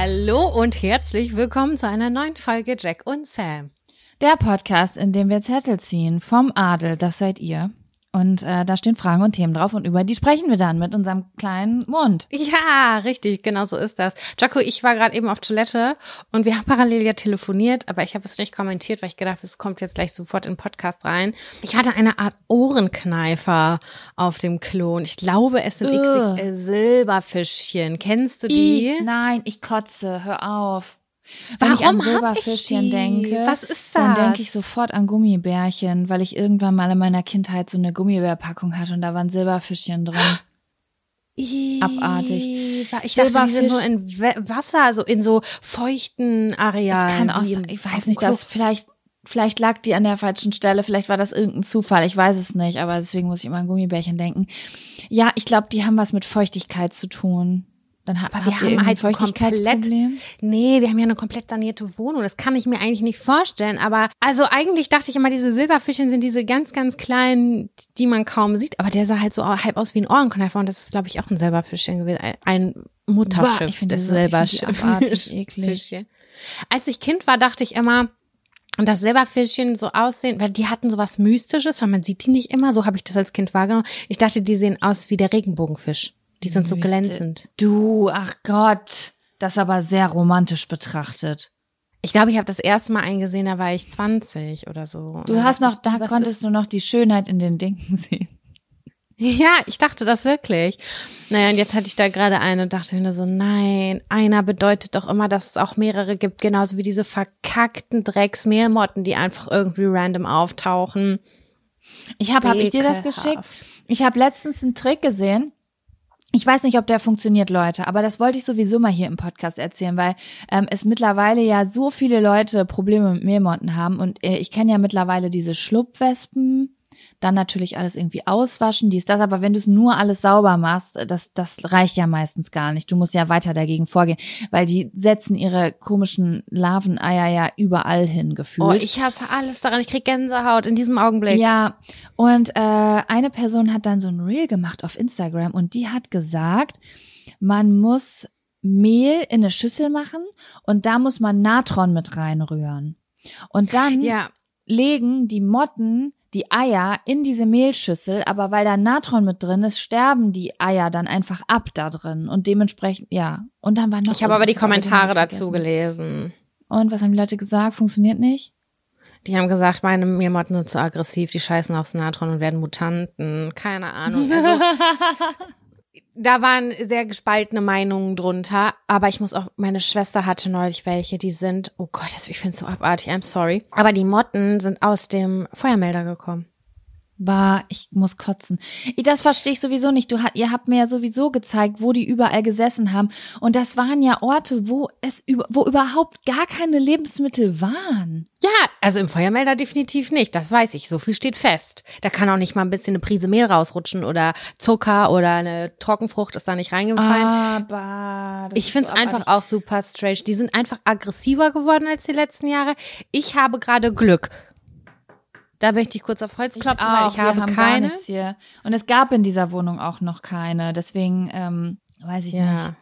Hallo und herzlich willkommen zu einer neuen Folge Jack und Sam. Der Podcast, in dem wir Zettel ziehen vom Adel, das seid ihr. Und äh, da stehen Fragen und Themen drauf und über die sprechen wir dann mit unserem kleinen Mund. Ja, richtig, genau so ist das. Jaco, ich war gerade eben auf Toilette und wir haben parallel ja telefoniert, aber ich habe es nicht kommentiert, weil ich gedacht, es kommt jetzt gleich sofort in den Podcast rein. Ich hatte eine Art Ohrenkneifer auf dem Klo und ich glaube, es sind Ugh. XXL Silberfischchen. Kennst du die? I, nein, ich kotze, hör auf. Wenn ich Warum an hab Silberfischchen ich denke, Was ist dann das? denke ich sofort an Gummibärchen, weil ich irgendwann mal in meiner Kindheit so eine Gummibärpackung hatte und da waren Silberfischchen drin. Abartig. Ich dachte, die sind nur in Wasser, also in so feuchten Arealen. Das kann auch sein. Ich weiß nicht, dass vielleicht, vielleicht lag die an der falschen Stelle, vielleicht war das irgendein Zufall, ich weiß es nicht, aber deswegen muss ich immer an Gummibärchen denken. Ja, ich glaube, die haben was mit Feuchtigkeit zu tun. Dann ha Aber wir haben halt Feuchtigkeitsproblem. Nee, wir haben ja eine komplett sanierte Wohnung. Das kann ich mir eigentlich nicht vorstellen. Aber also eigentlich dachte ich immer, diese Silberfischchen sind diese ganz, ganz kleinen, die man kaum sieht. Aber der sah halt so halb aus wie ein Ohrenkneifer. Und das ist, glaube ich, auch ein Silberfischchen gewesen. Ein- Ein Mutterschiff Bah, ich finde so- Silberschiffs. abartig eklig. Als ich Kind war, dachte ich immer, und das Silberfischchen so aussehen, weil die hatten sowas Mystisches, weil man sieht die nicht immer. So habe ich das als Kind wahrgenommen. Ich dachte, die sehen aus wie der Regenbogenfisch. Die sind so glänzend. Du, ach Gott, das aber sehr romantisch betrachtet. Ich glaube, ich habe das erste Mal einen gesehen, da war ich 20 oder so. Du hast noch, da konntest du noch die Schönheit in den Dingen sehen. Ja, ich dachte das wirklich. Naja, und jetzt hatte ich da gerade eine und dachte mir so, nein, einer bedeutet doch immer, dass es auch mehrere gibt, genauso wie diese verkackten Drecksmeermotten, die einfach irgendwie random auftauchen. Ich habe, habe ich dir das geschickt? Ich habe letztens einen Trick gesehen. Ich weiß nicht, ob der funktioniert, Leute, aber das wollte ich sowieso mal hier im Podcast erzählen, weil ähm, es mittlerweile ja so viele Leute Probleme mit Mehlmotten haben und äh, ich kenne ja mittlerweile diese Schlupfwespen, dann natürlich alles irgendwie auswaschen, dies, das, aber wenn du es nur alles sauber machst, äh, das, das reicht ja meistens gar nicht. Du musst ja weiter dagegen vorgehen, weil die setzen ihre komischen Larveneier ja überall hin gefühlt. Oh, ich hasse alles daran. Ich krieg Gänsehaut in diesem Augenblick. Ja, und äh, eine Person hat dann so ein Reel gemacht auf Instagram und die hat gesagt, man muss Mehl in eine Schüssel machen und da muss man Natron mit reinrühren. Und dann Ja. legen die Motten die Eier in diese Mehlschüssel, aber weil da Natron mit drin ist, sterben die Eier dann einfach ab da drin und dementsprechend, ja. Und dann war noch Ich habe aber die Kommentare dazu gelesen. Und was haben die Leute gesagt? Funktioniert nicht? Die haben gesagt, meine Meermotten sind zu aggressiv, die scheißen aufs Natron und werden Mutanten. Keine Ahnung. Also, da waren sehr gespaltene Meinungen drunter, aber ich muss auch, meine Schwester hatte neulich welche, die sind, oh Gott, ich finde es so abartig, I'm sorry. Aber die Motten sind aus dem Feuermelder gekommen. Bah, ich muss kotzen. Das verstehe ich sowieso nicht. Du, ihr habt mir ja sowieso gezeigt, wo die überall gesessen haben. Und das waren ja Orte, wo es, wo überhaupt gar keine Lebensmittel waren. Ja, also im Feuermelder definitiv nicht. Das weiß ich. So viel steht fest. Da kann auch nicht mal ein bisschen eine Prise Mehl rausrutschen oder Zucker oder eine Trockenfrucht ist da nicht reingefallen. Aber ich finde es einfach auch super strange. Die sind einfach aggressiver geworden als die letzten Jahre. Ich habe gerade Glück. Da möchte ich kurz auf Holz klopfen, ich weil ich habe keine. Hier. Und es gab in dieser Wohnung auch noch keine. Deswegen ähm, weiß ich ja. nicht.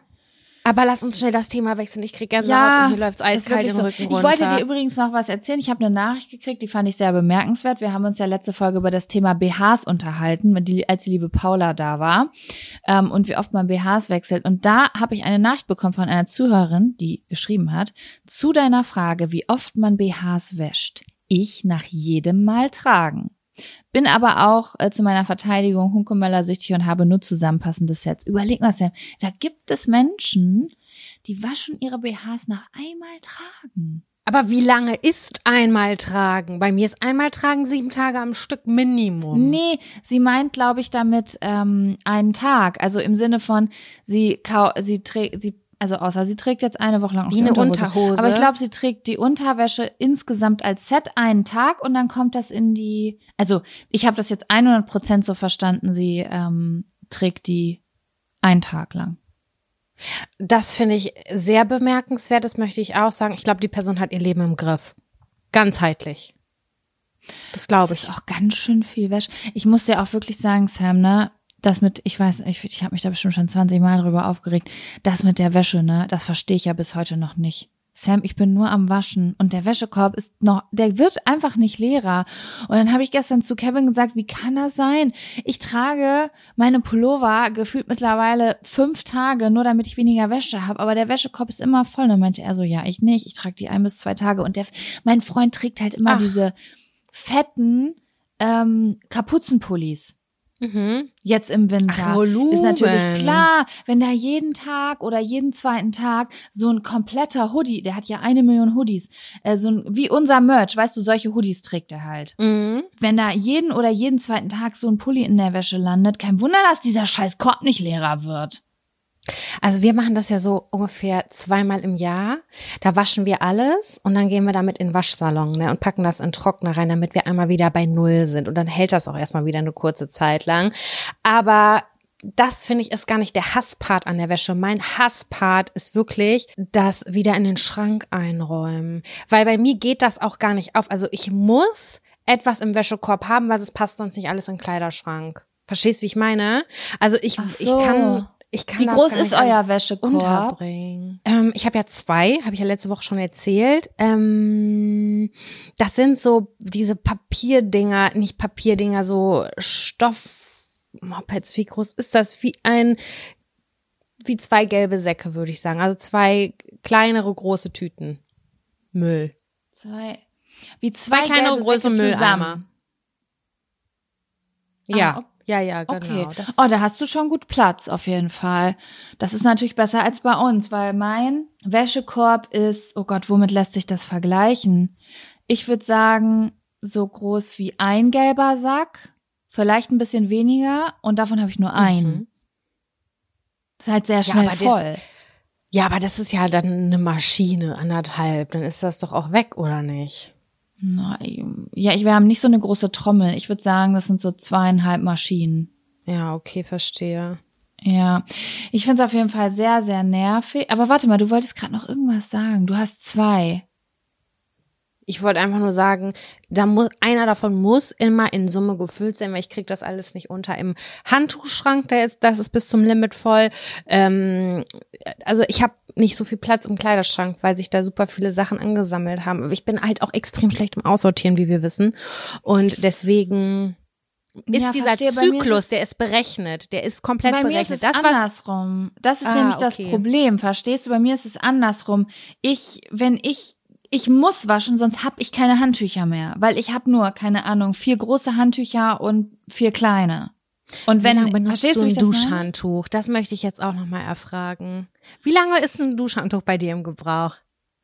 Aber lass uns schnell das Thema wechseln. Ich krieg Gänsehaut ja, und hier läuft's eiskalt im so. Rücken runter. Ich wollte dir übrigens noch was erzählen. Ich habe eine Nachricht gekriegt, die fand ich sehr bemerkenswert. Wir haben uns ja letzte Folge über das Thema BHs unterhalten, als die liebe Paula da war ähm, und wie oft man BHs wechselt. Und da habe ich eine Nachricht bekommen von einer Zuhörerin, die geschrieben hat, zu deiner Frage, wie oft man BHs wäscht ich nach jedem Mal tragen. Bin aber auch äh, zu meiner Verteidigung Hunkemeller süchtig und habe nur zusammenpassende Sets. Überleg mal, Sam, da gibt es Menschen, die waschen ihre BHs nach einmal tragen. Aber wie lange ist einmal tragen? Bei mir ist einmal tragen sieben Tage am Stück Minimum. Nee, sie meint, glaube ich, damit ähm, einen Tag. Also im Sinne von, sie, sie, trägt, sie also außer sie trägt jetzt eine Woche lang Wie die eine Unterhose. Unterhose. Aber ich glaube, sie trägt die Unterwäsche insgesamt als Set einen Tag und dann kommt das in die. Also ich habe das jetzt 100 Prozent so verstanden. Sie ähm, trägt die einen Tag lang. Das finde ich sehr bemerkenswert. Das möchte ich auch sagen. Ich glaube, die Person hat ihr Leben im Griff. Ganzheitlich. Das glaube ich. Das ist auch ganz schön viel Wäsche. Ich muss dir auch wirklich sagen, Sam, ne? Das mit, ich weiß, ich, ich habe mich da bestimmt schon 20 Mal drüber aufgeregt, das mit der Wäsche, ne, das verstehe ich ja bis heute noch nicht. Sam, ich bin nur am Waschen und der Wäschekorb ist noch, der wird einfach nicht leerer. Und dann habe ich gestern zu Kevin gesagt, wie kann das sein? Ich trage meine Pullover gefühlt mittlerweile fünf Tage, nur damit ich weniger Wäsche habe, aber der Wäschekorb ist immer voll. Und dann meinte er so, ja, ich nicht, ich trage die ein bis zwei Tage. Und der, mein Freund trägt halt immer Ach. diese fetten ähm, Kapuzenpullis. Mhm. Jetzt im Winter. Ach, ist natürlich klar, wenn da jeden Tag oder jeden zweiten Tag so ein kompletter Hoodie, der hat ja eine Million Hoodies, äh, so ein, wie unser Merch, weißt du, solche Hoodies trägt er halt. Mhm. Wenn da jeden oder jeden zweiten Tag so ein Pulli in der Wäsche landet, kein Wunder, dass dieser scheiß Korb nicht leerer wird. Also wir machen das ja so ungefähr zweimal im Jahr. Da waschen wir alles und dann gehen wir damit in den Waschsalon ne, und packen das in Trockner rein, damit wir einmal wieder bei Null sind. Und dann hält das auch erstmal wieder eine kurze Zeit lang. Aber das finde ich ist gar nicht der Hasspart an der Wäsche. Mein Hasspart ist wirklich das wieder in den Schrank einräumen. Weil bei mir geht das auch gar nicht auf. Also ich muss etwas im Wäschekorb haben, weil es passt sonst nicht alles in den Kleiderschrank. Verstehst, wie ich meine? Also ich, so. ich kann ich kann Wie groß ist euer Wäschekorb? Unterbringen. Ähm, ich habe ja zwei, habe ich ja letzte Woche schon erzählt. Ähm, das sind so diese Papierdinger, nicht Papierdinger, so Stoffmopeds. Wie groß ist das? Wie ein, wie zwei gelbe Säcke, würde ich sagen. Also zwei kleinere, große Tüten. Müll. Zwei. Wie zwei, zwei kleinere, große Mülleimer. Ja. Ah, ja, ja, genau. Okay. Oh, da hast du schon gut Platz auf jeden Fall. Das ist natürlich besser als bei uns, weil mein Wäschekorb ist, oh Gott, womit lässt sich das vergleichen? Ich würde sagen, so groß wie ein gelber Sack, vielleicht ein bisschen weniger und davon habe ich nur einen. Mhm. Das ist halt sehr schnell ja, voll. Das, ja, aber das ist ja dann eine Maschine, anderthalb. Dann ist das doch auch weg, oder nicht? Ja, ich, wir haben nicht so eine große Trommel. Ich würde sagen, das sind so zweieinhalb Maschinen. Ja, okay, verstehe. Ja, ich finde es auf jeden Fall sehr, sehr nervig. Aber warte mal, du wolltest gerade noch irgendwas sagen. Du hast zwei. Ich wollte einfach nur sagen, da muss einer davon muss immer in Summe gefüllt sein, weil ich krieg das alles nicht unter im Handtuchschrank. Der ist, das ist bis zum Limit voll. Ähm, also ich habe nicht so viel Platz im Kleiderschrank, weil sich da super viele Sachen angesammelt haben. Ich bin halt auch extrem schlecht im Aussortieren, wie wir wissen, und deswegen ist ja, dieser verstehe, Zyklus, ist der ist berechnet, der ist komplett bei berechnet. Mir ist es das, andersrum. Das ist ah, nämlich das okay. Problem. Verstehst du? Bei mir ist es andersrum. Ich, wenn ich ich muss waschen, sonst habe ich keine Handtücher mehr, weil ich habe nur, keine Ahnung, vier große Handtücher und vier kleine. Und wenn Wie benutzt du ein ich das? Duschhandtuch? Das möchte ich jetzt auch nochmal erfragen. Wie lange ist ein Duschhandtuch bei dir im Gebrauch?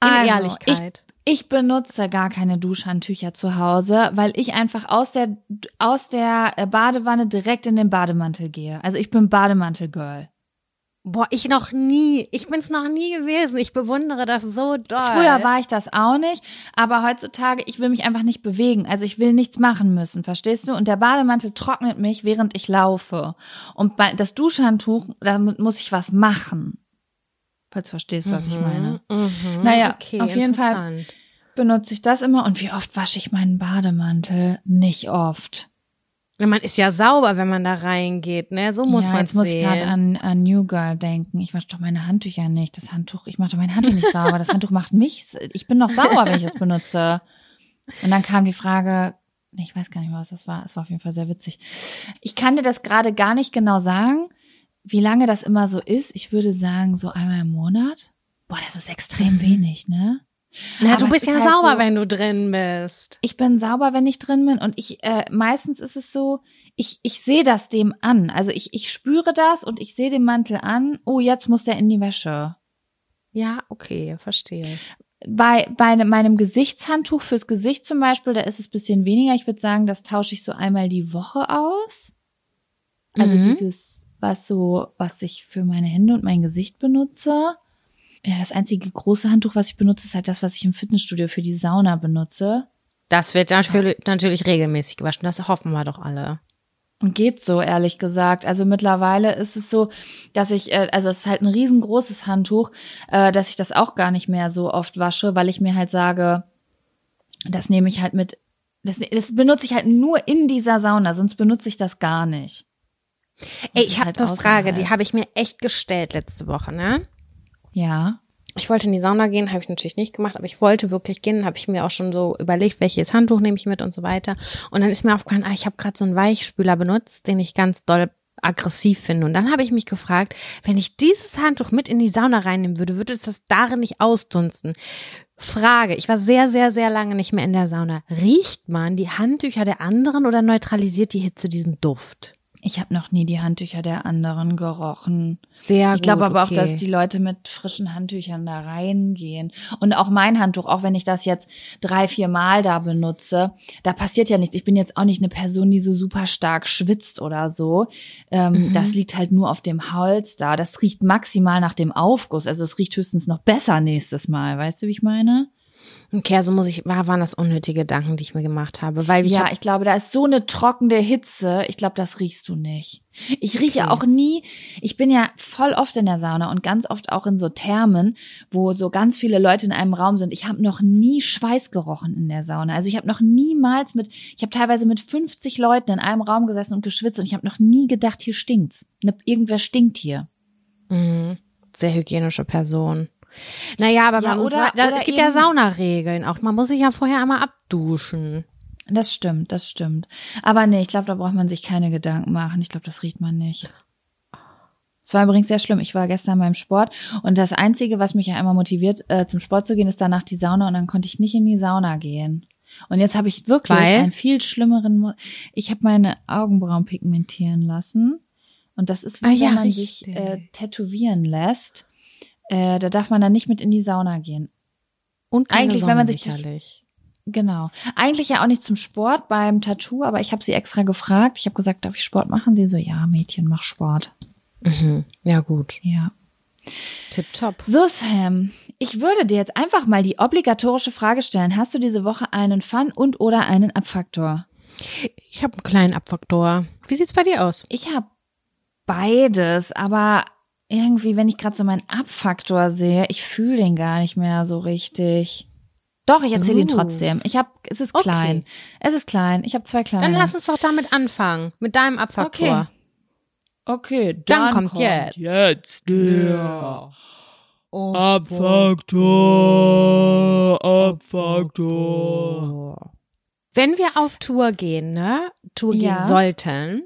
In Also, Ehrlichkeit. Ich benutze gar keine Duschhandtücher zu Hause, weil ich einfach aus der aus der Badewanne direkt in den Bademantel gehe. Also ich bin Bademantel-Girl. Boah, ich noch nie. Ich bin's noch nie gewesen. Ich bewundere das so doll. Früher war ich das auch nicht, aber heutzutage, ich will mich einfach nicht bewegen. Also ich will nichts machen müssen, verstehst du? Und der Bademantel trocknet mich, während ich laufe. Und bei, das Duschhandtuch, damit muss ich was machen. Falls du verstehst, was ich meine. Mhm, Naja, okay, auf jeden Fall. Benutze ich das immer. Und wie oft wasche ich meinen Bademantel? Nicht oft. Ja, Man ist ja sauber, wenn man da reingeht, ne? So muss ja, man jetzt muss ich sehen. gerade an, an New Girl denken. Ich wasche doch meine Handtücher nicht. Das Handtuch, ich mache doch mein Handtuch nicht sauber. Das Handtuch macht mich, ich bin noch sauer, wenn ich es benutze. Und dann kam die Frage, ich weiß gar nicht mehr, was das war. Es war auf jeden Fall sehr witzig. Ich kann dir das gerade gar nicht genau sagen, wie lange das immer so ist. Ich würde sagen, so einmal im Monat. Boah, das ist extrem Mhm. wenig, ne? Na, du Aber es bist ist ja halt sauber, so- wenn du drin bist. ich bin sauber, wenn ich drin bin und ich äh, meistens ist es so, ich ich sehe das dem an. Also ich ich spüre das und ich sehe den Mantel an. Oh, jetzt muss der in die Wäsche. Ja, okay, verstehe. Bei bei ne- meinem Gesichtshandtuch fürs Gesicht zum Beispiel, da ist es bisschen weniger. Ich würde sagen, das tausche ich so einmal die Woche aus. Also Mhm. dieses was so was ich für meine Hände und mein Gesicht benutze. Ja, das einzige große Handtuch, was ich benutze, ist halt das, was ich im Fitnessstudio für die Sauna benutze. Das wird natürlich, natürlich regelmäßig gewaschen. Das hoffen wir doch alle. Und geht so, ehrlich gesagt. Also mittlerweile ist es so, dass ich, äh, also es ist halt ein riesengroßes Handtuch, äh, dass ich das auch gar nicht mehr so oft wasche, weil ich mir halt sage, das nehme ich halt mit, das, das benutze ich halt nur in dieser Sauna, sonst benutze ich das gar nicht. Ey, ich habe halt eine Frage, die habe ich mir echt gestellt letzte Woche, ne? Ja. Ich wollte in die Sauna gehen, habe ich natürlich nicht gemacht, aber ich wollte wirklich gehen, habe ich mir auch schon so überlegt, welches Handtuch nehme ich mit und so weiter. Und dann ist mir aufgefallen, ah, ich habe gerade so einen Weichspüler benutzt, den ich ganz doll aggressiv finde. Und dann habe ich mich gefragt, wenn ich dieses Handtuch mit in die Sauna reinnehmen würde, würde es das darin nicht ausdunsten. Frage, ich war sehr, sehr, sehr lange nicht mehr in der Sauna. Riecht man die Handtücher der anderen oder neutralisiert die Hitze diesen Duft? Ich habe noch nie die Handtücher der anderen gerochen. Sehr gut. Ich glaube aber okay. auch, dass die Leute mit frischen Handtüchern da reingehen. Und auch mein Handtuch, auch wenn ich das jetzt drei, vier Mal da benutze, da passiert ja nichts. Ich bin jetzt auch nicht eine Person, die so super stark schwitzt oder so. Ähm, Mhm. Das liegt halt nur auf dem Holz da. Das riecht maximal nach dem Aufguss. Also es riecht höchstens noch besser nächstes Mal. Weißt du, wie ich meine? Okay, also muss ich, war, waren das unnötige Gedanken, die ich mir gemacht habe, weil ich ja, hab, ich glaube, da ist so eine trockene Hitze. Ich glaube, das riechst du nicht. Ich rieche Okay. auch nie. Ich bin ja voll oft in der Sauna und ganz oft auch in so Thermen, wo so ganz viele Leute in einem Raum sind. Ich habe noch nie Schweiß gerochen in der Sauna. Also ich habe noch niemals mit, ich habe teilweise mit 50 Leuten in einem Raum gesessen und geschwitzt und ich habe noch nie gedacht, hier stinkt's. Ne, irgendwer stinkt hier. Mhm. Sehr hygienische Person. Naja, aber Ja, man muss, oder- da, oder es gibt ja Saunaregeln auch. Man muss sich ja vorher einmal abduschen. Das stimmt, das stimmt. Aber nee, ich glaube, da braucht man sich keine Gedanken machen. Ich glaube, das riecht man nicht. Es war übrigens sehr schlimm. Ich war gestern beim Sport und das Einzige, was mich ja einmal motiviert, äh, zum Sport zu gehen, ist danach die Sauna und dann konnte ich nicht in die Sauna gehen. Und jetzt habe ich wirklich Weil? einen viel schlimmeren. Mo ich habe meine Augenbrauen pigmentieren lassen und das ist, wie Ah ja, wenn man richtig. sich äh, tätowieren lässt. Äh, da darf man dann nicht mit in die Sauna gehen. Und Eigentlich, Sonne wenn man sich sicherlich. Genau. Eigentlich ja auch nicht zum Sport beim Tattoo, aber ich habe sie extra gefragt. Ich habe gesagt, darf ich Sport machen? Sie so, ja, Mädchen, mach Sport. Mhm. Ja, gut. Ja. Tipptopp. So, Sam, ich würde dir jetzt einfach mal die obligatorische Frage stellen. Hast du diese Woche einen Fun und oder einen Abfaktor? Ich habe einen kleinen Abfaktor. Wie sieht's bei dir aus? Ich habe beides, aber irgendwie, wenn ich gerade so meinen Abfaktor sehe, ich fühle den gar nicht mehr so richtig. Doch, ich erzähle ihn Uh. trotzdem. Ich habe, es ist Okay. klein. Es ist klein. Ich habe zwei kleine. Dann lass uns doch damit anfangen. Mit deinem Abfaktor. Okay, Dann kommt jetzt. Jetzt der Oh, Abfaktor, Abfaktor. Wenn wir auf Tour gehen, ne? Tour Ja. gehen sollten,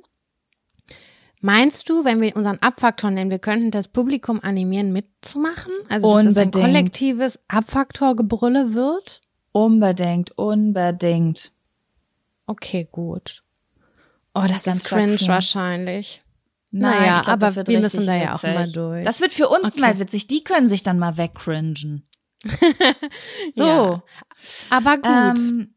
meinst du, wenn wir unseren Abfaktor nennen, wir könnten das Publikum animieren, mitzumachen? Also, dass es ein Unbedingt. kollektives Abfaktorgebrülle wird? Unbedingt, unbedingt. Okay, gut. Oh, das Ganz ist cringe stark wahrscheinlich. Nein, Naja, glaub, aber das wir müssen da ja auch witzig. mal durch. Das wird für uns Okay. mal witzig. Die können sich dann mal wegcringen. So. Ja. Aber gut. Ähm,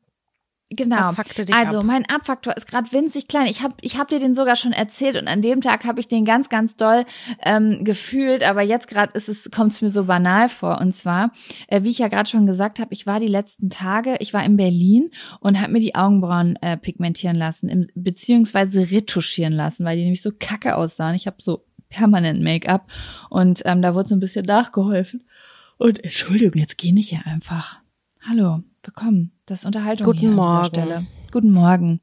genau. Also ab? mein Abfaktor ist gerade winzig klein. Ich habe ich hab dir den sogar schon erzählt und an dem Tag habe ich den ganz, ganz doll ähm, gefühlt. Aber jetzt gerade ist es kommt es mir so banal vor. Und zwar, äh, wie ich ja gerade schon gesagt habe, ich war die letzten Tage, ich war in Berlin und habe mir die Augenbrauen äh, pigmentieren lassen, im, beziehungsweise retuschieren lassen, weil die nämlich so kacke aussahen. Ich habe so permanent Make-up und ähm, da wurde so ein bisschen nachgeholfen. Und Entschuldigung, jetzt geh nicht hier einfach. Hallo, willkommen. Das Unterhaltung Guten hier an Morgen. dieser Stelle. Guten Morgen.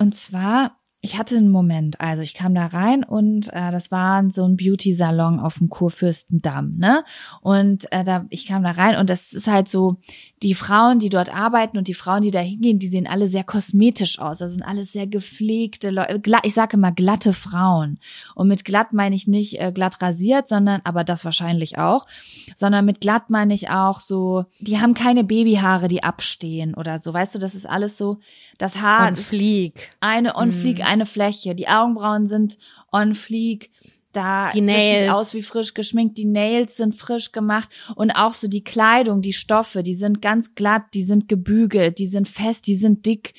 Und zwar, ich hatte einen Moment, also ich kam da rein und äh, das war so ein Beauty-Salon auf dem Kurfürstendamm, ne? Und äh, da, ich kam da rein und das ist halt so, die Frauen, die dort arbeiten und die Frauen, die da hingehen, die sehen alle sehr kosmetisch aus. Also sind alles sehr gepflegte Leute. Ich sage immer glatte Frauen. Und mit glatt meine ich nicht äh, glatt rasiert, sondern, aber das wahrscheinlich auch, sondern mit glatt meine ich auch so, die haben keine Babyhaare, die abstehen oder so. Weißt du, das ist alles so, das Haar ist flieg. eine on Mhm. fleek, eine Fläche. Die Augenbrauen sind on fleek. Da Die das sieht Nails. aus wie frisch geschminkt. Die Nails sind frisch gemacht und auch so die Kleidung, die Stoffe, die sind ganz glatt, die sind gebügelt, die sind fest, die sind dick.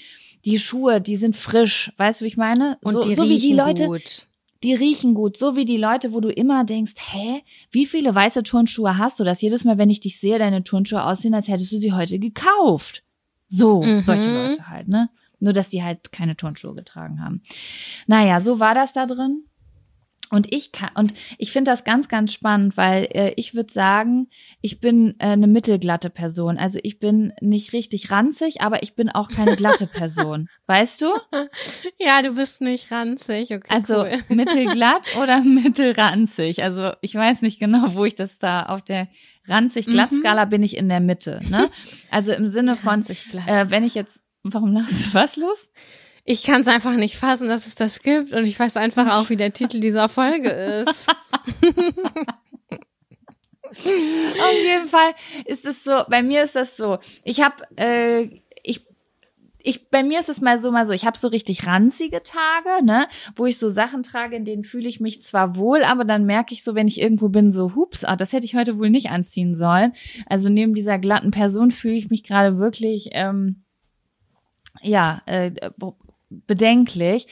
Die Schuhe, die sind frisch. Weißt du, wie ich meine? Und so, die so wie die Leute, gut. die riechen gut, so wie die Leute, wo du immer denkst, hä, wie viele weiße Turnschuhe hast du, dass jedes Mal, wenn ich dich sehe, deine Turnschuhe aussehen, als hättest du sie heute gekauft. So, Mhm. solche Leute halt, ne? Nur, dass die halt keine Turnschuhe getragen haben. Naja, so war das da drin. Und ich kann, und ich finde das ganz, ganz spannend, weil äh, ich würde sagen, ich bin äh, eine mittelglatte Person. Also ich bin nicht richtig ranzig, aber ich bin auch keine glatte Person. Weißt du? Ja, du bist nicht ranzig. Okay, Also cool. mittelglatt oder mittelranzig. Also ich weiß nicht genau, wo ich das da auf der ranzig-glatt-Skala bin ich in der Mitte. Ne? Also im Sinne von, äh, wenn ich jetzt, warum lachst du? Was los? Ich kann es einfach nicht fassen, dass es das gibt und ich weiß einfach auch, wie der Titel dieser Folge ist. Auf jeden Fall ist es so, bei mir ist das so, ich habe, äh, ich ich, bei mir ist es mal so, mal so, ich habe so richtig ranzige Tage, ne, wo ich so Sachen trage, in denen fühle ich mich zwar wohl, aber dann merke ich so, wenn ich irgendwo bin, so, hups, ah, das hätte ich heute wohl nicht anziehen sollen. Also neben dieser glatten Person fühle ich mich gerade wirklich, ähm, ja, äh, bedenklich.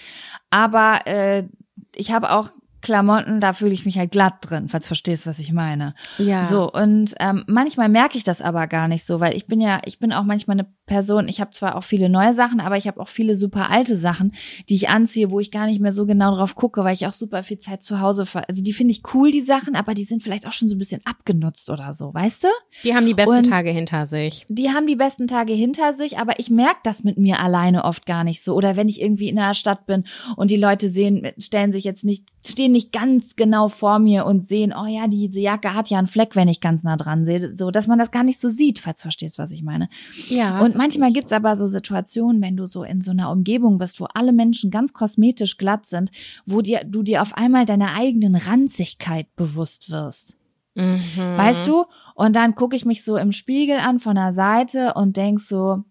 Aber äh, ich habe auch Klamotten, da fühle ich mich halt glatt drin, falls du verstehst, was ich meine. Ja. So, und ähm, manchmal merke ich das aber gar nicht so, weil ich bin ja, ich bin auch manchmal eine Person, ich habe zwar auch viele neue Sachen, aber ich habe auch viele super alte Sachen, die ich anziehe, wo ich gar nicht mehr so genau drauf gucke, weil ich auch super viel Zeit zu Hause ver Also die finde ich cool, die Sachen, aber die sind vielleicht auch schon so ein bisschen abgenutzt oder so, weißt du? Die haben die besten Und- Tage hinter sich. die haben die besten Tage hinter sich, aber ich merke das mit mir alleine oft gar nicht so. Oder wenn ich irgendwie in einer Stadt bin und die Leute sehen, stellen sich jetzt nicht, stehen nicht ganz genau vor mir und sehen, oh ja, diese Jacke hat ja einen Fleck, wenn ich ganz nah dran sehe, so dass man das gar nicht so sieht, falls du verstehst, was ich meine. Ja. Und manchmal gibt's aber so Situationen, wenn du so in so einer Umgebung bist, wo alle Menschen ganz kosmetisch glatt sind, wo dir, du dir auf einmal deiner eigenen Ranzigkeit bewusst wirst. mhm. Weißt du? Und dann gucke ich mich so im Spiegel an von der Seite und denk so,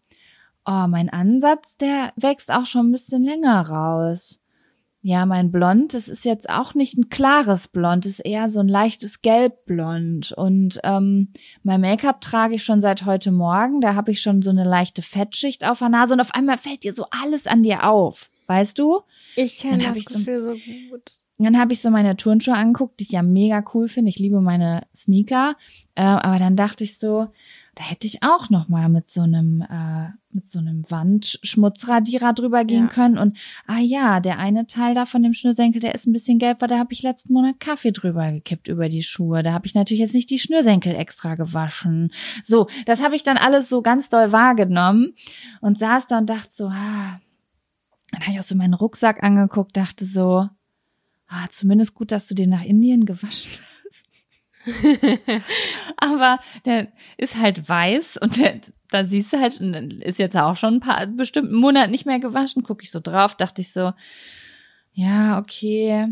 oh, mein Ansatz, der wächst auch schon ein bisschen länger raus. Ja, mein Blond, das ist jetzt auch nicht ein klares Blond, das ist eher so ein leichtes Gelbblond. Und ähm, mein Make-up trage ich schon seit heute Morgen. Da habe ich schon so eine leichte Fettschicht auf der Nase und auf einmal fällt dir so alles an dir auf. Weißt du? Ich kenne das ich so- Gefühl so gut. Dann habe ich so meine Turnschuhe angeguckt, die ich ja mega cool finde. Ich liebe meine Sneaker. Äh, aber dann dachte ich so, da hätte ich auch noch mal mit so einem äh, mit so einem Wandschmutzradierer drüber gehen Ja. können. Und ah ja, der eine Teil da von dem Schnürsenkel, der ist ein bisschen gelb, weil da habe ich letzten Monat Kaffee drüber gekippt über die Schuhe. Da habe ich natürlich jetzt nicht die Schnürsenkel extra gewaschen. So, das habe ich dann alles so ganz doll wahrgenommen und saß da und dachte so, ah. Dann habe ich auch so meinen Rucksack angeguckt, dachte so, Ah, zumindest gut, dass du den nach Indien gewaschen hast. Aber der ist halt weiß und der, da siehst du halt, ist jetzt auch schon ein paar bestimmten Monat nicht mehr gewaschen. Guck ich so drauf, dachte ich so, ja, okay.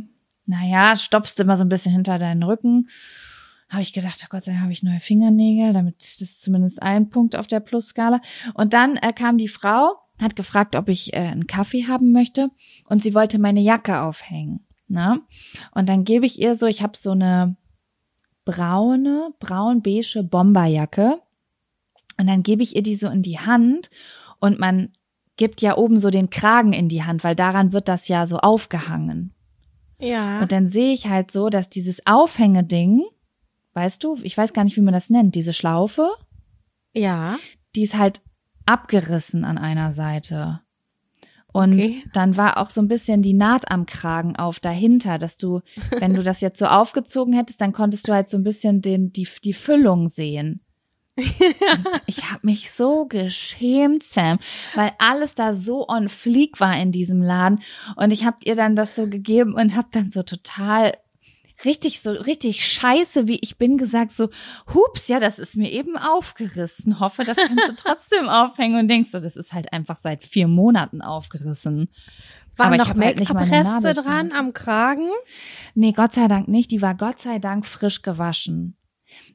Naja, stopfst immer so ein bisschen hinter deinen Rücken. Habe ich gedacht, oh Gott sei Dank habe ich neue Fingernägel, damit das zumindest ein Punkt auf der Plusskala. Und dann äh, kam die Frau, hat gefragt, ob ich äh, einen Kaffee haben möchte und sie wollte meine Jacke aufhängen. Ne? Und dann gebe ich ihr so, ich habe so eine braune, braun-beige Bomberjacke und dann gebe ich ihr die so in die Hand und man gibt ja oben so den Kragen in die Hand, weil daran wird das ja so aufgehangen. Ja. Und dann sehe ich halt so, dass dieses Aufhängeding, weißt du, ich weiß gar nicht, wie man das nennt, diese Schlaufe, Ja. die ist halt abgerissen an einer Seite. Und Okay. dann war auch so ein bisschen die Naht am Kragen auf dahinter, dass du, wenn du das jetzt so aufgezogen hättest, dann konntest du halt so ein bisschen den, die, die Füllung sehen. Ich habe mich so geschämt, Sam, weil alles da so on fleek war in diesem Laden. Und ich habe ihr dann das so gegeben und habe dann so total richtig so richtig scheiße, wie ich bin, gesagt so, hups, ja, das ist mir eben aufgerissen. Hoffe, das kannst du trotzdem aufhängen und denkst so, das ist halt einfach seit vier Monaten aufgerissen. Waren noch halt Make-up-Reste Nadel dran am Kragen? Nee, Gott sei Dank nicht. Die war Gott sei Dank frisch gewaschen.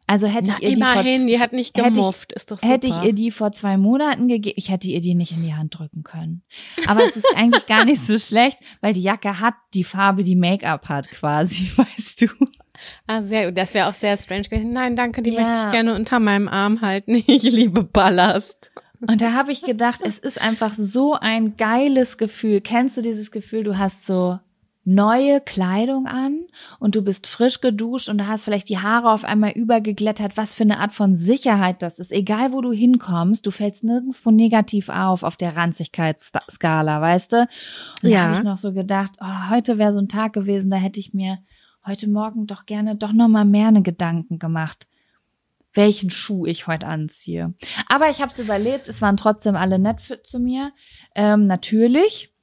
Also hätte ich ihr die vor immerhin, die hat nicht gemufft. ist doch super. Hätte ich ihr die vor zwei Monaten gegeben, ich hätte ihr die nicht in die Hand drücken können. Aber es ist eigentlich gar nicht so schlecht, weil die Jacke hat die Farbe, die Make-up hat quasi, weißt du. Ah, sehr gut. Das wäre auch sehr strange gewesen. Nein, danke, die Ja. möchte ich gerne unter meinem Arm halten. Ich liebe Ballast. Und da habe ich gedacht, es ist einfach so ein geiles Gefühl. Kennst du dieses Gefühl, du hast so neue Kleidung an und du bist frisch geduscht und du hast vielleicht die Haare auf einmal übergeglättert, was für eine Art von Sicherheit das ist. Egal wo du hinkommst, du fällst nirgendwo negativ auf auf der Ranzigkeitsskala, weißt du? Und Ja. da habe ich noch so gedacht, oh, heute wäre so ein Tag gewesen, da hätte ich mir heute Morgen doch gerne doch noch mal mehr eine Gedanken gemacht welchen Schuh ich heute anziehe. Aber ich habe es überlebt. Es waren trotzdem alle nett für, zu mir. Ähm, natürlich.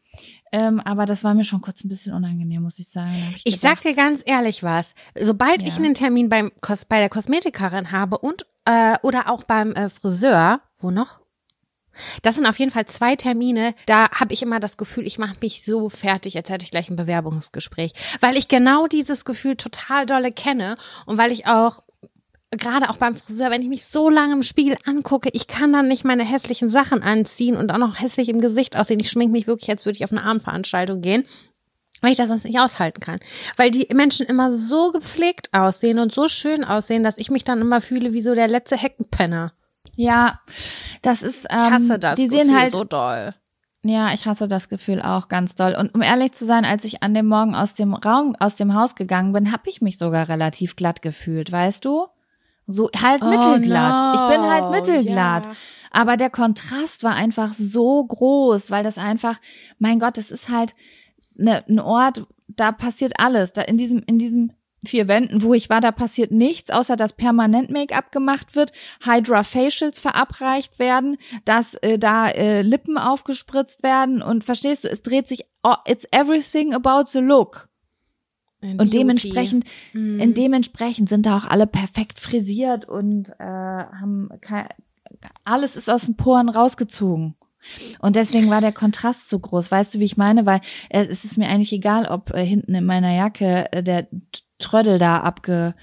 Ähm, aber das war mir schon kurz ein bisschen unangenehm, muss ich sagen. Hab Ich sag dir ganz ehrlich was. Sobald ich Ja. einen Termin beim Kos bei der Kosmetikerin habe und äh, oder auch beim äh, Friseur, wo noch? Das sind auf jeden Fall zwei Termine, da habe ich immer das Gefühl, ich mache mich so fertig, als hätte ich gleich ein Bewerbungsgespräch, weil ich genau dieses Gefühl total dolle kenne und weil ich auch gerade auch beim Friseur, wenn ich mich so lange im Spiegel angucke, ich kann dann nicht meine hässlichen Sachen anziehen und auch noch hässlich im Gesicht aussehen. Ich schminke mich wirklich, als würde ich auf eine Abendveranstaltung gehen weil ich das sonst nicht aushalten kann. Weil die Menschen immer so gepflegt aussehen und so schön aussehen, dass ich mich dann immer fühle wie so der letzte Heckenpenner. Ja, das ist. Ähm, Ich hasse das Die Gefühl sehen halt. so doll. Ja, ich hasse das Gefühl auch ganz doll. Und um ehrlich zu sein, als ich an dem Morgen aus dem Raum, aus dem Haus gegangen bin, habe ich mich sogar relativ glatt gefühlt, weißt du? So halt mittelglatt. ich bin halt mittelglatt. Ja. Aber der Kontrast war einfach so groß, weil das einfach, mein Gott, das ist halt ne, ein Ort, da passiert alles. Da in diesem, in diesem vier Wänden, wo ich war, da passiert nichts, außer dass permanent Make-up gemacht wird, Hydra Facials verabreicht werden, dass äh, da äh, Lippen aufgespritzt werden und verstehst du, es dreht sich, oh, it's everything about the look. Und Beauty. dementsprechend, Mhm. in dementsprechend sind da auch alle perfekt frisiert und äh, haben kein, alles ist aus den Poren rausgezogen. Und deswegen war der Kontrast so groß. Weißt du, wie ich meine? Weil äh, es ist mir eigentlich egal, ob äh, hinten in meiner Jacke äh, der Trödel da abge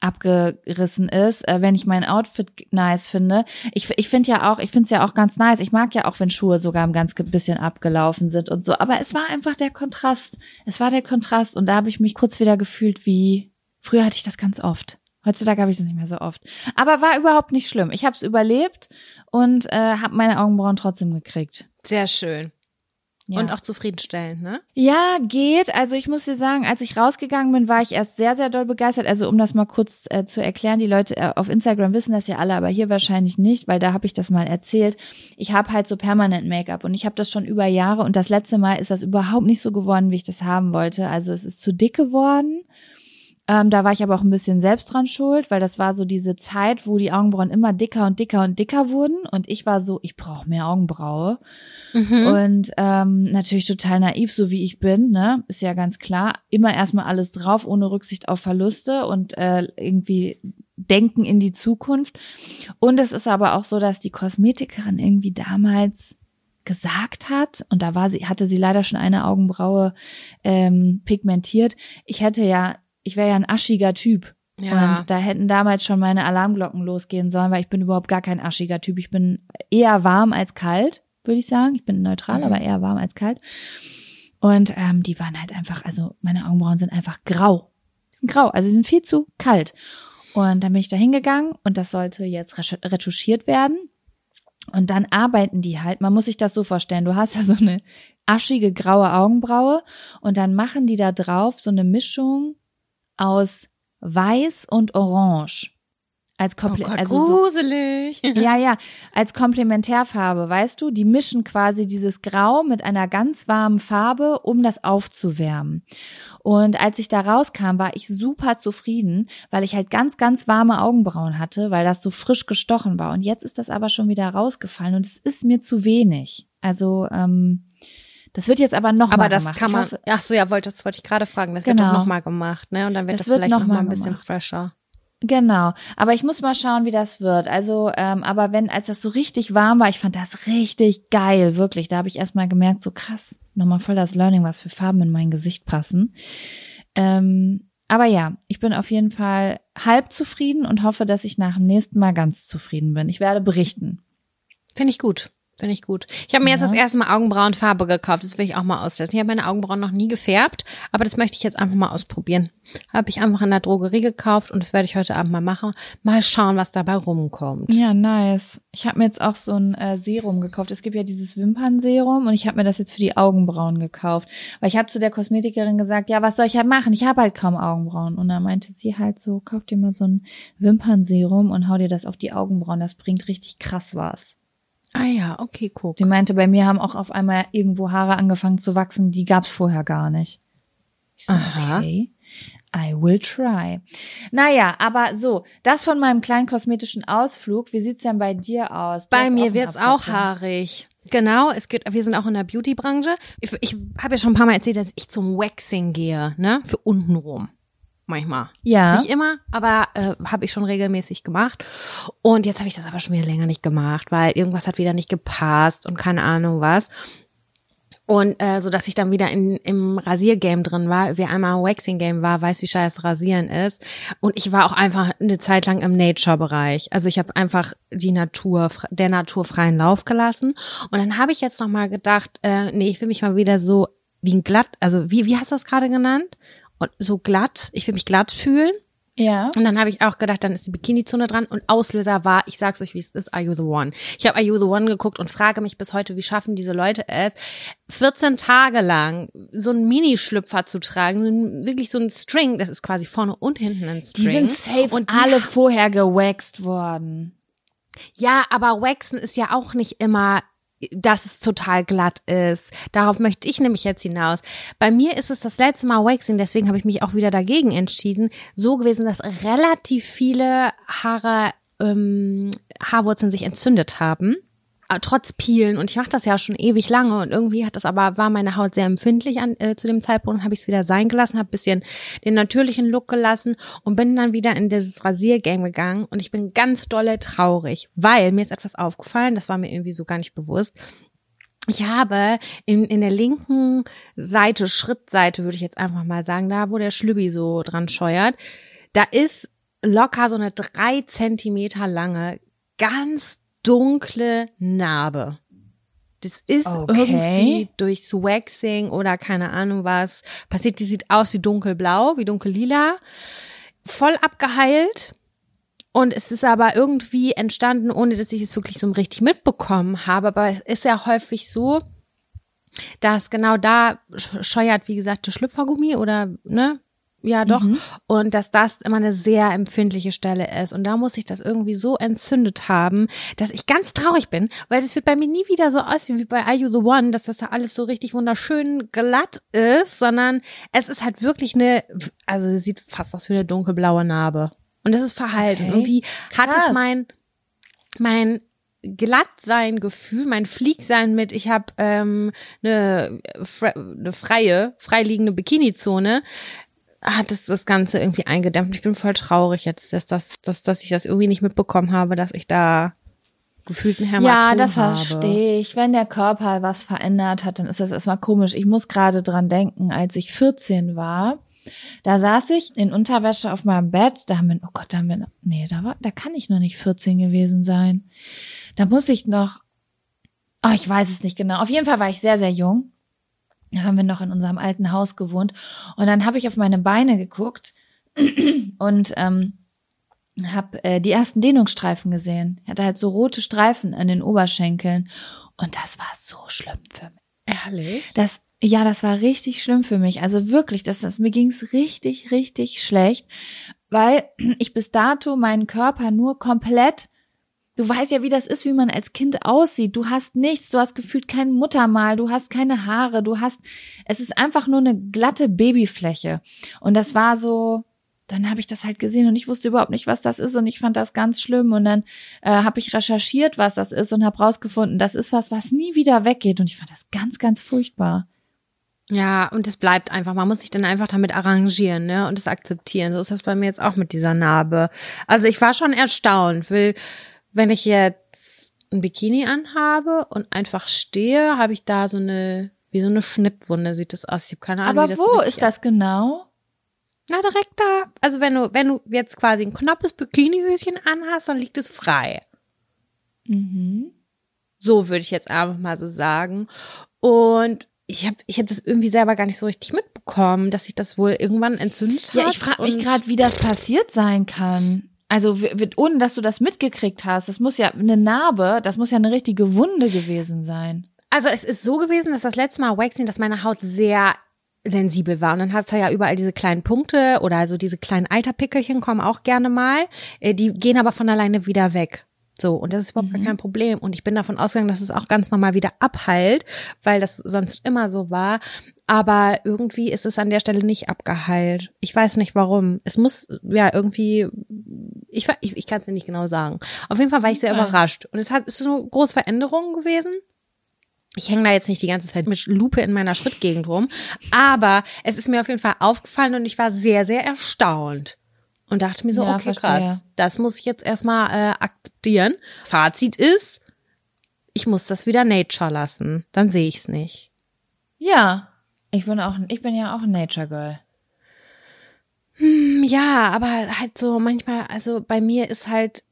abgerissen ist, äh, wenn ich mein Outfit nice finde. Ich, ich finde ja auch, ich finde es ja auch ganz nice. Ich mag ja auch, wenn Schuhe sogar ein ganz bisschen abgelaufen sind und so. Aber es war einfach der Kontrast. Es war der Kontrast und da habe ich mich kurz wieder gefühlt wie früher hatte ich das ganz oft. Heutzutage habe ich das nicht mehr so oft. Aber war überhaupt nicht schlimm. Ich habe es überlebt und äh, habe meine Augenbrauen trotzdem gekriegt. Sehr schön. Ja. Und auch zufriedenstellend, ne? Ja, geht. Also ich muss dir sagen, als ich rausgegangen bin, war ich erst sehr, sehr doll begeistert. Also um das mal kurz äh, zu erklären, die Leute äh, auf Instagram wissen das ja alle, aber hier wahrscheinlich nicht, weil da habe ich das mal erzählt. Ich habe halt so permanent Make-up und ich habe das schon über Jahre und das letzte Mal ist das überhaupt nicht so geworden, wie ich das haben wollte. Also es ist zu dick geworden. Ähm, da war ich aber auch ein bisschen selbst dran schuld, weil das war so diese Zeit, wo die Augenbrauen immer dicker und dicker und dicker wurden und ich war so, ich brauche mehr Augenbraue. Mhm. Und ähm, natürlich total naiv, so wie ich bin, ne? Ist ja ganz klar. Immer erstmal alles drauf, ohne Rücksicht auf Verluste und äh, irgendwie denken in die Zukunft. Und es ist aber auch so, dass die Kosmetikerin irgendwie damals gesagt hat, und da war sie, hatte sie leider schon eine Augenbraue ähm, pigmentiert, ich hätte ja, ich wäre ja ein aschiger Typ. Ja. Und da hätten damals schon meine Alarmglocken losgehen sollen, weil ich bin überhaupt gar kein aschiger Typ. Ich bin eher warm als kalt, würde ich sagen. Ich bin neutral, mhm. aber eher warm als kalt. Und ähm, die waren halt einfach, also meine Augenbrauen sind einfach grau. Die sind grau, also sie sind viel zu kalt. Und dann bin ich da hingegangen und das sollte jetzt retuschiert werden. Und dann arbeiten die halt, man muss sich das so vorstellen, du hast ja so eine aschige graue Augenbraue und dann machen die da drauf so eine Mischung aus weiß und orange als Kompl oh Gott, also gruselig. So, ja, ja, als Komplementärfarbe, weißt du, die mischen quasi dieses Grau mit einer ganz warmen Farbe, um das aufzuwärmen. Und als ich da rauskam, war ich super zufrieden, weil ich halt ganz, ganz warme Augenbrauen hatte, weil das so frisch gestochen war. Und jetzt ist das aber schon wieder rausgefallen und es ist mir zu wenig. Also, ähm, das wird jetzt aber noch aber mal das gemacht. kann man. Hoffe, ach so, ja, wollte das wollte ich gerade fragen. Das genau. wird doch noch mal gemacht, ne? Und dann wird das, das wird vielleicht noch, noch mal ein bisschen gemacht. fresher. Genau, aber ich muss mal schauen, wie das wird. Also, ähm, aber wenn, als das so richtig warm war, ich fand das richtig geil, wirklich. Da habe ich erstmal gemerkt, so krass, nochmal voll das Learning, was für Farben in mein Gesicht passen. Ähm, aber ja, ich bin auf jeden Fall halb zufrieden und hoffe, dass ich nach dem nächsten Mal ganz zufrieden bin. Ich werde berichten. Finde ich gut. Finde ich gut. Ich habe mir ja. jetzt das erste Mal Augenbrauenfarbe gekauft. Das will ich auch mal austesten. Ich habe meine Augenbrauen noch nie gefärbt, aber das möchte ich jetzt einfach mal ausprobieren. Habe ich einfach in der Drogerie gekauft und das werde ich heute Abend mal machen. Mal schauen, was dabei rumkommt. Ja, nice. Ich habe mir jetzt auch so ein äh, Serum gekauft. Es gibt ja dieses Wimpernserum und ich habe mir das jetzt für die Augenbrauen gekauft. Weil ich habe zu der Kosmetikerin gesagt, ja, was soll ich halt machen? Ich habe halt kaum Augenbrauen. Und dann meinte sie halt so, kauf dir mal so ein Wimpernserum und hau dir das auf die Augenbrauen. Das bringt richtig krass was. Ah ja, okay, guck. Sie meinte, bei mir haben auch auf einmal irgendwo Haare angefangen zu wachsen, die gab's vorher gar nicht. Ich so, Aha. okay. I will try. Naja, aber so, das von meinem kleinen kosmetischen Ausflug. Wie sieht's denn bei dir aus? Bei mir wird's auch haarig. Genau, es geht, wir sind auch in der Beauty-Branche. Ich, ich habe ja schon ein paar Mal erzählt, dass ich zum Waxing gehe, ne, für untenrum manchmal. Ja. Nicht immer, aber äh, habe ich schon regelmäßig gemacht. Und jetzt habe ich das aber schon wieder länger nicht gemacht, weil irgendwas hat wieder nicht gepasst und keine Ahnung was. Und äh, so dass ich dann wieder in, im Rasiergame drin war. Wer einmal im Waxing-Game war, weiß, wie scheiße Rasieren ist. Und ich war auch einfach eine Zeit lang im Nature-Bereich. Also ich habe einfach die Natur, der Natur freien Lauf gelassen. Und dann habe ich jetzt noch mal gedacht, äh, nee, ich will mich mal wieder so wie ein glatt, also wie, wie hast du das gerade genannt? Und so glatt. Ich will mich glatt fühlen. Ja. Und dann habe ich auch gedacht, dann ist die Bikini-Zone dran und Auslöser war, ich sag's euch, wie es ist, Are You the One? Ich habe Are You the One geguckt und frage mich bis heute, wie schaffen diese Leute es, 14 Tage lang so einen Minischlüpfer zu tragen, wirklich so ein String, das ist quasi vorne und hinten ein String. Die sind safe und alle vorher gewaxt worden. Ja, aber Waxen ist ja auch nicht immer dass es total glatt ist. Darauf möchte ich nämlich jetzt hinaus. Bei mir ist es das letzte Mal Waxing, deswegen habe ich mich auch wieder dagegen entschieden, so gewesen, dass relativ viele Haare, ähm, Haarwurzeln sich entzündet haben. Äh, trotz Peelen. Und ich mache das ja schon ewig lange und irgendwie hat das aber war meine Haut sehr empfindlich an äh, zu dem Zeitpunkt habe ich es wieder sein gelassen habe bisschen den natürlichen Look gelassen und bin dann wieder in dieses Rasiergame gegangen und ich bin ganz dolle traurig weil mir ist etwas aufgefallen das war mir irgendwie so gar nicht bewusst. Ich habe in, in der linken Seite, Schrittseite würde ich jetzt einfach mal sagen, da wo der Schlübbi so dran scheuert, da ist locker so eine drei Zentimeter lange, ganz dunkle Narbe. Das ist okay. irgendwie durchs Waxing oder keine Ahnung was passiert. Die sieht aus wie dunkelblau, wie dunkellila. Voll abgeheilt. Und es ist aber irgendwie entstanden, ohne dass ich es wirklich so richtig mitbekommen habe. Aber es ist ja häufig so, dass genau da scheuert, wie gesagt, der Schlüpfergummi oder, ne, ja, doch. Mhm. Und dass das immer eine sehr empfindliche Stelle ist. Und da muss ich das irgendwie so entzündet haben, dass ich ganz traurig bin, weil es wird bei mir nie wieder so aussehen wie bei Are You the One, dass das da alles so richtig wunderschön glatt ist, sondern es ist halt wirklich eine, also es sieht fast aus wie eine dunkelblaue Narbe. Und das ist Verhalten. Okay. Irgendwie hat es mein, mein glatt sein Gefühl, mein Flieg sein mit, ich habe ähm, eine, eine freie, freiliegende Bikini-Zone, hat es das Ganze irgendwie eingedämmt. Ich bin voll traurig jetzt, dass, das, dass, dass ich das irgendwie nicht mitbekommen habe, dass ich da gefühlten Hämatom Ja, das verstehe ich. Wenn der Körper was verändert hat, dann ist das erstmal komisch. Ich muss gerade dran denken, als ich 14 war, da saß ich in Unterwäsche auf meinem Bett, da haben wir, oh Gott, da haben wir, nee, da war, da kann ich noch nicht 14 gewesen sein. Da muss ich noch, Oh, ich weiß es nicht genau. Auf jeden Fall war ich sehr, sehr jung. Da haben wir noch in unserem alten Haus gewohnt. Und dann habe ich auf meine Beine geguckt und ähm, habe äh, die ersten Dehnungsstreifen gesehen. Ich hatte halt so rote Streifen an den Oberschenkeln. Und das war so schlimm für mich. Ehrlich? Das, ja, das war richtig schlimm für mich. Also wirklich, das, das mir ging's richtig, richtig schlecht, weil ich bis dato meinen Körper nur komplett Du weißt ja, wie das ist, wie man als Kind aussieht. Du hast nichts, du hast gefühlt kein Muttermal, du hast keine Haare, du hast, es ist einfach nur eine glatte Babyfläche. Und das war so, dann habe ich das halt gesehen und ich wusste überhaupt nicht, was das ist und ich fand das ganz schlimm und dann äh, habe ich recherchiert, was das ist und habe rausgefunden, das ist was, was nie wieder weggeht und ich fand das ganz, ganz furchtbar. Ja, und es bleibt einfach. Man muss sich dann einfach damit arrangieren, ne, und es akzeptieren. So ist das bei mir jetzt auch mit dieser Narbe. Also ich war schon erstaunt, weil wenn ich jetzt ein Bikini anhabe und einfach stehe, habe ich da so eine, wie so eine Schnittwunde sieht das aus. Ich habe keine Ahnung. Aber wo ist das genau? Na, direkt da. Also wenn du, wenn du jetzt quasi ein knappes Bikinihöschen anhast, dann liegt es frei. Mhm. So würde ich jetzt einfach mal so sagen. Und ich habe ich hab das irgendwie selber gar nicht so richtig mitbekommen, dass sich das wohl irgendwann entzündet hat. Ja, ich frage mich gerade, wie das passiert sein kann. Also ohne dass du das mitgekriegt hast, das muss ja eine Narbe, das muss ja eine richtige Wunde gewesen sein. Also es ist so gewesen, dass das letzte Mal Waxing, dass meine Haut sehr sensibel war. Und dann hast du ja überall diese kleinen Punkte oder also diese kleinen Eiterpickelchen kommen auch gerne mal. Äh, die gehen aber von alleine wieder weg. So, und das ist überhaupt mhm. kein Problem. Und ich bin davon ausgegangen, dass es auch ganz normal wieder abheilt, weil das sonst immer so war. Aber irgendwie ist es an der Stelle nicht abgeheilt. Ich weiß nicht warum. Es muss, ja, irgendwie, ich, ich, ich kann es dir nicht genau sagen. Auf jeden Fall war ich sehr okay. überrascht. Und es hat, es ist so eine große Veränderung gewesen. Ich hänge da jetzt nicht die ganze Zeit mit Lupe in meiner Schrittgegend rum, aber es ist mir auf jeden Fall aufgefallen und ich war sehr, sehr erstaunt und dachte mir so, ja, okay, verstehe. krass, das muss ich jetzt erstmal äh, akzeptieren. Fazit ist, ich muss das wieder Nature lassen, dann sehe ich es nicht. Ja, ich bin auch, ich bin ja auch ein Nature Girl. Hm, ja, aber halt so manchmal, also bei mir ist halt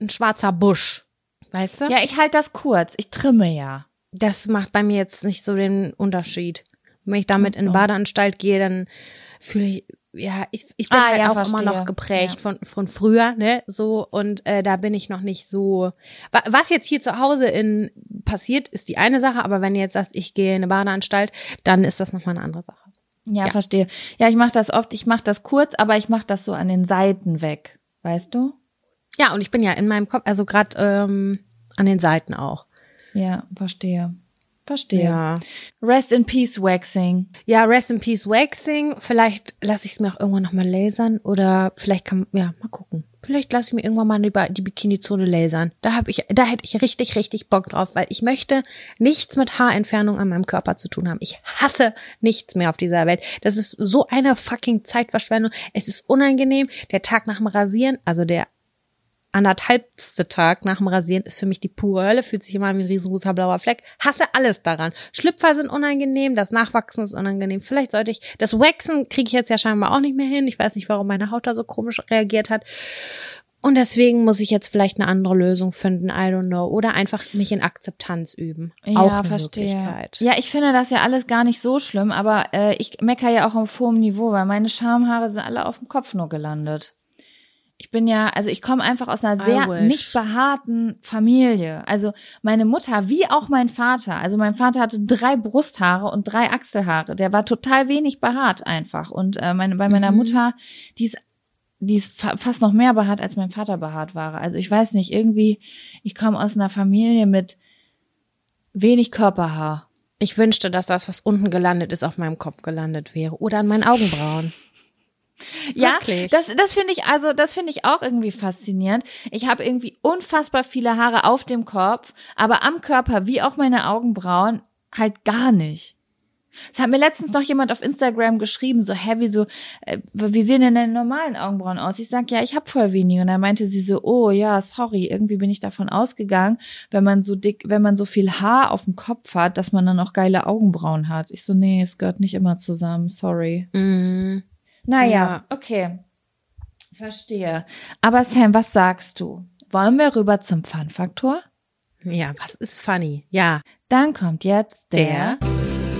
ein schwarzer Busch, weißt du? Ja, ich halte das kurz, ich trimme ja. Das macht bei mir jetzt nicht so den Unterschied. Wenn ich damit so. in Badeanstalt gehe, dann fühle ich, ja, ich, ich bin ah, halt ja, auch verstehe. immer noch geprägt ja. von, von früher, ne, so, und äh, da bin ich noch nicht so. Was jetzt hier zu Hause in passiert, ist die eine Sache, aber wenn du jetzt sagst, ich gehe in eine Badeanstalt, dann ist das nochmal eine andere Sache. Ja, ja. verstehe. Ja, ich mache das oft, ich mache das kurz, aber ich mache das so an den Seiten weg, weißt du? Ja, und ich bin ja in meinem Kopf, also gerade ähm, an den Seiten auch. Ja, verstehe. Verstehe. Ja. Rest in Peace Waxing. Ja, Rest in Peace Waxing. Vielleicht lasse ich es mir auch irgendwann nochmal lasern oder vielleicht kann, ja, mal gucken. Vielleicht lasse ich mir irgendwann mal über die Bikini-Zone lasern. Da habe ich, da hätte ich richtig, richtig Bock drauf, weil ich möchte nichts mit Haarentfernung an meinem Körper zu tun haben. Ich hasse nichts mehr auf dieser Welt. Das ist so eine fucking Zeitverschwendung. Es ist unangenehm. Der Tag nach dem Rasieren, also der anderthalbste Tag nach dem Rasieren ist für mich die pure Hölle, fühlt sich immer wie ein riesengroßer blauer Fleck. Hasse alles daran. Schlüpfer sind unangenehm, das Nachwachsen ist unangenehm. Vielleicht sollte ich, das Waxen kriege ich jetzt ja scheinbar auch nicht mehr hin. Ich weiß nicht, warum meine Haut da so komisch reagiert hat. Und deswegen muss ich jetzt vielleicht eine andere Lösung finden, I don't know. Oder einfach mich in Akzeptanz üben. Ja, auch eine verstehe. Möglichkeit. Ja, ich finde das ja alles gar nicht so schlimm, aber äh, ich mecker ja auch auf hohem Niveau, weil meine Schamhaare sind alle auf dem Kopf nur gelandet ich bin ja, also ich komme einfach aus einer sehr nicht behaarten Familie. Also meine Mutter wie auch mein Vater. Also mein Vater hatte drei Brusthaare und drei Achselhaare. Der war total wenig behaart einfach. Und äh, meine, bei meiner mhm. Mutter, die ist, die ist fa fast noch mehr behaart, als mein Vater behaart war. Also ich weiß nicht, irgendwie, ich komme aus einer Familie mit wenig Körperhaar. Ich wünschte, dass das, was unten gelandet ist, auf meinem Kopf gelandet wäre. Oder an meinen Augenbrauen. Ja, Wirklich? das, das finde ich also, das finde ich auch irgendwie faszinierend. Ich habe irgendwie unfassbar viele Haare auf dem Kopf, aber am Körper wie auch meine Augenbrauen halt gar nicht. Es hat mir letztens noch jemand auf Instagram geschrieben, so, hä, wie so, äh, wie sehen denn deine normalen Augenbrauen aus? Ich sag, ja, ich habe voll wenige. Und dann meinte sie so, oh ja, sorry, irgendwie bin ich davon ausgegangen, wenn man so dick, wenn man so viel Haar auf dem Kopf hat, dass man dann auch geile Augenbrauen hat. Ich so, nee, es gehört nicht immer zusammen, sorry. Mm. Naja, ja. okay. Verstehe. Aber Sam, was sagst du? Wollen wir rüber zum Fun-Faktor? Ja, was ist funny? Ja. Dann kommt jetzt der, Der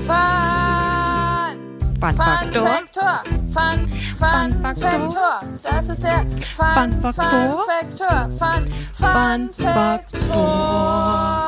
Fun, Fun Faktor. Faktor. Fun, Fun, Fun. Faktor. Das ist der Fun, Fun Faktor. Faktor. Fun, Fun, Fun Faktor.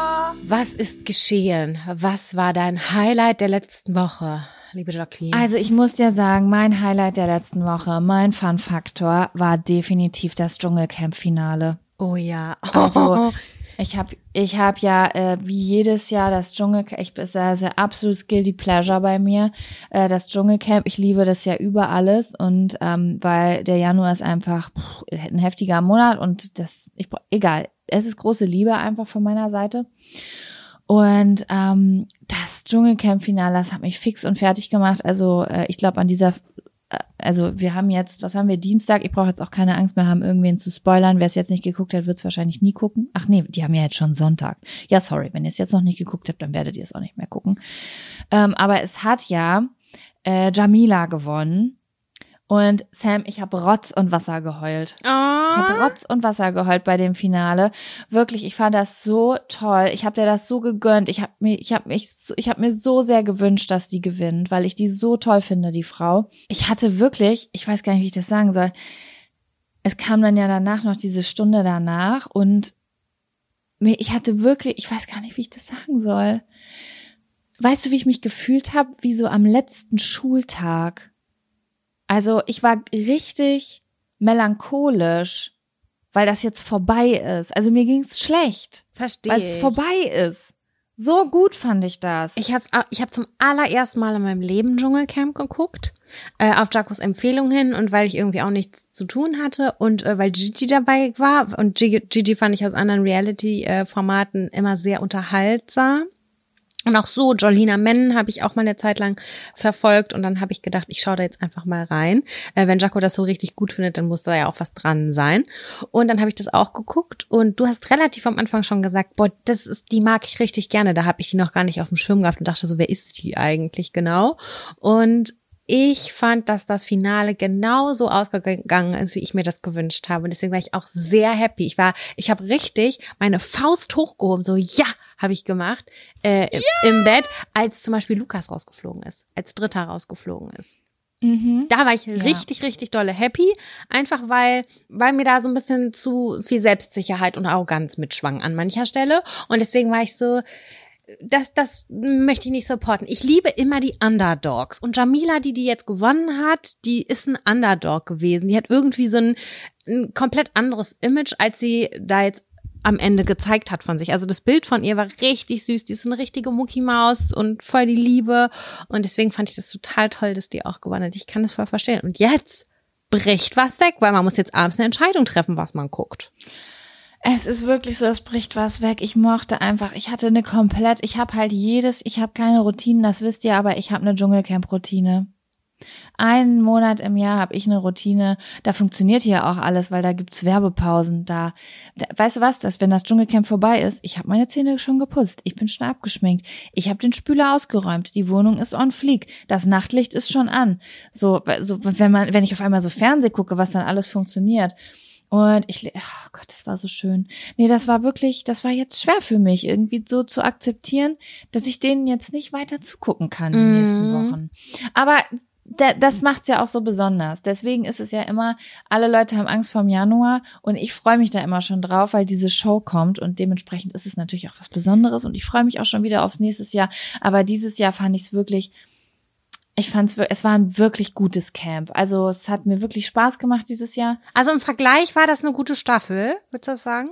Was ist geschehen? Was war dein Highlight der letzten Woche, liebe Jacqueline? Also ich muss dir sagen, mein Highlight der letzten Woche, mein Fun-Faktor war definitiv das Dschungelcamp-Finale. oh ja. Also ich habe ich hab ja äh, wie jedes Jahr das Dschungelcamp, ich bin sehr, sehr absolutes Guilty Pleasure bei mir, äh, das Dschungelcamp, ich liebe das ja über alles und ähm, weil der Januar ist einfach pff, ein heftiger Monat und das, ich egal, es ist große Liebe einfach von meiner Seite. Und ähm, das Dschungelcamp-Finale, das hat mich fix und fertig gemacht. Also äh, ich glaube an dieser äh, also wir haben jetzt, was haben wir, Dienstag, ich brauche jetzt auch keine Angst mehr haben, irgendwen zu spoilern. Wer es jetzt nicht geguckt hat, wird es wahrscheinlich nie gucken. Ach nee, die haben ja jetzt schon Sonntag. Ja, sorry, wenn ihr es jetzt noch nicht geguckt habt, dann werdet ihr es auch nicht mehr gucken. Ähm, aber es hat ja äh, Jamila gewonnen. Und Sam, ich habe Rotz und Wasser geheult. Ich habe Rotz und Wasser geheult bei dem Finale. Wirklich, ich fand das so toll. Ich habe dir das so gegönnt. Ich habe mir, ich habe mich, so, ich habe mir so sehr gewünscht, dass die gewinnt, weil ich die so toll finde, die Frau. Ich hatte wirklich, ich weiß gar nicht, wie ich das sagen soll. Es kam dann ja danach noch diese Stunde danach und mir, ich hatte wirklich, ich weiß gar nicht, wie ich das sagen soll. Weißt du, wie ich mich gefühlt habe, wie so am letzten Schultag? Also ich war richtig melancholisch, weil das jetzt vorbei ist. Also mir ging's schlecht, Verstehe. weil es vorbei ist. So gut fand ich das. Ich habe ich hab zum allerersten Mal in meinem Leben Dschungelcamp geguckt, äh, auf Jacos Empfehlung hin und weil ich irgendwie auch nichts zu tun hatte und äh, weil Gigi dabei war und Gigi, Gigi fand ich aus anderen Reality-Formaten immer sehr unterhaltsam. Und auch so, Jolina Men habe ich auch mal eine Zeit lang verfolgt und dann habe ich gedacht, ich schaue da jetzt einfach mal rein. Äh, wenn Jaco das so richtig gut findet, dann muss da ja auch was dran sein. Und dann habe ich das auch geguckt und du hast relativ am Anfang schon gesagt, boah, das ist, die mag ich richtig gerne. Da habe ich die noch gar nicht auf dem Schirm gehabt und dachte so, wer ist die eigentlich genau? Und ich fand, dass das Finale genauso ausgegangen ist, wie ich mir das gewünscht habe. Und deswegen war ich auch sehr happy. Ich war, ich habe richtig meine Faust hochgehoben, so ja, habe ich gemacht äh, im- im Bett, als zum Beispiel Lukas rausgeflogen ist, als Dritter rausgeflogen ist. mhm. Da war ich richtig, richtig dolle happy, einfach weil, weil mir da so ein bisschen zu viel Selbstsicherheit und Arroganz mitschwang an mancher Stelle. Und deswegen war ich so, das, das möchte ich nicht supporten. Ich liebe immer die Underdogs. Und Jamila, die die jetzt gewonnen hat, die ist ein Underdog gewesen. Die hat irgendwie so ein, ein komplett anderes Image, als sie da jetzt am Ende gezeigt hat von sich. Also das Bild von ihr war richtig süß. Die ist eine richtige Muckimaus und voll die Liebe. Und deswegen fand ich das total toll, dass die auch gewonnen hat. Ich kann das voll verstehen. Und jetzt bricht was weg, weil man muss jetzt abends eine Entscheidung treffen, was man guckt. Es ist wirklich so, es bricht was weg. Ich mochte einfach, ich hatte eine komplett, ich habe halt jedes, ich habe keine Routinen, das wisst ihr, aber ich habe eine Dschungelcamp-Routine. Einen Monat im Jahr habe ich eine Routine. Da funktioniert hier auch alles, weil da gibt's Werbepausen. Da, da weißt du was, dass wenn das Dschungelcamp vorbei ist, ich habe meine Zähne schon geputzt, ich bin schon abgeschminkt, ich habe den Spüler ausgeräumt, die Wohnung ist on fleek, das Nachtlicht ist schon an. So, so wenn man, wenn ich auf einmal so Fernseh gucke, was dann alles funktioniert. Und ich, oh Gott, das war so schön. Nee, das war wirklich, das war jetzt schwer für mich, irgendwie so zu akzeptieren, dass ich denen jetzt nicht weiter zugucken kann die Mhm. nächsten Wochen. Aber da, das macht's ja auch so besonders. Deswegen ist es ja immer, alle Leute haben Angst vorm Januar und ich freue mich da immer schon drauf, weil diese Show kommt und dementsprechend ist es natürlich auch was Besonderes und ich freue mich auch schon wieder aufs nächste Jahr. Aber dieses Jahr fand ich es wirklich, ich fand's, es war ein wirklich gutes Camp. Also es hat mir wirklich Spaß gemacht dieses Jahr. Also im Vergleich war das eine gute Staffel, würdest du das sagen?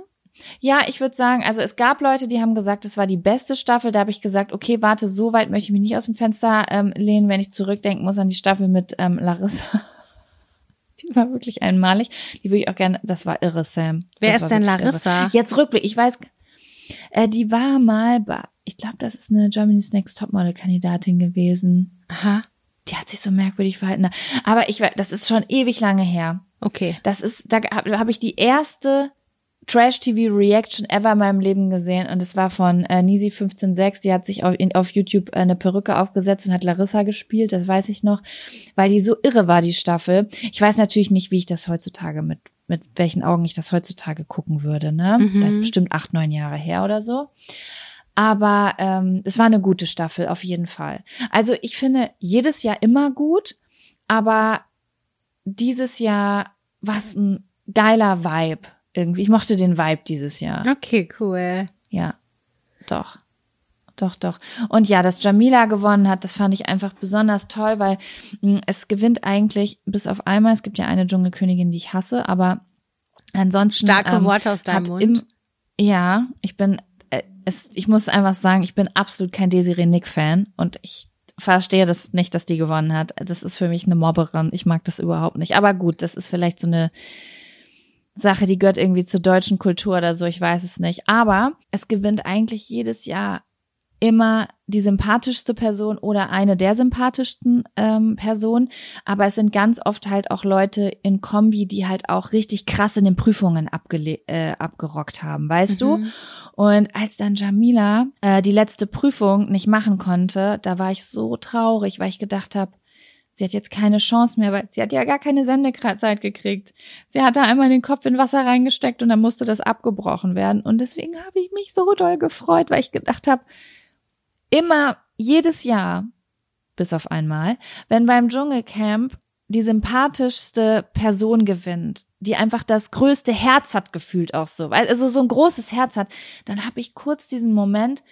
Ja, ich würde sagen, also es gab Leute, die haben gesagt, es war die beste Staffel. Da habe ich gesagt, okay, warte, so weit möchte ich mich nicht aus dem Fenster ähm, lehnen, wenn ich zurückdenken muss an die Staffel mit ähm, Larissa. Die war wirklich einmalig. Die würde ich auch gerne, das war irre, Sam. Wer das ist denn Larissa? Irre. Jetzt Rückblick, ich weiß, äh, die war mal ich glaube, das ist eine Germany's Next Topmodel-Kandidatin gewesen. Aha. Die hat sich so merkwürdig verhalten. Aber ich das ist schon ewig lange her. Okay. Das ist, da habe hab ich die erste Trash-TV-Reaction ever in meinem Leben gesehen und es war von äh, Nisi 156. Die hat sich auf, in, auf YouTube äh, eine Perücke aufgesetzt und hat Larissa gespielt, das weiß ich noch, weil die so irre war, die Staffel. Ich weiß natürlich nicht, wie ich das heutzutage mit mit welchen Augen ich das heutzutage gucken würde. Ne? Mhm. Das ist bestimmt acht, neun Jahre her oder so. Aber ähm, es war eine gute Staffel, auf jeden Fall. Also ich finde jedes Jahr immer gut, aber dieses Jahr war es ein geiler Vibe irgendwie. Ich mochte den Vibe dieses Jahr. Okay, cool. Ja, doch. Doch, doch. Und ja, dass Jamila gewonnen hat, das fand ich einfach besonders toll, weil mh, es gewinnt eigentlich bis auf einmal, es gibt ja eine Dschungelkönigin, die ich hasse, aber ansonsten. Starke ähm, Worte aus deinem Mund. Im, ja, ich bin, es, ich muss einfach sagen, ich bin absolut kein Desiree Nick-Fan und ich verstehe das nicht, dass die gewonnen hat. Das ist für mich eine Mobberin. Ich mag das überhaupt nicht. Aber gut, das ist vielleicht so eine Sache, die gehört irgendwie zur deutschen Kultur oder so, ich weiß es nicht. Aber es gewinnt eigentlich jedes Jahr immer die sympathischste Person oder eine der sympathischsten ähm, Personen. Aber es sind ganz oft halt auch Leute in Kombi, die halt auch richtig krass in den Prüfungen abgele äh, abgerockt haben, weißt du? Mhm. Und als dann Jamila äh, die letzte Prüfung nicht machen konnte, da war ich so traurig, weil ich gedacht habe, sie hat jetzt keine Chance mehr, weil sie hat ja gar keine Sendezeit gekriegt. Sie hat da einmal den Kopf in Wasser reingesteckt und dann musste das abgebrochen werden. Und deswegen habe ich mich so doll gefreut, weil ich gedacht habe, immer, jedes Jahr, bis auf einmal, wenn beim Dschungelcamp die sympathischste Person gewinnt, die einfach das größte Herz hat gefühlt auch so, also so ein großes Herz hat, dann habe ich kurz diesen Moment,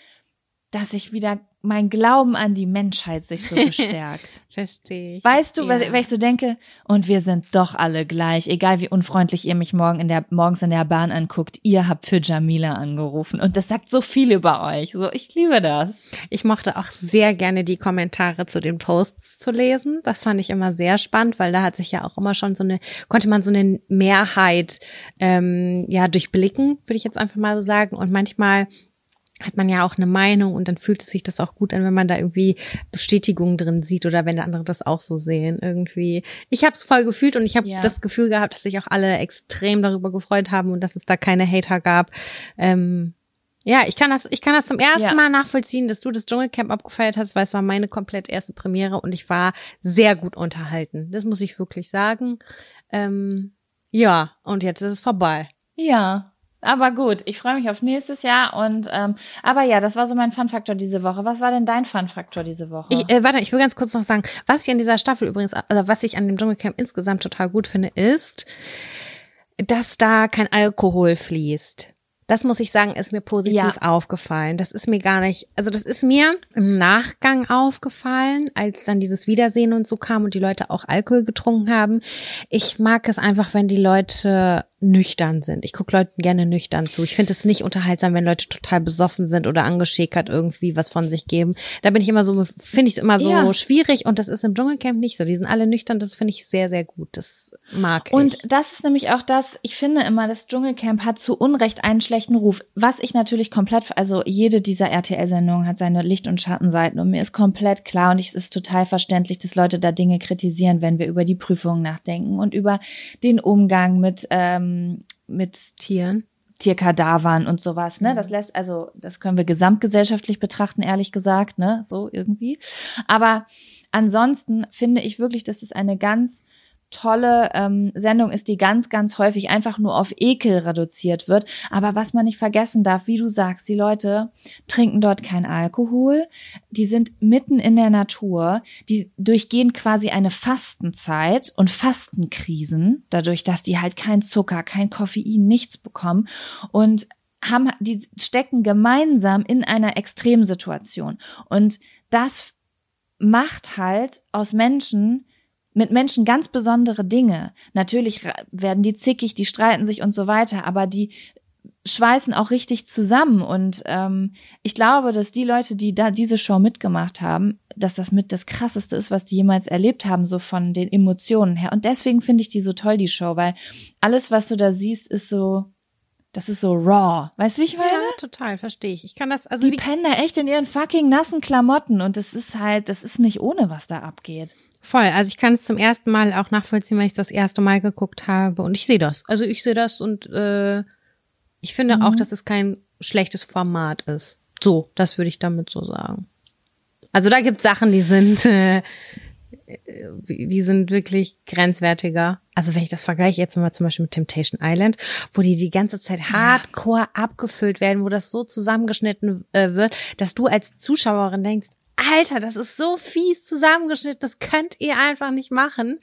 dass ich wieder mein Glauben an die Menschheit sich so bestärkt. Verstehe ich. Weißt du, weil, weil ich so denke, und wir sind doch alle gleich, egal wie unfreundlich ihr mich morgen in der, morgens in der Bahn anguckt, ihr habt für Jamila angerufen. Und das sagt so viel über euch. So, ich liebe das. Ich mochte auch sehr gerne die Kommentare zu den Posts zu lesen. Das fand ich immer sehr spannend, weil da hat sich ja auch immer schon so eine, konnte man so eine Mehrheit ähm, ja durchblicken, würde ich jetzt einfach mal so sagen. Und manchmal hat man ja auch eine Meinung und dann fühlt es sich das auch gut an, wenn man da irgendwie Bestätigung drin sieht oder wenn andere das auch so sehen irgendwie. Ich habe es voll gefühlt und ich habe Ja. das Gefühl gehabt, dass sich auch alle extrem darüber gefreut haben und dass es da keine Hater gab. Ähm, ja, ich kann das, ich kann das zum ersten Ja. Mal nachvollziehen, dass du das Dschungelcamp abgefeiert hast, weil es war meine komplett erste Premiere und ich war sehr gut unterhalten. Das muss ich wirklich sagen. Ähm, ja, und jetzt ist es vorbei. Ja. Aber gut, ich freue mich auf nächstes Jahr und ähm, aber ja, das war so mein Fun-Faktor diese Woche. Was war denn dein Fun-Faktor diese Woche? Ich, äh, warte, ich will ganz kurz noch sagen, was ich an dieser Staffel übrigens, also was ich an dem Dschungelcamp insgesamt total gut finde, ist, dass da kein Alkohol fließt. Das muss ich sagen, ist mir positiv aufgefallen. Das ist mir gar nicht, also das ist mir im Nachgang aufgefallen, als dann dieses Wiedersehen und so kam und die Leute auch Alkohol getrunken haben. Ich mag es einfach, wenn die Leute nüchtern sind. Ich gucke Leuten gerne nüchtern zu. Ich finde es nicht unterhaltsam, wenn Leute total besoffen sind oder angeschäkert irgendwie was von sich geben. Da bin ich immer so, finde ich es immer so Ja. schwierig und das ist im Dschungelcamp nicht so. Die sind alle nüchtern, das finde ich sehr, sehr gut. Das mag Und ich. das ist nämlich auch das, ich finde immer, das Dschungelcamp hat zu Unrecht einen schlechten Ruf. Was ich natürlich komplett, also jede dieser RTL-Sendungen hat seine Licht- und Schattenseiten und mir ist komplett klar und es ist total verständlich, dass Leute da Dinge kritisieren, wenn wir über die Prüfungen nachdenken und über den Umgang mit, ähm, mit Tieren. Tierkadavern und sowas, ne? Das lässt, also, das können wir gesamtgesellschaftlich betrachten, ehrlich gesagt, ne? So irgendwie. Aber ansonsten finde ich wirklich, dass es eine ganz tolle ähm, Sendung ist, die ganz, ganz häufig einfach nur auf Ekel reduziert wird. Aber was man nicht vergessen darf, wie du sagst, die Leute trinken dort kein Alkohol, die sind mitten in der Natur, die durchgehen quasi eine Fastenzeit und Fastenkrisen, dadurch, dass die halt kein Zucker, kein Koffein, nichts bekommen und haben, die stecken gemeinsam in einer Extremsituation. Und das macht halt aus Menschen mit Menschen ganz besondere Dinge. Natürlich werden die zickig, die streiten sich und so weiter, aber die schweißen auch richtig zusammen. Und ähm, ich glaube, dass die Leute, die da diese Show mitgemacht haben, dass das mit das Krasseste ist, was die jemals erlebt haben, so von den Emotionen her. Und deswegen finde ich die so toll, die Show, weil alles, was du da siehst, ist so, das ist so raw. Weißt du, wie ich meine? Ja, total, verstehe ich. Ich kann das, also Die pennen da echt in ihren fucking nassen Klamotten und das ist halt, das ist nicht ohne, was da abgeht. Voll. Also ich kann es zum ersten Mal auch nachvollziehen, weil ich das erste Mal geguckt habe und ich sehe das. Also ich sehe das und äh, ich finde auch, dass es kein schlechtes Format ist. So, das würde ich damit so sagen. Also da gibt Sachen, die sind, äh, äh, die sind wirklich grenzwertiger. Also wenn ich das vergleiche jetzt mal zum Beispiel mit Temptation Island, wo die die ganze Zeit hardcore abgefüllt werden, wo das so zusammengeschnitten äh, wird, dass du als Zuschauerin denkst, Alter, das ist so fies zusammengeschnitten, das könnt ihr einfach nicht machen.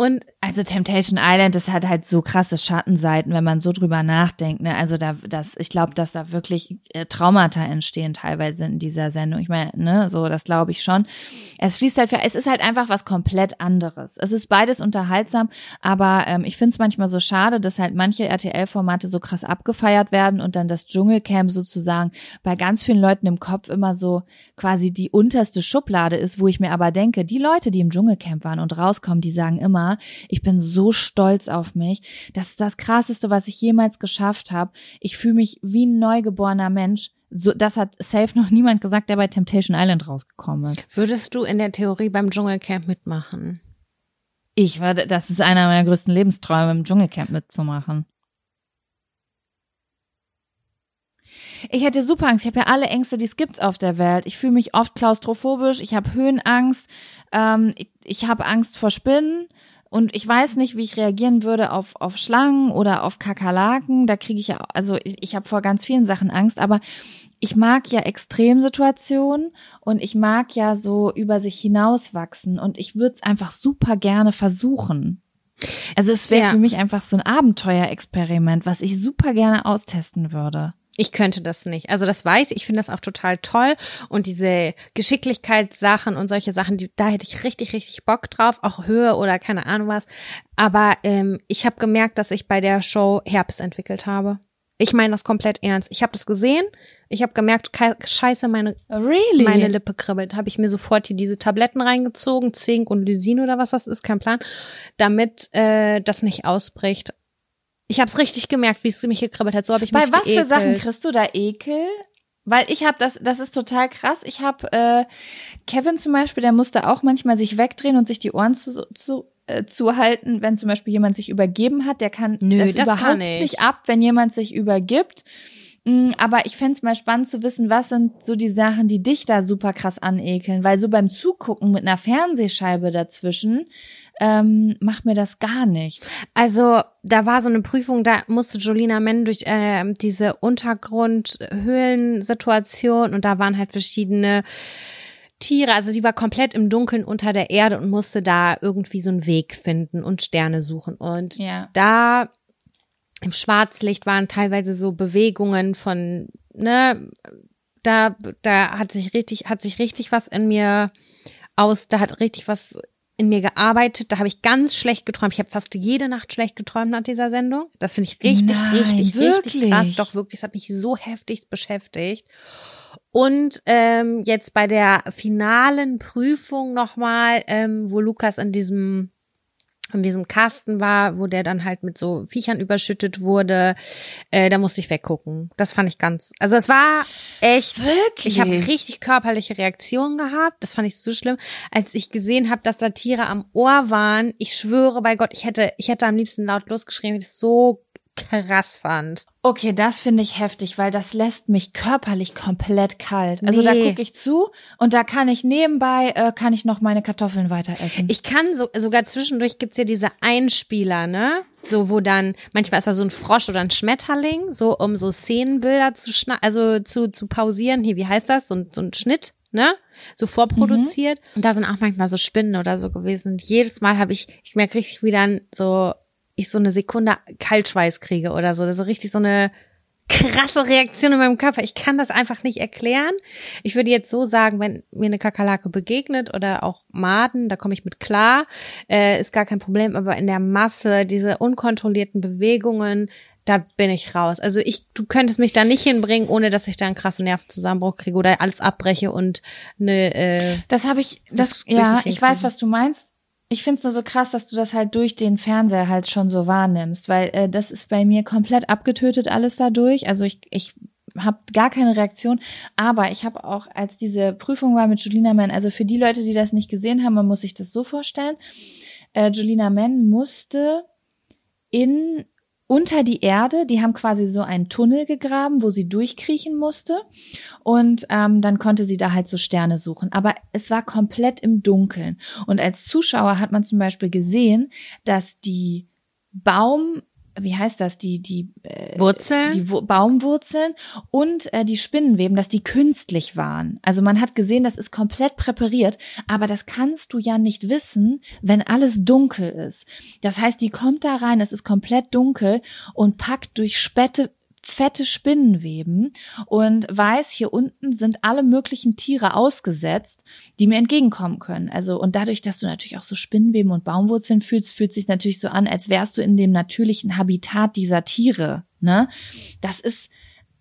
Und Also Temptation Island, das hat halt so krasse Schattenseiten, wenn man so drüber nachdenkt. Ne? Also da, das, ich glaube, dass da wirklich äh, Traumata entstehen teilweise in dieser Sendung. Ich meine, ne, so das glaube ich schon. Es fließt halt, es ist halt einfach was komplett anderes. Es ist beides unterhaltsam, aber ähm, ich finde es manchmal so schade, dass halt manche RTL-Formate so krass abgefeiert werden und dann das Dschungelcamp sozusagen bei ganz vielen Leuten im Kopf immer so quasi die unterste Schublade ist, wo ich mir aber denke, die Leute, die im Dschungelcamp waren und rauskommen, die sagen immer, ich bin so stolz auf mich. Das ist das Krasseste, was ich jemals geschafft habe. Ich fühle mich wie ein neugeborener Mensch. So, das hat safe noch niemand gesagt, der bei Temptation Island rausgekommen ist. würdest du in der Theorie beim Dschungelcamp mitmachen? Ich war, das ist einer meiner größten Lebensträume, im Dschungelcamp mitzumachen. Ich hätte super Angst. Ich habe ja alle Ängste, die es gibt auf der Welt. Ich fühle mich oft klaustrophobisch. Ich habe Höhenangst. Ähm, ich ich habe Angst vor Spinnen. Und ich weiß nicht, wie ich reagieren würde auf, auf Schlangen oder auf Kakerlaken. Da kriege ich ja, also ich, ich habe vor ganz vielen Sachen Angst, aber ich mag ja Extremsituationen und ich mag ja so über sich hinauswachsen und ich würde es einfach super gerne versuchen. Also es wäre Ja. für mich einfach so ein Abenteuerexperiment, was ich super gerne austesten würde. Ich könnte das nicht. Also das weiß ich, ich finde das auch total toll. Und diese Geschicklichkeitssachen und solche Sachen, die, da hätte ich richtig, richtig Bock drauf, auch Höhe oder keine Ahnung was. Aber ähm, ich habe gemerkt, dass ich bei der Show Herpes entwickelt habe. Ich meine das komplett ernst. Ich habe das gesehen. Ich habe gemerkt, scheiße, meine, Really? meine Lippe kribbelt. Habe ich mir sofort hier diese Tabletten reingezogen, Zink und Lysin oder was das ist, kein Plan, damit äh, das nicht ausbricht. Ich habe es richtig gemerkt, wie es mich gekribbelt hat. So habe ich Bei mich was für geekelt. Sachen kriegst du da Ekel? Weil ich habe das, das ist total krass. Ich habe äh, Kevin zum Beispiel, der musste auch manchmal sich wegdrehen und sich die Ohren zu, zu äh, zuhalten, wenn zum Beispiel jemand sich übergeben hat. Der kann Nö, das, das überhaupt kann ich. nicht ab, wenn jemand sich übergibt. Mm, Aber ich fänd's mal spannend zu wissen, was sind so die Sachen, die dich da super krass anekeln. Weil so beim Zugucken mit einer Fernsehscheibe dazwischen ähm, macht mir das gar nichts. Also da war so eine Prüfung, da musste Jolina Men durch ähm, diese Untergrundhöhlensituation und da waren halt verschiedene Tiere. Also sie war komplett im Dunkeln unter der Erde und musste da irgendwie so einen Weg finden und Sterne suchen. Und Ja. da im Schwarzlicht waren teilweise so Bewegungen von, ne, da, da hat sich richtig, hat sich richtig was in mir aus, da hat richtig was in mir gearbeitet. Da habe ich ganz schlecht geträumt. Ich habe fast jede Nacht schlecht geträumt nach dieser Sendung. Das finde ich richtig, Nein, richtig, richtig wirklich? krass. Doch wirklich, es hat mich so heftig beschäftigt. Und ähm, jetzt bei der finalen Prüfung nochmal, ähm, wo Lukas in diesem in diesem Kasten war, wo der dann halt mit so Viechern überschüttet wurde, äh, da musste ich weggucken. Das fand ich ganz, also es war echt, Wirklich? ich habe richtig körperliche Reaktionen gehabt. Das fand ich so schlimm, als ich gesehen habe, dass da Tiere am Ohr waren. Ich schwöre bei Gott, ich hätte, ich hätte am liebsten laut losgeschrien, weil ich so krass fand. Okay, das finde ich heftig, weil das lässt mich körperlich komplett kalt. Also da Nee. gucke ich zu und da kann ich nebenbei, äh, kann ich noch meine Kartoffeln weiter essen. Ich kann so, sogar zwischendurch gibt's ja diese Einspieler, ne? So, wo dann, manchmal ist da so ein Frosch oder ein Schmetterling, so um so Szenenbilder zu schna also zu, zu pausieren. Hier, wie heißt das? So, ein- so ein Schnitt, ne? So vorproduziert. Und da sind auch manchmal so Spinnen oder so gewesen. Und jedes Mal habe ich, ich merke richtig, wie dann so, ich so eine Sekunde Kaltschweiß kriege oder so. Das ist richtig so eine krasse Reaktion in meinem Körper. Ich kann das einfach nicht erklären. Ich würde jetzt so sagen, wenn mir eine Kakerlake begegnet oder auch Maden, da komme ich mit klar, äh, ist gar kein Problem. Aber in der Masse, diese unkontrollierten Bewegungen, da bin ich raus. Also ich, du könntest mich da nicht hinbringen, ohne dass ich da einen krassen Nervenzusammenbruch kriege oder alles abbreche und eine, äh, das habe ich, das, Das ja, ich weiß, was du meinst. Ich find's nur so krass, dass du das halt durch den Fernseher halt schon so wahrnimmst, weil äh, das ist bei mir komplett abgetötet alles dadurch. Also ich, ich habe gar keine Reaktion, aber ich habe auch, als diese Prüfung war mit Julina Mann, also für die Leute, die das nicht gesehen haben, man muss sich das so vorstellen, äh, Julina Mann musste in unter die Erde. Die haben quasi so einen Tunnel gegraben, wo sie durchkriechen musste. Und ähm, dann konnte sie da halt so Sterne suchen. Aber es war komplett im Dunkeln. Und als Zuschauer hat man zum Beispiel gesehen, dass die Baum wie heißt das, die, die, äh, Wurzeln? die Wu- Baumwurzeln und äh, die Spinnenweben, dass die künstlich waren. Also man hat gesehen, das ist komplett präpariert, aber das kannst du ja nicht wissen, wenn alles dunkel ist. Das heißt, die kommt da rein, es ist komplett dunkel und packt durch Spätte fette Spinnenweben und weiß, hier unten sind alle möglichen Tiere ausgesetzt, die mir entgegenkommen können. Also, und dadurch, dass du natürlich auch so Spinnenweben und Baumwurzeln fühlst, fühlt sich natürlich so an, als wärst du in dem natürlichen Habitat dieser Tiere, ne? Das ist,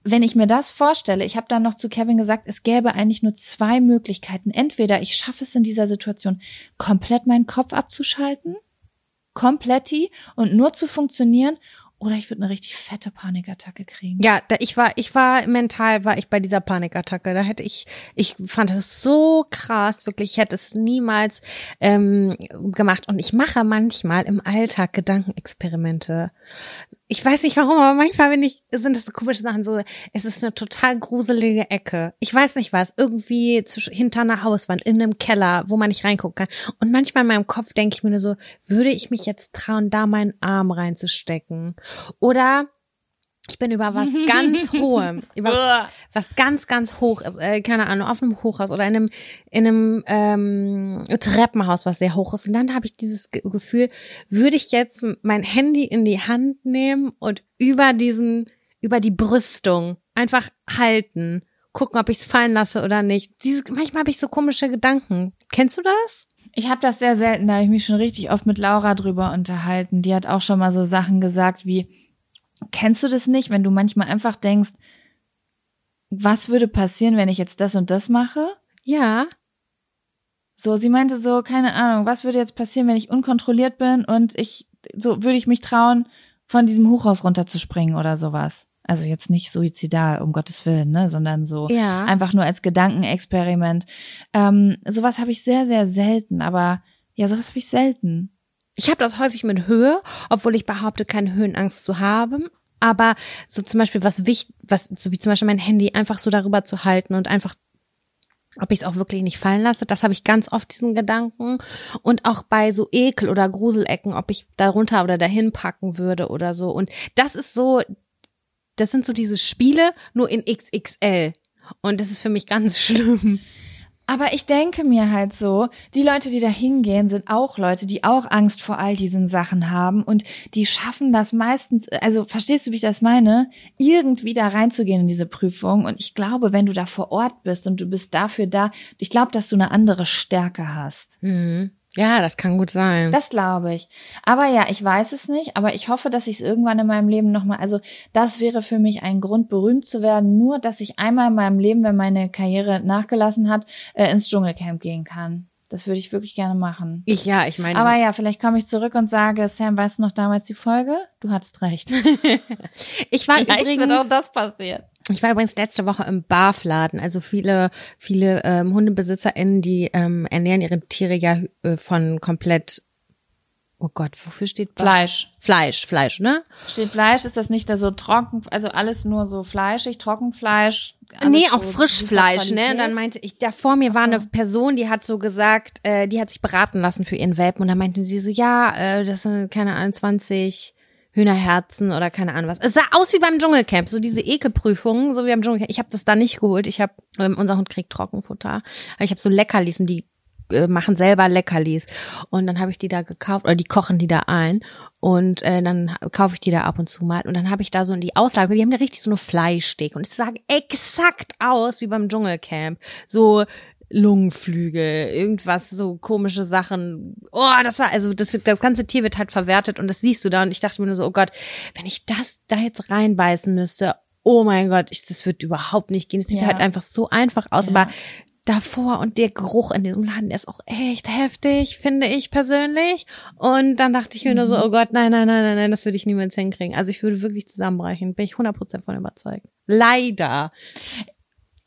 wenn ich mir das vorstelle, ich habe dann noch zu Kevin gesagt, es gäbe eigentlich nur zwei Möglichkeiten. Entweder ich schaffe es in dieser Situation, komplett meinen Kopf abzuschalten, kompletti und nur zu funktionieren, oder ich würde eine richtig fette Panikattacke kriegen. Ja, da, ich war, ich war mental, war ich bei dieser Panikattacke. Da hätte ich, ich fand das so krass, wirklich, ich hätte es niemals ähm, gemacht. Und ich mache manchmal im Alltag Gedankenexperimente. Ich weiß nicht warum, aber manchmal bin ich, sind das so komische Sachen, so, es ist eine total gruselige Ecke. Ich weiß nicht was, irgendwie zwischen, hinter einer Hauswand, in einem Keller, wo man nicht reingucken kann. Und manchmal in meinem Kopf denke ich mir nur so, würde ich mich jetzt trauen, da meinen Arm reinzustecken? Oder ich bin über was ganz Hohem, über was ganz, ganz hoch ist, äh, keine Ahnung, auf einem Hochhaus oder in einem, in einem ähm, Treppenhaus, was sehr hoch ist. Und dann habe ich dieses Ge- Gefühl, würde ich jetzt mein Handy in die Hand nehmen und über diesen, über die Brüstung einfach halten, gucken, ob ich es fallen lasse oder nicht. Dieses, manchmal habe ich so komische Gedanken. Kennst du das? Ich habe das sehr selten, da habe ich mich schon richtig oft mit Laura drüber unterhalten. Die hat auch schon mal so Sachen gesagt wie, kennst du das nicht, wenn du manchmal einfach denkst, was würde passieren, wenn ich jetzt das und das mache? Ja. So, sie meinte so, keine Ahnung, was würde jetzt passieren, wenn ich unkontrolliert bin und ich, so würde ich mich trauen, von diesem Hochhaus runterzuspringen oder sowas. Also jetzt nicht suizidal, um Gottes Willen, ne, sondern so Ja. einfach nur als Gedankenexperiment. Ähm, sowas habe ich sehr, sehr selten, aber ja, sowas habe ich selten. Ich habe das häufig mit Höhe, obwohl ich behaupte, keine Höhenangst zu haben. Aber so zum Beispiel was wichtig, was, so wie zum Beispiel mein Handy einfach so darüber zu halten und einfach, ob ich es auch wirklich nicht fallen lasse, das habe ich ganz oft diesen Gedanken. Und auch bei so Ekel oder Gruselecken, ob ich da runter oder dahin packen würde oder so. Und das ist so, das sind so diese Spiele nur in XXL. Und das ist für mich ganz schlimm. Aber ich denke mir halt so, die Leute, die da hingehen, sind auch Leute, die auch Angst vor all diesen Sachen haben und die schaffen das meistens, also verstehst du, wie ich das meine, irgendwie da reinzugehen in diese Prüfung. Und ich glaube, wenn du da vor Ort bist und du bist dafür da, ich glaube, dass du eine andere Stärke hast. Mhm. Ja, das kann gut sein. Das glaube ich. Aber ja, ich weiß es nicht, aber ich hoffe, dass ich es irgendwann in meinem Leben nochmal, also das wäre für mich ein Grund, berühmt zu werden, nur dass ich einmal in meinem Leben, wenn meine Karriere nachgelassen hat, äh, ins Dschungelcamp gehen kann. Das würde ich wirklich gerne machen. ich ja, ich meine. Aber ja, vielleicht komme ich zurück und sage, Sam, weißt du noch damals die Folge? Du hattest recht. ich war übrigens, das passiert. Ich war übrigens letzte Woche im Barfladen. Also viele, viele ähm, HundebesitzerInnen, die ähm, ernähren ihre Tiere ja äh, von komplett. Oh Gott, wofür steht Bar? Fleisch. Fleisch, Fleisch, ne? Steht Fleisch, ist das nicht da so trocken, also alles nur so fleischig, Trockenfleisch? nee, so auch Frischfleisch, super ne? Und dann meinte ich, da vor mir war Ach so. eine Person, die hat so gesagt, äh, die hat sich beraten lassen für ihren Welpen. Und dann meinte sie so, ja, äh, das sind keine Ahnung, 20 Hühnerherzen oder keine Ahnung was. Es sah aus wie beim Dschungelcamp, so diese Ekelprüfungen, so wie beim Dschungelcamp. Ich habe das da nicht geholt. Ich habe, ähm, unser Hund kriegt Trockenfutter. Aber ich habe so Leckerlis und die äh, machen selber Leckerlis. Und dann habe ich die da gekauft, oder die kochen die da ein. Und äh, dann kaufe ich die da ab und zu mal. Und dann habe ich da so in die Auslage, die haben da richtig so eine Fleischsteak. Und es sah exakt aus wie beim Dschungelcamp. So Lungenflügel, irgendwas, so komische Sachen. Oh, das war, also das, wird, das ganze Tier wird halt verwertet und das siehst du da. Und ich dachte mir nur so, oh Gott, wenn ich das da jetzt reinbeißen müsste, oh mein Gott, ich, das wird überhaupt nicht gehen. Es sieht Ja. halt einfach so einfach aus, Ja. aber davor und der Geruch in diesem Laden, der ist auch echt heftig, finde ich persönlich. Und dann dachte ich mir nur so, Mhm. oh Gott, nein, nein, nein, nein, nein, das würde ich niemals hinkriegen. Also ich würde wirklich zusammenbrechen, bin ich 100% von überzeugt. Leider.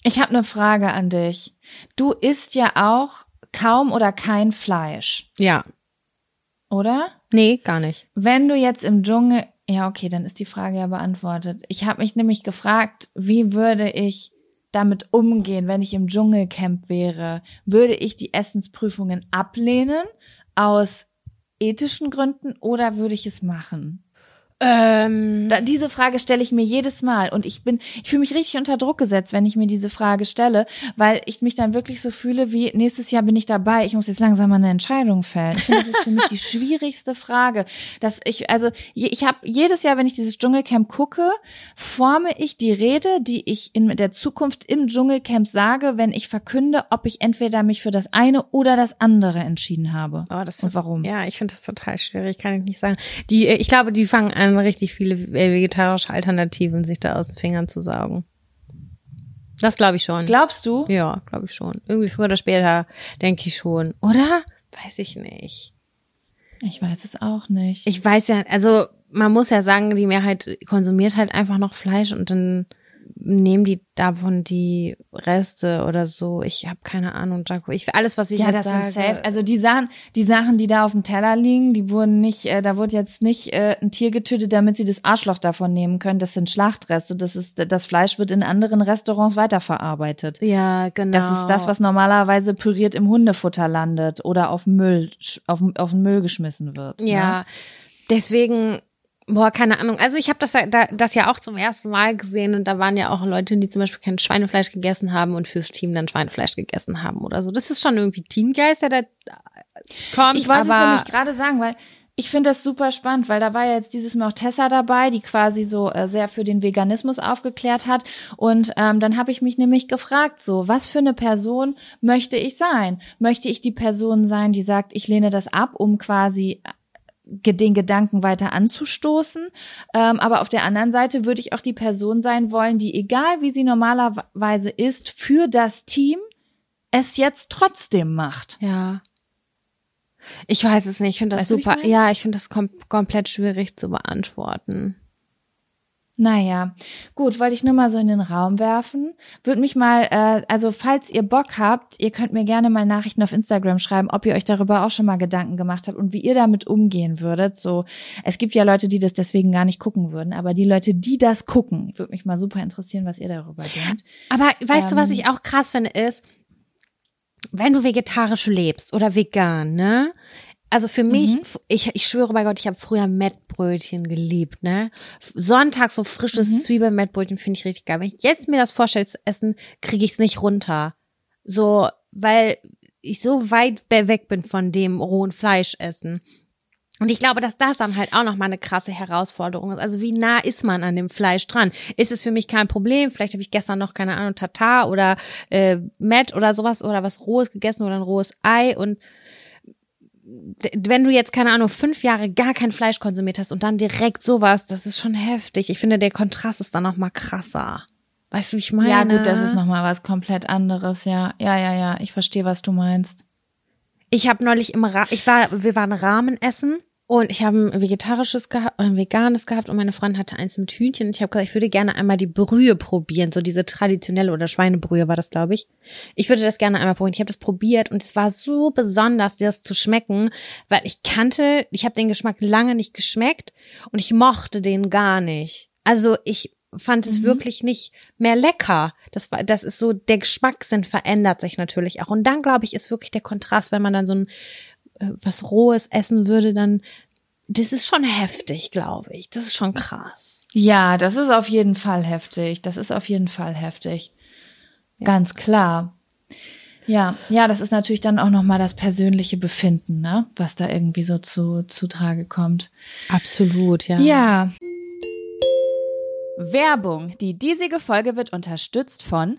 Ich habe eine Frage an dich. Du isst ja auch kaum oder kein Fleisch, Ja. oder? Nee, gar nicht. Wenn du jetzt im Dschungel, Ja, okay, dann ist die Frage ja beantwortet. Ich habe mich nämlich gefragt, wie würde ich damit umgehen, wenn ich im Dschungelcamp wäre? Würde ich die Essensprüfungen ablehnen aus ethischen Gründen oder würde ich es machen? Ähm, Da, diese Frage stelle ich mir jedes Mal und ich bin, ich fühle mich richtig unter Druck gesetzt, wenn ich mir diese Frage stelle, weil ich mich dann wirklich so fühle, wie nächstes Jahr bin ich dabei, ich muss jetzt langsam mal eine Entscheidung fällen. Ich finde, das ist für mich die schwierigste Frage, dass ich, also je- ich habe jedes Jahr, wenn ich dieses Dschungelcamp gucke, forme ich die Rede, die ich in der Zukunft im Dschungelcamp sage, wenn ich verkünde, ob ich entweder mich für das eine oder das andere entschieden habe. Oh, das und warum? Ja, ich finde das total schwierig, kann ich nicht sagen. Die, äh, ich glaube, die fangen an, richtig viele äh, vegetarische Alternativen sich da aus den Fingern zu saugen. Das glaube ich schon. Glaubst du? ja, glaube ich schon. Irgendwie früher oder später denke ich schon. Oder? Weiß ich nicht. Ich weiß es auch nicht. Ich weiß ja, also man muss ja sagen, die Mehrheit konsumiert halt einfach noch Fleisch und dann nehmen die davon die Reste oder so. Ich habe keine Ahnung, Jaco. Ich alles, was ich Ja, das sage, sind safe. Also die Sachen, die Sachen, die da auf dem Teller liegen, die wurden nicht, äh, da wurde jetzt nicht äh, ein Tier getötet, damit sie das Arschloch davon nehmen können. Das sind Schlachtreste. Das ist, das Fleisch wird in anderen Restaurants weiterverarbeitet. ja, genau. Das ist das, was normalerweise püriert im Hundefutter landet oder auf Müll, auf, auf den Müll geschmissen wird. Ja, Ne? deswegen, boah, keine Ahnung. Also ich habe das, ja- da, das ja auch zum ersten Mal gesehen und da waren ja auch Leute, die zum Beispiel kein Schweinefleisch gegessen haben und fürs Team dann Schweinefleisch gegessen haben oder so. Das ist schon irgendwie Teamgeist, der da kommt. Ich wollte es nämlich gerade sagen, weil ich finde das super spannend, weil da war ja jetzt dieses Mal auch Tessa dabei, die quasi so äh, sehr für den Veganismus aufgeklärt hat. Und ähm, dann habe ich mich nämlich gefragt, so, was für eine Person möchte ich sein? Möchte ich die Person sein, die sagt, ich lehne das ab, um quasi den Gedanken weiter anzustoßen. Ähm, aber auf der anderen Seite würde ich auch die Person sein wollen, die, egal wie sie normalerweise ist, für das Team es jetzt trotzdem macht. ja. Ich weiß es nicht. Ich finde das Weißt wie ich super. meine? Ja, ich finde das kom komplett schwierig zu beantworten. Naja, gut, wollte ich nur mal so in den Raum werfen. Würde mich mal, äh, also falls ihr Bock habt, ihr könnt mir gerne mal Nachrichten auf Instagram schreiben, ob ihr euch darüber auch schon mal Gedanken gemacht habt und wie ihr damit umgehen würdet. So, es gibt ja Leute, die das deswegen gar nicht gucken würden, aber die Leute, die das gucken, würde mich mal super interessieren, was ihr darüber denkt. Aber weißt du, was Ähm, ich auch krass finde, ist, wenn du vegetarisch lebst oder vegan, ne? Also für mich, Mhm. ich, ich schwöre bei Gott, ich habe früher Mettbrötchen geliebt, ne? Sonntag so frisches Mhm. Zwiebelmettbrötchen finde ich richtig geil. Wenn ich jetzt mir das vorstelle zu essen, kriege ich es nicht runter. So, weil ich so weit weg bin von dem rohen Fleischessen. Und ich glaube, dass das dann halt auch nochmal eine krasse Herausforderung ist. Also wie nah ist man an dem Fleisch dran? Ist es für mich kein Problem? Vielleicht habe ich gestern noch, keine Ahnung, Tatar oder äh, Met oder sowas oder was Rohes gegessen oder ein rohes Ei und wenn du jetzt, keine Ahnung, fünf Jahre gar kein Fleisch konsumiert hast und dann direkt sowas, das ist schon heftig. Ich finde, der Kontrast ist dann noch mal krasser. Weißt du, wie ich meine? Ja, gut, das ist nochmal was komplett anderes, ja. Ja, ja, ja, ich verstehe, was du meinst. Ich habe neulich im Ra ich war, wir waren Ramen essen und ich habe ein vegetarisches gehabt oder ein veganes gehabt und meine Freundin hatte eins mit Hühnchen. Und ich habe gesagt, ich würde gerne einmal die Brühe probieren, so diese traditionelle oder Schweinebrühe war das, glaube ich. Ich würde das gerne einmal probieren. Ich habe das probiert und es war so besonders, das zu schmecken, weil ich kannte, ich habe den Geschmack lange nicht geschmeckt und ich mochte den gar nicht. Also ich fand es wirklich nicht mehr lecker. Das war, das ist so, der Geschmackssinn verändert sich natürlich auch. Und dann, glaube ich, ist wirklich der Kontrast, wenn man dann so ein was Rohes essen würde, dann, das ist schon heftig, glaube ich. Das ist schon krass. Ja, das ist auf jeden Fall heftig. Das ist auf jeden Fall heftig. Ganz klar. Ja, ja, das ist natürlich dann auch nochmal das persönliche Befinden, ne? Was da irgendwie so zu, zu Trage kommt. Absolut, ja. Ja. Werbung. Die diesige Folge wird unterstützt von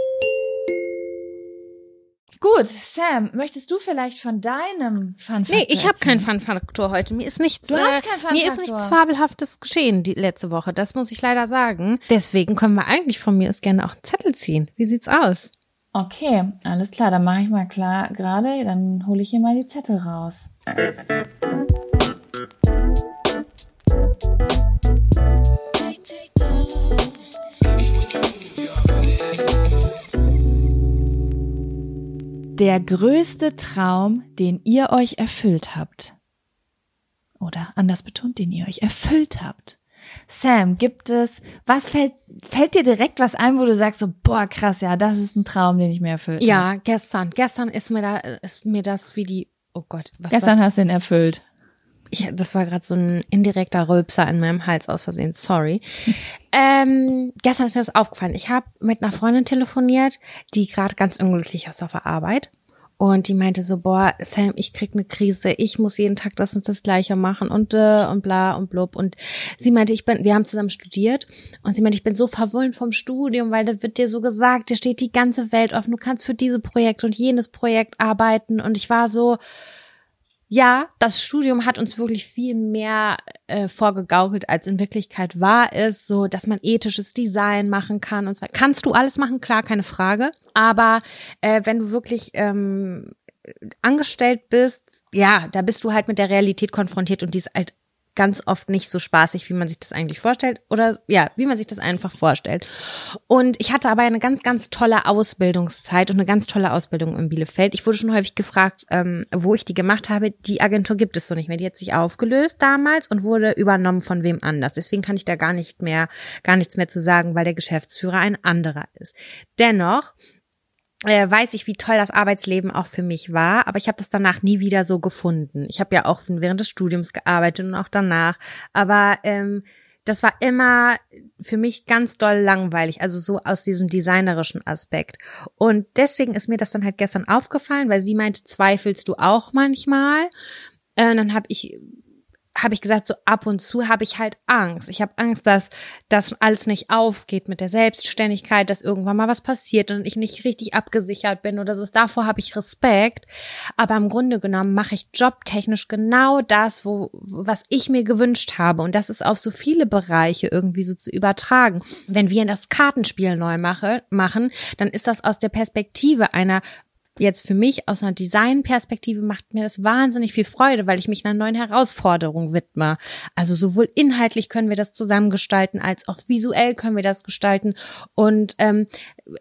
Gut, Sam, möchtest du vielleicht von deinem Fun Nee, ich habe keinen Fun-Faktor heute. Mir ist nichts, Du hast keinen Mir ist Fun-Faktor. nichts Fabelhaftes geschehen die letzte Woche. Das muss ich leider sagen. Deswegen können wir eigentlich von mir aus gerne auch einen Zettel ziehen. Wie sieht's aus? Okay, alles klar, dann mache ich mal klar gerade, dann hole ich hier mal die Zettel raus. Der größte Traum, den ihr euch erfüllt habt. Oder anders betont, den ihr euch erfüllt habt. Sam, gibt es, was fällt, fällt dir direkt was ein, wo du sagst so, boah, krass, ja, das ist ein Traum, den ich mir erfüllt habe. Ja, gestern. Gestern ist mir da ist mir das wie die Oh Gott, was Gestern war, hast du ihn erfüllt. Ich, das war gerade so ein indirekter Rülpser in meinem Hals aus Versehen. Sorry. ähm, gestern ist mir das aufgefallen. Ich habe mit einer Freundin telefoniert, die gerade ganz unglücklich ist auf der Arbeit. Und die meinte so, boah, Sam, ich krieg eine Krise, ich muss jeden Tag das und das Gleiche machen und äh, und bla und blub. Und sie meinte, ich bin, wir haben zusammen studiert und sie meinte, ich bin so verwöhnt vom Studium, weil da wird dir so gesagt, dir steht die ganze Welt offen, du kannst für diese Projekt und jenes Projekt arbeiten. Und ich war so, ja, das Studium hat uns wirklich viel mehr äh, vorgegaukelt, als in Wirklichkeit war es, so dass man ethisches Design machen kann und weiter. Kannst du alles machen, klar, keine Frage. Aber äh, wenn du wirklich ähm, angestellt bist, ja, da bist du halt mit der Realität konfrontiert und die ist halt ganz oft nicht so spaßig, wie man sich das eigentlich vorstellt oder ja, wie man sich das einfach vorstellt. Und ich hatte aber eine ganz, ganz tolle Ausbildungszeit und eine ganz tolle Ausbildung in Bielefeld. Ich wurde schon häufig gefragt, ähm, wo ich die gemacht habe. Die Agentur gibt es so nicht mehr. Die hat sich aufgelöst damals und wurde übernommen von wem anders. Deswegen kann ich da gar nicht mehr, gar nichts mehr zu sagen, weil der Geschäftsführer ein anderer ist. Dennoch äh, weiß ich, wie toll das Arbeitsleben auch für mich war, aber ich habe das danach nie wieder so gefunden. Ich habe ja auch während des Studiums gearbeitet und auch danach, aber ähm, das war immer für mich ganz doll langweilig, also so aus diesem designerischen Aspekt. Und deswegen ist mir das dann halt gestern aufgefallen, weil sie meinte, zweifelst du auch manchmal? Äh, dann habe ich habe ich gesagt, so ab und zu habe ich halt Angst. Ich habe Angst, dass das alles nicht aufgeht mit der Selbstständigkeit, dass irgendwann mal was passiert und ich nicht richtig abgesichert bin oder so. Davor habe ich Respekt. Aber im Grunde genommen mache ich jobtechnisch genau das, wo, was ich mir gewünscht habe. Und das ist auf so viele Bereiche irgendwie so zu übertragen. Wenn wir das Kartenspiel neu mache, machen, dann ist das aus der Perspektive einer jetzt für mich aus einer Designperspektive macht mir das wahnsinnig viel Freude, weil ich mich einer neuen Herausforderung widme. Also sowohl inhaltlich können wir das zusammen gestalten, als auch visuell können wir das gestalten. Und ähm,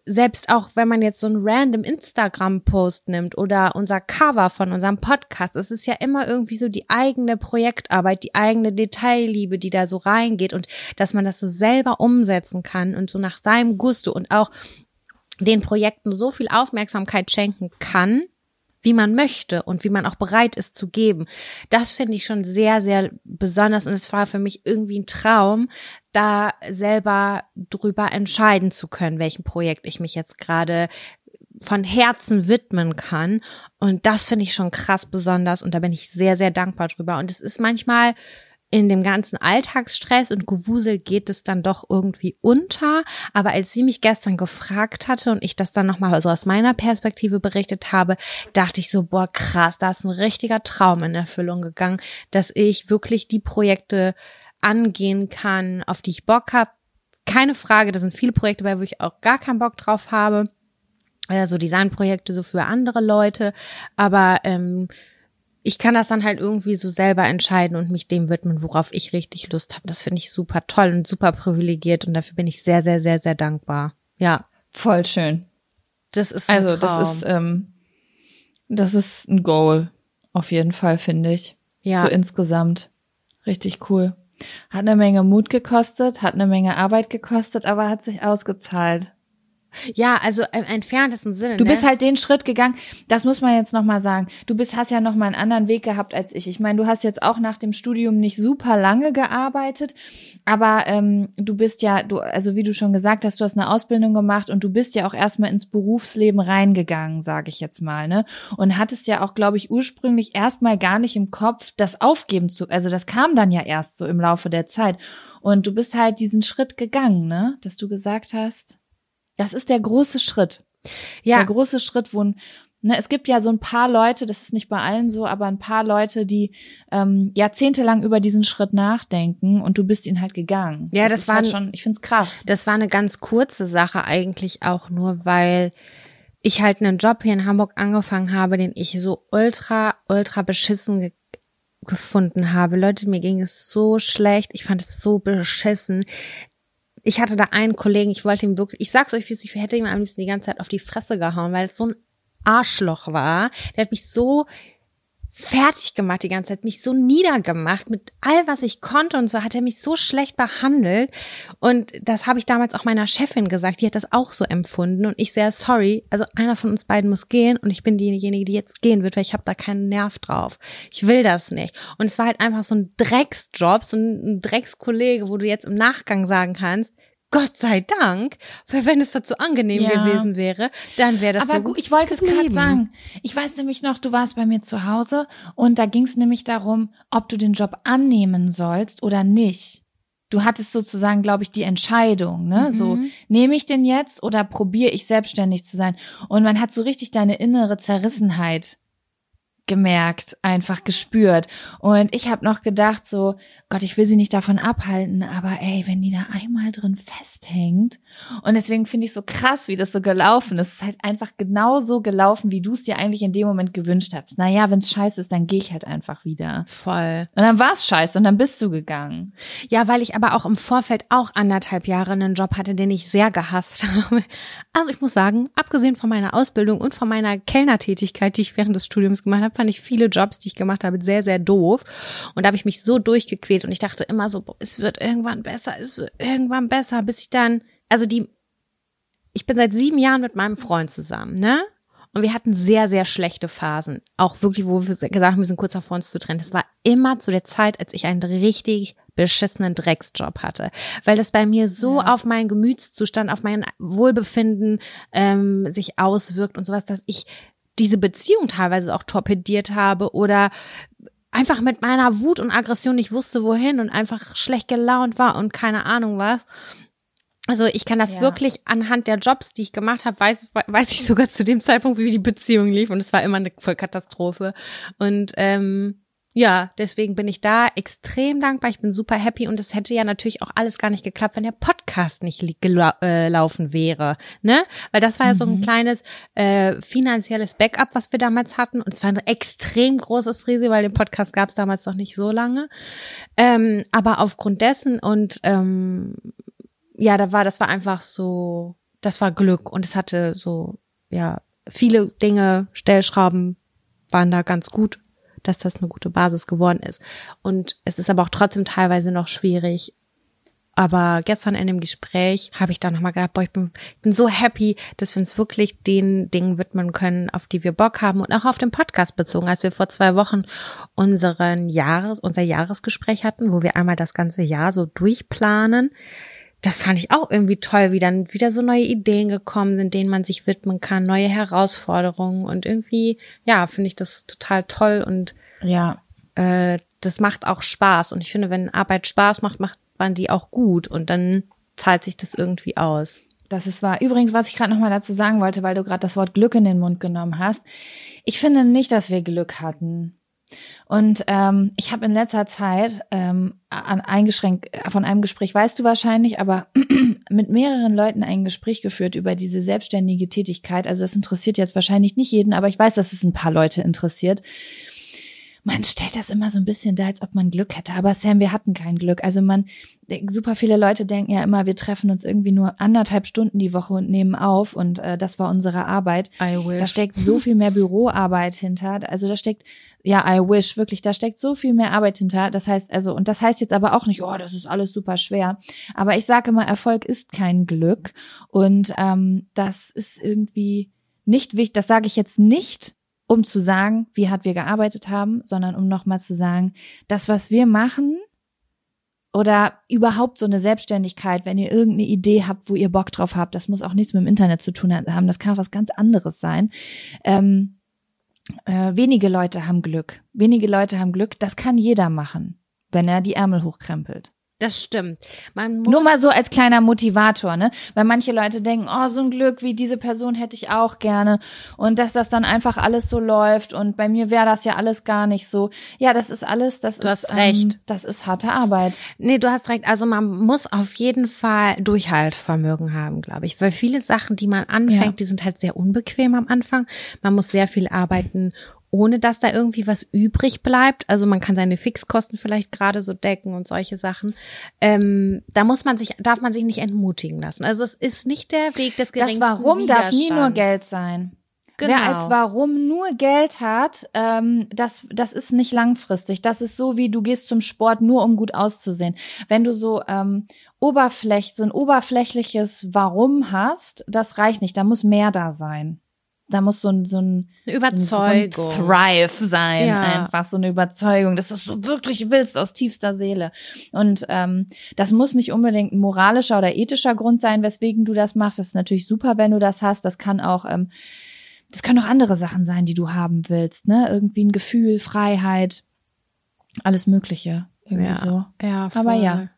selbst auch wenn man jetzt so einen random Instagram-Post nimmt oder unser Cover von unserem Podcast, es ist ja immer irgendwie so die eigene Projektarbeit, die eigene Detailliebe, die da so reingeht und dass man das so selber umsetzen kann und so nach seinem Gusto und auch den Projekten so viel Aufmerksamkeit schenken kann, wie man möchte und wie man auch bereit ist zu geben. Das finde ich schon sehr, sehr besonders und es war für mich irgendwie ein Traum, da selber drüber entscheiden zu können, welchem Projekt ich mich jetzt gerade von Herzen widmen kann. Und das finde ich schon krass besonders und da bin ich sehr, sehr dankbar drüber. Und es ist manchmal in dem ganzen Alltagsstress und Gewusel geht es dann doch irgendwie unter. Aber als sie mich gestern gefragt hatte und ich das dann nochmal so aus meiner Perspektive berichtet habe, dachte ich so, boah, krass, da ist ein richtiger Traum in Erfüllung gegangen, dass ich wirklich die Projekte angehen kann, auf die ich Bock habe. Keine Frage, da sind viele Projekte bei, wo ich auch gar keinen Bock drauf habe. äh, so Designprojekte so für andere Leute, aber ähm, ich kann das dann halt irgendwie so selber entscheiden und mich dem widmen, worauf ich richtig Lust habe. Das finde ich super toll und super privilegiert und dafür bin ich sehr, sehr, sehr, sehr dankbar. Ja, Voll schön. das ist Also das ist, ähm, das ist ein Goal. Auf jeden Fall, finde ich. ja. So insgesamt. Richtig cool. Hat eine Menge Mut gekostet, hat eine Menge Arbeit gekostet, aber hat sich ausgezahlt. Ja, also im entferntesten Sinne. Du ne? bist halt den Schritt gegangen, das muss man jetzt nochmal sagen. Du bist, hast ja nochmal einen anderen Weg gehabt als ich. Ich meine, du hast jetzt auch nach dem Studium nicht super lange gearbeitet, aber ähm, du bist ja, du, also wie du schon gesagt hast, du hast eine Ausbildung gemacht und du bist ja auch erstmal ins Berufsleben reingegangen, sage ich jetzt mal, ne? Und hattest ja auch, glaube ich, ursprünglich erstmal gar nicht im Kopf, das aufgeben zu, also das kam dann ja erst so im Laufe der Zeit. Und du bist halt diesen Schritt gegangen, ne? Dass du gesagt hast, das ist der große Schritt ja, der große Schritt, wo ein, ne, es gibt ja so ein paar Leute, das ist nicht bei allen so, aber ein paar Leute, die ähm, jahrzehntelang über diesen Schritt nachdenken und du bist ihn halt gegangen. Ja, das ist war halt schon, ich find's krass. Das war eine ganz kurze Sache eigentlich auch nur, weil ich halt einen Job hier in Hamburg angefangen habe, den ich so ultra, ultra beschissen ge gefunden habe. Leute, mir ging es so schlecht. Ich fand es so beschissen. Ich hatte da einen Kollegen, ich wollte ihm wirklich, ich sag's euch, ich hätte ihm am liebsten die ganze Zeit auf die Fresse gehauen, weil es so ein Arschloch war. Der hat mich so fertig gemacht die ganze Zeit, mich so niedergemacht mit all, was ich konnte und so hat er mich so schlecht behandelt. Und das habe ich damals auch meiner Chefin gesagt, die hat das auch so empfunden und ich sehr sorry, also einer von uns beiden muss gehen und ich bin diejenige, die jetzt gehen wird, weil ich habe da keinen Nerv drauf. Ich will das nicht. Und es war halt einfach so ein Drecksjob, so ein Dreckskollege, wo du jetzt im Nachgang sagen kannst, Gott sei Dank, weil wenn es dazu angenehm Ja. gewesen wäre, dann wäre das aber so gut, ich wollte es gerade sagen. Ich weiß nämlich noch, du warst bei mir zu Hause und da ging es nämlich darum, ob du den Job annehmen sollst oder nicht. Du hattest sozusagen, glaube ich, die Entscheidung, ne? So, Mhm. nehme ich den jetzt oder probiere ich selbstständig zu sein? Und man hat so richtig deine innere Zerrissenheit gemerkt, einfach gespürt. Und ich habe noch gedacht, so, Gott, ich will sie nicht davon abhalten, aber ey, wenn die da einmal drin festhängt. Und deswegen finde ich so krass, wie das so gelaufen ist. Es ist halt einfach genau so gelaufen, wie du es dir eigentlich in dem Moment gewünscht hast. Naja, wenn es scheiße ist, dann gehe ich halt einfach wieder. Voll. Und dann war es scheiße und dann bist du gegangen. Ja, weil ich aber auch im Vorfeld auch anderthalb Jahre einen Job hatte, den ich sehr gehasst habe. Also ich muss sagen, abgesehen von meiner Ausbildung und von meiner Kellnertätigkeit, die ich während des Studiums gemacht habe, fand ich viele Jobs, die ich gemacht habe, sehr, sehr doof. Und da habe ich mich so durchgequält und ich dachte immer so, boah, es wird irgendwann besser, es wird irgendwann besser, bis ich dann, also die, ich bin seit sieben Jahren mit meinem Freund zusammen, ne? Und wir hatten sehr, sehr schlechte Phasen. Auch wirklich, wo wir gesagt haben, wir sind kurz davor, uns zu trennen. Das war immer zu der Zeit, als ich einen richtig beschissenen Drecksjob hatte. Weil das bei mir so auf meinen Gemütszustand, auf mein Wohlbefinden ähm, sich auswirkt und sowas, dass ich diese Beziehung teilweise auch torpediert habe oder einfach mit meiner Wut und Aggression nicht wusste, wohin und einfach schlecht gelaunt war und keine Ahnung was. Also ich kann das Ja. wirklich anhand der Jobs, die ich gemacht habe, weiß, weiß ich sogar zu dem Zeitpunkt, wie die Beziehung lief. Und es war immer eine Vollkatastrophe. Und ähm, ja, deswegen bin ich da extrem dankbar. Ich bin super happy und es hätte ja natürlich auch alles gar nicht geklappt, wenn der Podcast nicht li- gelau äh, wäre, ne? Weil das war ja so ein kleines äh, finanzielles Backup, was wir damals hatten und es war ein extrem großes Risiko, weil den Podcast gab es damals noch nicht so lange. Ähm, aber aufgrund dessen und ähm, ja, da war, das war einfach so, das war Glück und es hatte so, ja, viele Dinge, Stellschrauben waren da ganz gut, dass das eine gute Basis geworden ist. Und es ist aber auch trotzdem teilweise noch schwierig. Aber gestern in dem Gespräch habe ich dann nochmal gedacht, boah, ich bin, ich bin so happy, dass wir uns wirklich den Dingen widmen können, auf die wir Bock haben und auch auf den Podcast bezogen. Als wir vor zwei Wochen unseren Jahres, unser Jahresgespräch hatten, wo wir einmal das ganze Jahr so durchplanen, das fand ich auch irgendwie toll, wie dann wieder so neue Ideen gekommen sind, denen man sich widmen kann, neue Herausforderungen und irgendwie, ja, finde ich das total toll und Ja. äh, das macht auch Spaß. Und ich finde, wenn Arbeit Spaß macht, macht man die auch gut und dann zahlt sich das irgendwie aus. Das ist wahr. Übrigens, was ich gerade noch mal dazu sagen wollte, weil du gerade das Wort Glück in den Mund genommen hast. Ich finde nicht, dass wir Glück hatten. Und ähm, ich habe in letzter Zeit ähm, an eingeschränkt von einem Gespräch, weißt du wahrscheinlich, aber mit mehreren Leuten ein Gespräch geführt über diese selbstständige Tätigkeit. Also das interessiert jetzt wahrscheinlich nicht jeden, aber ich weiß, dass es ein paar Leute interessiert man stellt das immer so ein bisschen da, als ob man Glück hätte. Aber Sam, wir hatten kein Glück. Also man, super viele Leute denken ja immer, wir treffen uns irgendwie nur anderthalb Stunden die Woche und nehmen auf und äh, das war unsere Arbeit. I wish. Da steckt so viel mehr Büroarbeit hinter. Also da steckt, ja, I wish, wirklich, da steckt so viel mehr Arbeit hinter. Das heißt, also, und das heißt jetzt aber auch nicht, oh, das ist alles super schwer. Aber ich sage immer, Erfolg ist kein Glück. Und ähm, das ist irgendwie nicht wichtig, das sage ich jetzt nicht, um zu sagen, wie hart wir gearbeitet haben, sondern um nochmal zu sagen, das, was wir machen, oder überhaupt so eine Selbstständigkeit, wenn ihr irgendeine Idee habt, wo ihr Bock drauf habt, das muss auch nichts mit dem Internet zu tun haben, das kann was ganz anderes sein. Ähm, äh, wenige Leute haben Glück. Wenige Leute haben Glück, das kann jeder machen, wenn er die Ärmel hochkrempelt. Das stimmt. Man muss Nur mal so als kleiner Motivator, ne? Weil manche Leute denken, oh, so ein Glück wie diese Person hätte ich auch gerne. Und dass das dann einfach alles so läuft. Und bei mir wäre das ja alles gar nicht so. Ja, das ist alles, das Du ist, hast recht. Ähm, das ist harte Arbeit. Nee, du hast recht. Also man muss auf jeden Fall Durchhaltvermögen haben, glaube ich. Weil viele Sachen, die man anfängt, Ja. die sind halt sehr unbequem am Anfang. Man muss sehr viel arbeiten, ohne dass da irgendwie was übrig bleibt. Also man kann seine Fixkosten vielleicht gerade so decken und solche Sachen. Ähm, da muss man sich, darf man sich nicht entmutigen lassen. Also es ist nicht der Weg des Das geringsten Warum darf nie nur. Geld sein. Genau. Wer als Warum nur Geld hat, ähm, das, das ist nicht langfristig. Das ist so wie du gehst zum Sport nur um gut auszusehen. Wenn du so ähm, Oberfläch, so ein oberflächliches Warum hast, das reicht nicht. Da muss mehr da sein. Da muss so ein, so ein Überzeugung. So ein Thrive sein, Ja. einfach so eine Überzeugung, dass du es so wirklich willst aus tiefster Seele. Und ähm, das muss nicht unbedingt ein moralischer oder ethischer Grund sein, weswegen du das machst. Das ist natürlich super, wenn du das hast. Das kann auch, ähm, das können auch andere Sachen sein, die du haben willst, ne? Irgendwie ein Gefühl, Freiheit, alles Mögliche. Irgendwie Ja, so. ja, Aber voll. ja.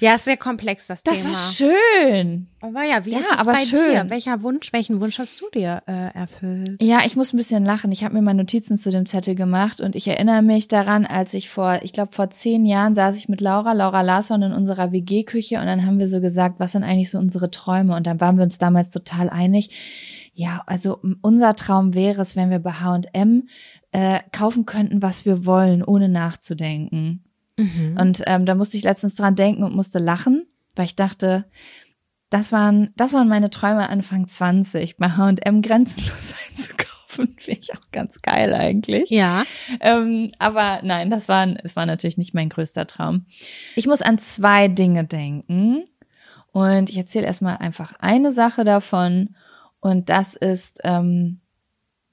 Ja, ist sehr komplex, das, Das Thema. war schön. aber ja, wie Ja, ist es aber bei schön. dir? Welcher Wunsch, welchen Wunsch hast du dir äh, erfüllt? Ja, ich muss ein bisschen lachen. Ich habe mir mal Notizen zu dem Zettel gemacht und ich erinnere mich daran, als ich vor, ich glaube vor zehn Jahren saß ich mit Laura, Laura Larsson in unserer WG-Küche und dann haben wir so gesagt, was sind eigentlich so unsere Träume? Und dann waren wir uns damals total einig. Ja, also unser Traum wäre es, wenn wir bei H&M äh, kaufen könnten, was wir wollen, ohne nachzudenken. Mhm. Und ähm, da musste ich letztens dran denken und musste lachen, weil ich dachte, das waren, das waren meine Träume Anfang 20, bei H&M grenzenlos einzukaufen. Finde ich auch ganz geil eigentlich. Ja. Ähm, aber nein, das war, das war natürlich nicht mein größter Traum. Ich muss an zwei Dinge denken. Und ich erzähle erstmal einfach eine Sache davon. Und das ist, ähm,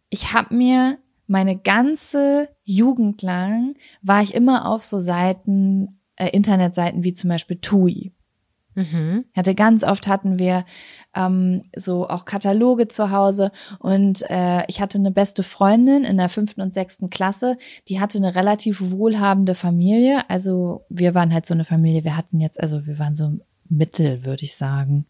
ich habe mir meine ganze Jugend lang war ich immer auf so Seiten, äh, Internetseiten wie zum Beispiel TUI. Mhm. Hatte ganz oft hatten wir ähm, so auch Kataloge zu Hause und äh, ich hatte eine beste Freundin in der fünften und sechsten Klasse, die hatte eine relativ wohlhabende Familie. Also wir waren halt so eine Familie, wir hatten jetzt, also wir waren so mittel, würde ich sagen.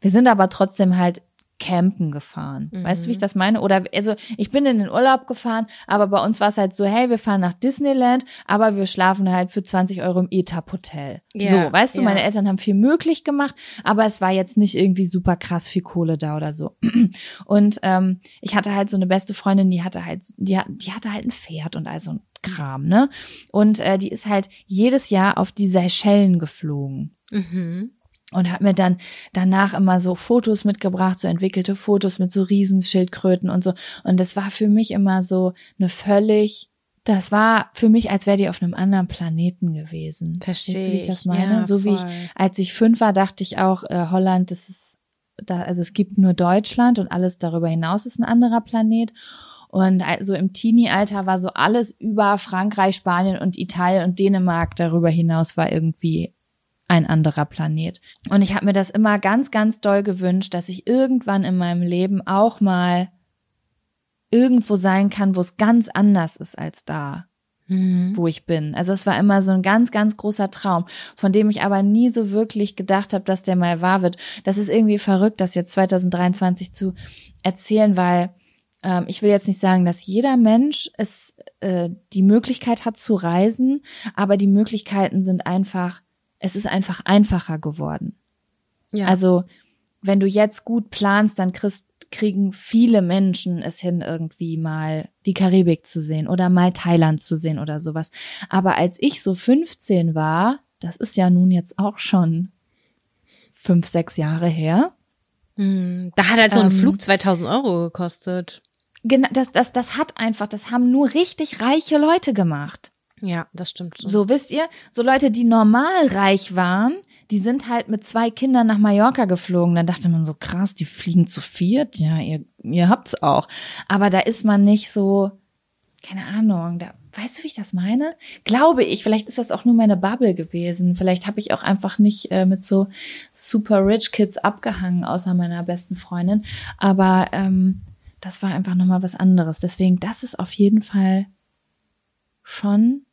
Wir sind aber trotzdem halt campen gefahren. Weißt du, wie ich das meine? Oder also ich bin in den Urlaub gefahren, aber bei uns war es halt so, hey, wir fahren nach Disneyland, aber wir schlafen halt für 20 Euro im Etap-Hotel. Ja, so, weißt du, ja. meine Eltern haben viel möglich gemacht, aber es war jetzt nicht irgendwie super krass viel Kohle da oder so. Und ähm, ich hatte halt so eine beste Freundin, die hatte halt, die, hat- die hatte halt ein Pferd und all so ein Kram, ne? Und äh, die ist halt jedes Jahr auf die Seychellen geflogen Mhm. Und hat mir dann danach immer so Fotos mitgebracht, so entwickelte Fotos mit so Riesenschildkröten und so. Und das war für mich immer so eine völlig, das war für mich, als wäre die auf einem anderen Planeten gewesen. Verstehe Verstehst du, wie ich das meine? Ja, so wie ich, als ich fünf war, dachte ich auch, äh, Holland, das ist, da, also es gibt nur Deutschland und alles darüber hinaus ist ein anderer Planet. Und also im Teenie-Alter war so alles über Frankreich, Spanien und Italien und Dänemark darüber hinaus war irgendwie ein anderer Planet. Und ich habe mir das immer ganz, ganz doll gewünscht, dass ich irgendwann in meinem Leben auch mal irgendwo sein kann, wo es ganz anders ist als da Mhm. wo ich bin. Also es war immer so ein ganz, ganz großer Traum, von dem ich aber nie so wirklich gedacht habe, dass der mal wahr wird. Das ist irgendwie verrückt, das jetzt 2023 zu erzählen, weil ähm, ich will jetzt nicht sagen, dass jeder Mensch es äh, die Möglichkeit hat zu reisen, aber die Möglichkeiten sind einfach, es ist einfach einfacher geworden. Ja. Also wenn du jetzt gut planst, dann kriegst, kriegen viele Menschen es hin, irgendwie mal die Karibik zu sehen oder mal Thailand zu sehen oder sowas. Aber als ich so 15 war, das ist ja nun jetzt auch schon fünf, sechs Jahre her. Hm, da hat halt so ein Ähm, Flug 2000 Euro gekostet. Genau, das, das, das hat einfach, das haben nur richtig reiche Leute gemacht. Ja, das stimmt. schon. So wisst ihr, so Leute, die normal reich waren, die sind halt mit zwei Kindern nach Mallorca geflogen. Dann dachte man so, krass, die fliegen zu viert. Ja, ihr, ihr habt's auch. Aber da ist man nicht so, keine Ahnung, da, weißt du, wie ich das meine? Glaube ich, vielleicht ist das auch nur meine Bubble gewesen. Vielleicht habe ich auch einfach nicht äh, mit so super rich Kids abgehangen, außer meiner besten Freundin. Aber ähm, das war einfach nochmal was anderes. Deswegen, das ist auf jeden Fall schon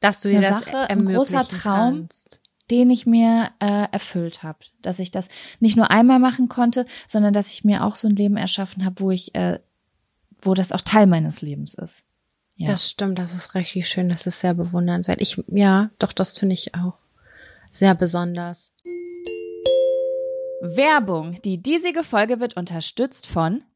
dass du dir eine das Sache, ein ermöglichen großer Traum. kannst. den ich mir äh, erfüllt habe, dass ich das nicht nur einmal machen konnte, sondern dass ich mir auch so ein Leben erschaffen habe, wo ich, äh, wo das auch Teil meines Lebens ist. Ja. Das stimmt, das ist richtig schön, das ist sehr bewundernswert. Ich, ja, doch, das finde ich auch sehr besonders. Werbung. Die diesige Folge wird unterstützt von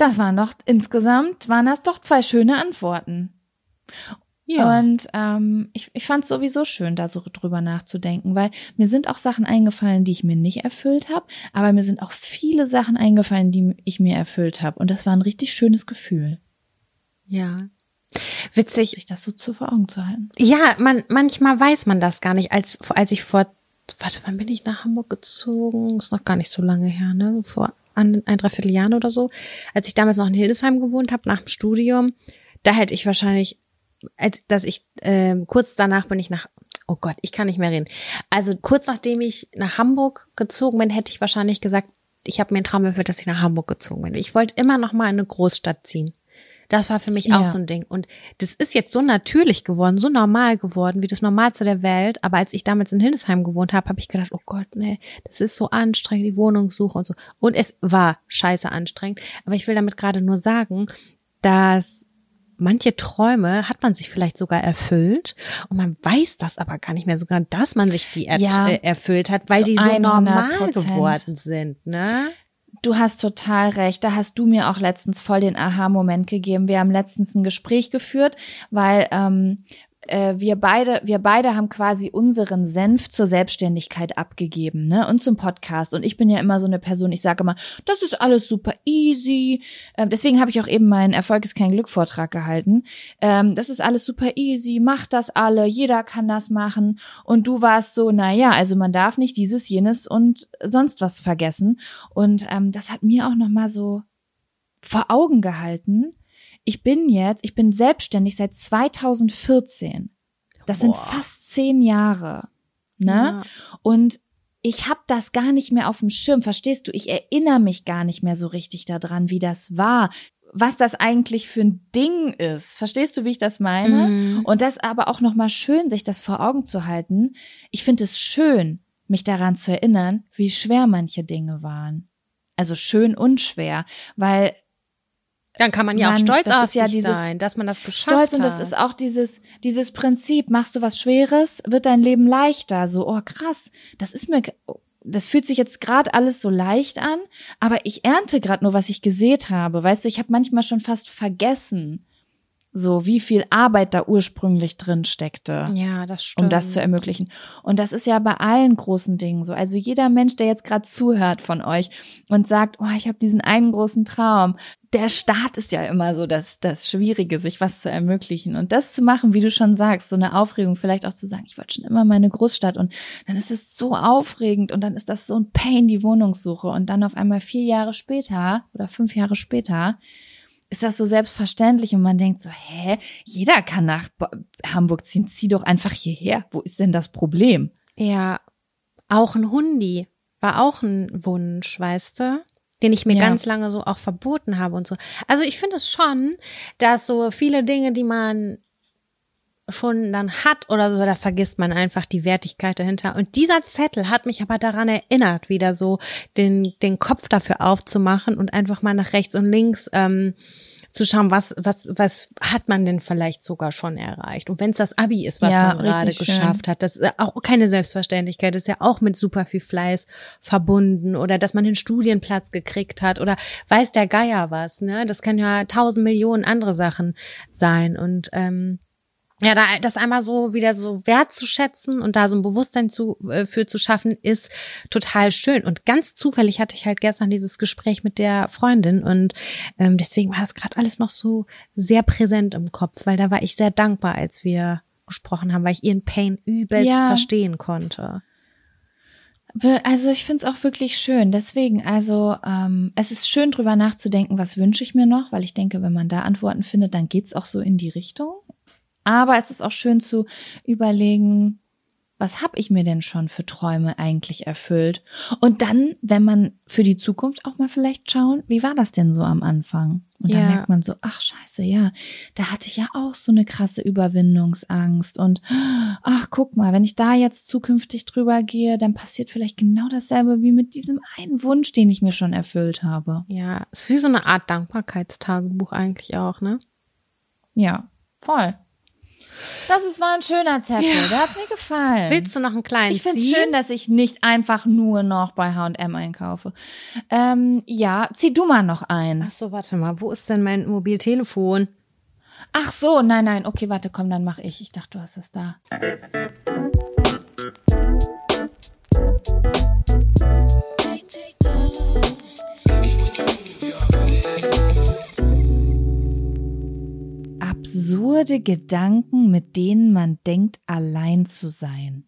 Das waren doch insgesamt, waren das doch zwei schöne Antworten. Und ähm, ich, ich fand es sowieso schön, da so drüber nachzudenken, weil mir sind auch Sachen eingefallen, die ich mir nicht erfüllt habe, aber mir sind auch viele Sachen eingefallen, die ich mir erfüllt habe. Und das war ein richtig schönes Gefühl, ja. Witzig, sich das so zu vor Augen zu halten. Ja, man, manchmal weiß man das gar nicht. Als, als ich vor, warte, wann bin ich nach Hamburg gezogen? Ist noch gar nicht so lange her, ne? Vor ein, ein dreiviertel Jahren oder so. Als ich damals noch in Hildesheim gewohnt habe, nach dem Studium, da hätte ich wahrscheinlich, als dass ich, ähm, kurz danach bin ich nach, oh Gott, ich kann nicht mehr reden. Also kurz nachdem ich nach Hamburg gezogen bin, hätte ich wahrscheinlich gesagt, ich habe mir einen Traum erfüllt, dass ich nach Hamburg gezogen bin. Ich wollte immer noch mal in eine Großstadt ziehen. Das war für mich Ja. auch so ein Ding. Und das ist jetzt so natürlich geworden, so normal geworden, wie das Normalste der Welt. Aber als ich damals in Hildesheim gewohnt habe, habe ich gedacht, oh Gott, nee, das ist so anstrengend, die Wohnungssuche und so. Und es war scheiße anstrengend. Aber ich will damit gerade nur sagen, dass manche Träume hat man sich vielleicht sogar erfüllt und man weiß das aber gar nicht mehr sogar, dass man sich die er Ja, äh, erfüllt hat, weil die so 100%. normal geworden sind, ne? Du hast total recht. Da hast du mir auch letztens voll den Aha-Moment gegeben. Wir haben letztens ein Gespräch geführt, weil ähm, äh, wir beide, wir beide haben quasi unseren Senf zur Selbstständigkeit abgegeben, ne? Und zum Podcast. Und ich bin ja immer so eine Person, ich sage immer, das ist alles super easy. Ähm, deswegen habe ich auch eben meinen Erfolg ist kein Glück Vortrag gehalten. Ähm, das ist alles super easy, macht das alle, jeder kann das machen. Und du warst so, na ja, also man darf nicht dieses, jenes und sonst was vergessen. Und ähm, das hat mir auch noch mal so vor Augen gehalten. Ich bin jetzt, ich bin selbstständig seit 2014. Das sind Boah. fast zehn Jahre. Ne? Ja. Und ich habe das gar nicht mehr auf dem Schirm, verstehst du? Ich erinnere mich gar nicht mehr so richtig daran, wie das war, was das eigentlich für ein Ding ist. Verstehst du, wie ich das meine? Mhm. Und das aber auch noch mal schön, sich das vor Augen zu halten. Ich finde es schön, mich daran zu erinnern, wie schwer manche Dinge waren. Also schön und schwer, weil Dann kann man ja auch Mann, stolz das auf ja dieses sein, dass man das geschafft Stolz und das hat. ist auch dieses dieses Prinzip, machst du was Schweres, wird dein Leben leichter. So, oh krass, das ist mir das fühlt sich jetzt gerade alles so leicht an, aber ich ernte gerade nur, was ich gesät habe. Weißt du, ich habe manchmal schon fast vergessen, so wie viel Arbeit da ursprünglich drin steckte ja, das stimmt. um das zu ermöglichen. Und das ist ja bei allen großen Dingen so. Also jeder Mensch, der jetzt gerade zuhört von euch und sagt, oh, ich habe diesen einen großen Traum. Der Start ist ja immer so das, das Schwierige, sich was zu ermöglichen. Und das zu machen, wie du schon sagst, so eine Aufregung, vielleicht auch zu sagen, ich wollte schon immer meine Großstadt. Und dann ist es so aufregend und dann ist das so ein Pain, die Wohnungssuche. Und dann auf einmal vier Jahre später oder fünf Jahre später ist das so selbstverständlich und man denkt so, hä, jeder kann nach Hamburg ziehen, zieh doch einfach hierher. Wo ist denn das Problem? Ja, auch ein Hundi war auch ein Wunsch, weißt du? Den ich mir Ja. ganz lange so auch verboten habe und so. Also ich finde es schon, dass so viele Dinge, die man schon dann hat oder so, da vergisst man einfach die Wertigkeit dahinter. Und dieser Zettel hat mich aber daran erinnert, wieder so den, den Kopf dafür aufzumachen und einfach mal nach rechts und links ähm, zu schauen, was, was, was hat man denn vielleicht sogar schon erreicht. Und wenn es das Abi ist, was Ja, man gerade schön. geschafft hat, das ist auch keine Selbstverständlichkeit, das ist ja auch mit super viel Fleiß verbunden oder dass man den Studienplatz gekriegt hat oder weiß der Geier was, ne? Das kann ja tausend Millionen andere Sachen sein und ähm, ja, da, das einmal so wieder so wertzuschätzen und da so ein Bewusstsein zu, äh, für zu schaffen, ist total schön. Und ganz zufällig hatte ich halt gestern dieses Gespräch mit der Freundin und ähm, deswegen war das gerade alles noch so sehr präsent im Kopf, weil da war ich sehr dankbar, als wir gesprochen haben, weil ich ihren Pain übelst Ja. verstehen konnte. Also ich finde es auch wirklich schön. Deswegen, also ähm, es ist schön drüber nachzudenken, was wünsche ich mir noch, weil ich denke, wenn man da Antworten findet, dann geht's auch so in die Richtung. Aber es ist auch schön zu überlegen, was habe ich mir denn schon für Träume eigentlich erfüllt? Und dann, wenn man für die Zukunft auch mal vielleicht schauen, wie war das denn so am Anfang? Und dann Ja. merkt man so, ach scheiße, ja, da hatte ich ja auch so eine krasse Überwindungsangst. Und ach, guck mal, wenn ich da jetzt zukünftig drüber gehe, dann passiert vielleicht genau dasselbe wie mit diesem einen Wunsch, den ich mir schon erfüllt habe. Ja, es ist wie so eine Art Dankbarkeitstagebuch eigentlich auch, ne? Ja, voll. Das ist, war ein schöner Zettel, Ja. der hat mir gefallen. Willst du noch einen kleinen Ich finde es schön, dass ich nicht einfach nur noch bei H&M einkaufe. Ähm, ja, zieh du mal noch ein. Ach so, warte mal, wo ist denn mein Mobiltelefon? Ach so, nein, nein, okay, warte, komm, dann mach ich. Ich dachte, du hast es da. Absurde Gedanken, mit denen man denkt, allein zu sein.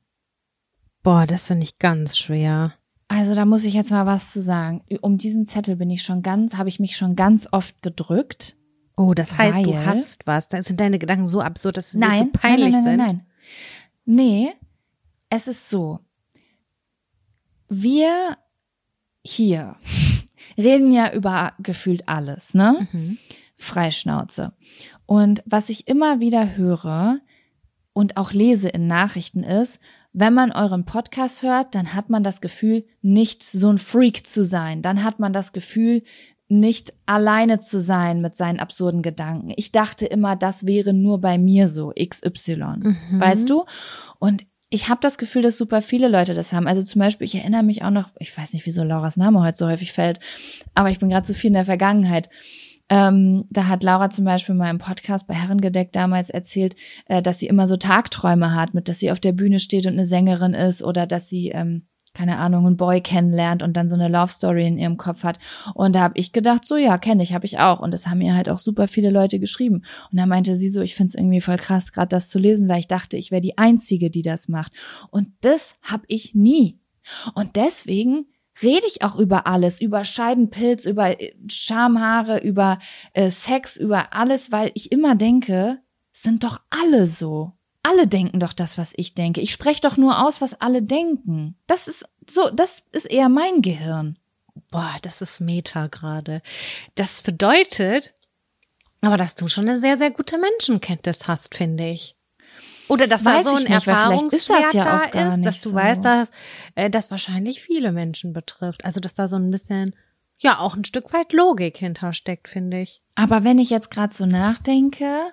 Boah, das finde ich ganz schwer. Also da muss ich jetzt mal was zu sagen. Um diesen Zettel bin ich schon ganz, habe ich mich schon ganz oft gedrückt. Oh, das heißt, du Weil- hast was. Da sind deine Gedanken so absurd, dass sie Nein, so peinlich nein, nein, sind. nein, nein, nein. Nee, es ist so. Wir hier reden ja über gefühlt alles, ne? Mhm. Freischnauze. Und was ich immer wieder höre und auch lese in Nachrichten ist, wenn man euren Podcast hört, dann hat man das Gefühl, nicht so ein Freak zu sein. Dann hat man das Gefühl, nicht alleine zu sein mit seinen absurden Gedanken. Ich dachte immer, das wäre nur bei mir so, XY. Mhm. Weißt du? Und ich habe das Gefühl, dass super viele Leute das haben. Also zum Beispiel, ich erinnere mich auch noch, ich weiß nicht, wieso Lauras Name heute so häufig fällt, aber ich bin gerade so viel in der Vergangenheit. Ähm, da hat Laura zum Beispiel mal im Podcast bei Herrengedeck damals erzählt, äh, dass sie immer so Tagträume hat, mit dass sie auf der Bühne steht und eine Sängerin ist oder dass sie ähm, keine Ahnung, einen Boy kennenlernt und dann so eine Love Story in ihrem Kopf hat. Und da habe ich gedacht, so ja, kenne ich, habe ich auch. Und das haben mir halt auch super viele Leute geschrieben. Und da meinte sie so, ich finde es irgendwie voll krass, gerade das zu lesen, weil ich dachte, ich wäre die Einzige, die das macht. Und das habe ich nie. Und deswegen rede ich auch über alles, über Scheidenpilz, über äh, Schamhaare, über äh, Sex, über alles, weil ich immer denke, sind doch alle so. Alle denken doch das, was ich denke. Ich spreche doch nur aus, was alle denken. Das ist so, das ist eher mein Gehirn. Boah, das ist Meta gerade. Das bedeutet, aber dass du schon eine sehr, sehr gute Menschenkenntnis hast, finde ich. Oder dass Weiß da so ein ich nicht, Erfahrungswert ja da ist, dass du so. weißt, dass äh, das wahrscheinlich viele Menschen betrifft. Also dass da so ein bisschen, ja, auch ein Stück weit Logik hintersteckt, finde ich. Aber wenn ich jetzt gerade so nachdenke,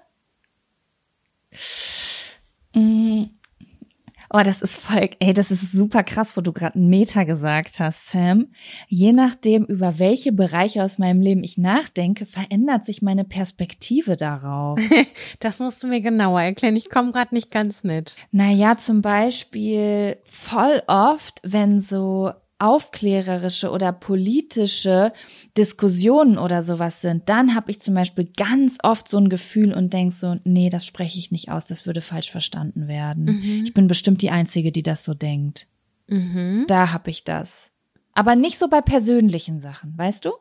mm, oh, das ist voll, ey, das ist super krass, wo du gerade einen Meter gesagt hast, Sam. Je nachdem, über welche Bereiche aus meinem Leben ich nachdenke, verändert sich meine Perspektive darauf. Das musst du mir genauer erklären. Ich komme gerade nicht ganz mit. Naja, zum Beispiel voll oft, wenn so aufklärerische oder politische Diskussionen oder sowas sind, dann habe ich zum Beispiel ganz oft so ein Gefühl und denk so, nee, das spreche ich nicht aus, das würde falsch verstanden werden. Ich bin bestimmt die Einzige, die das so denkt. Mhm. Da habe ich das. Aber nicht so bei persönlichen Sachen, weißt du?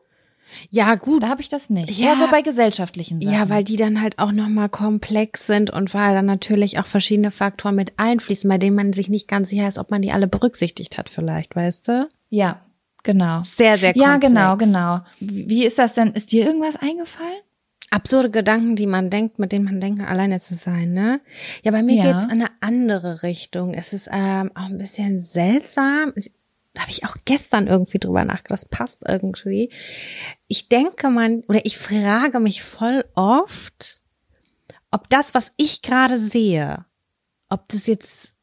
Ja, gut. Da habe ich das nicht. Ja. Eher so bei gesellschaftlichen Sachen. Ja, weil die dann halt auch nochmal komplex sind und weil dann natürlich auch verschiedene Faktoren mit einfließen, bei denen man sich nicht ganz sicher ist, ob man die alle berücksichtigt hat vielleicht, weißt du? Ja, genau. Sehr, sehr komplex. Ja, genau, genau. Wie ist das denn? Ist dir irgendwas eingefallen? Absurde Gedanken, die man denkt, mit denen man denkt, alleine zu sein, ne? Ja, bei mir Ja. geht's in eine andere Richtung. Es ist ähm, auch ein bisschen seltsam. Da habe ich auch gestern irgendwie drüber nachgedacht. Das passt irgendwie. Ich denke man, oder ich frage mich voll oft, ob das, was ich gerade sehe, ob das jetzt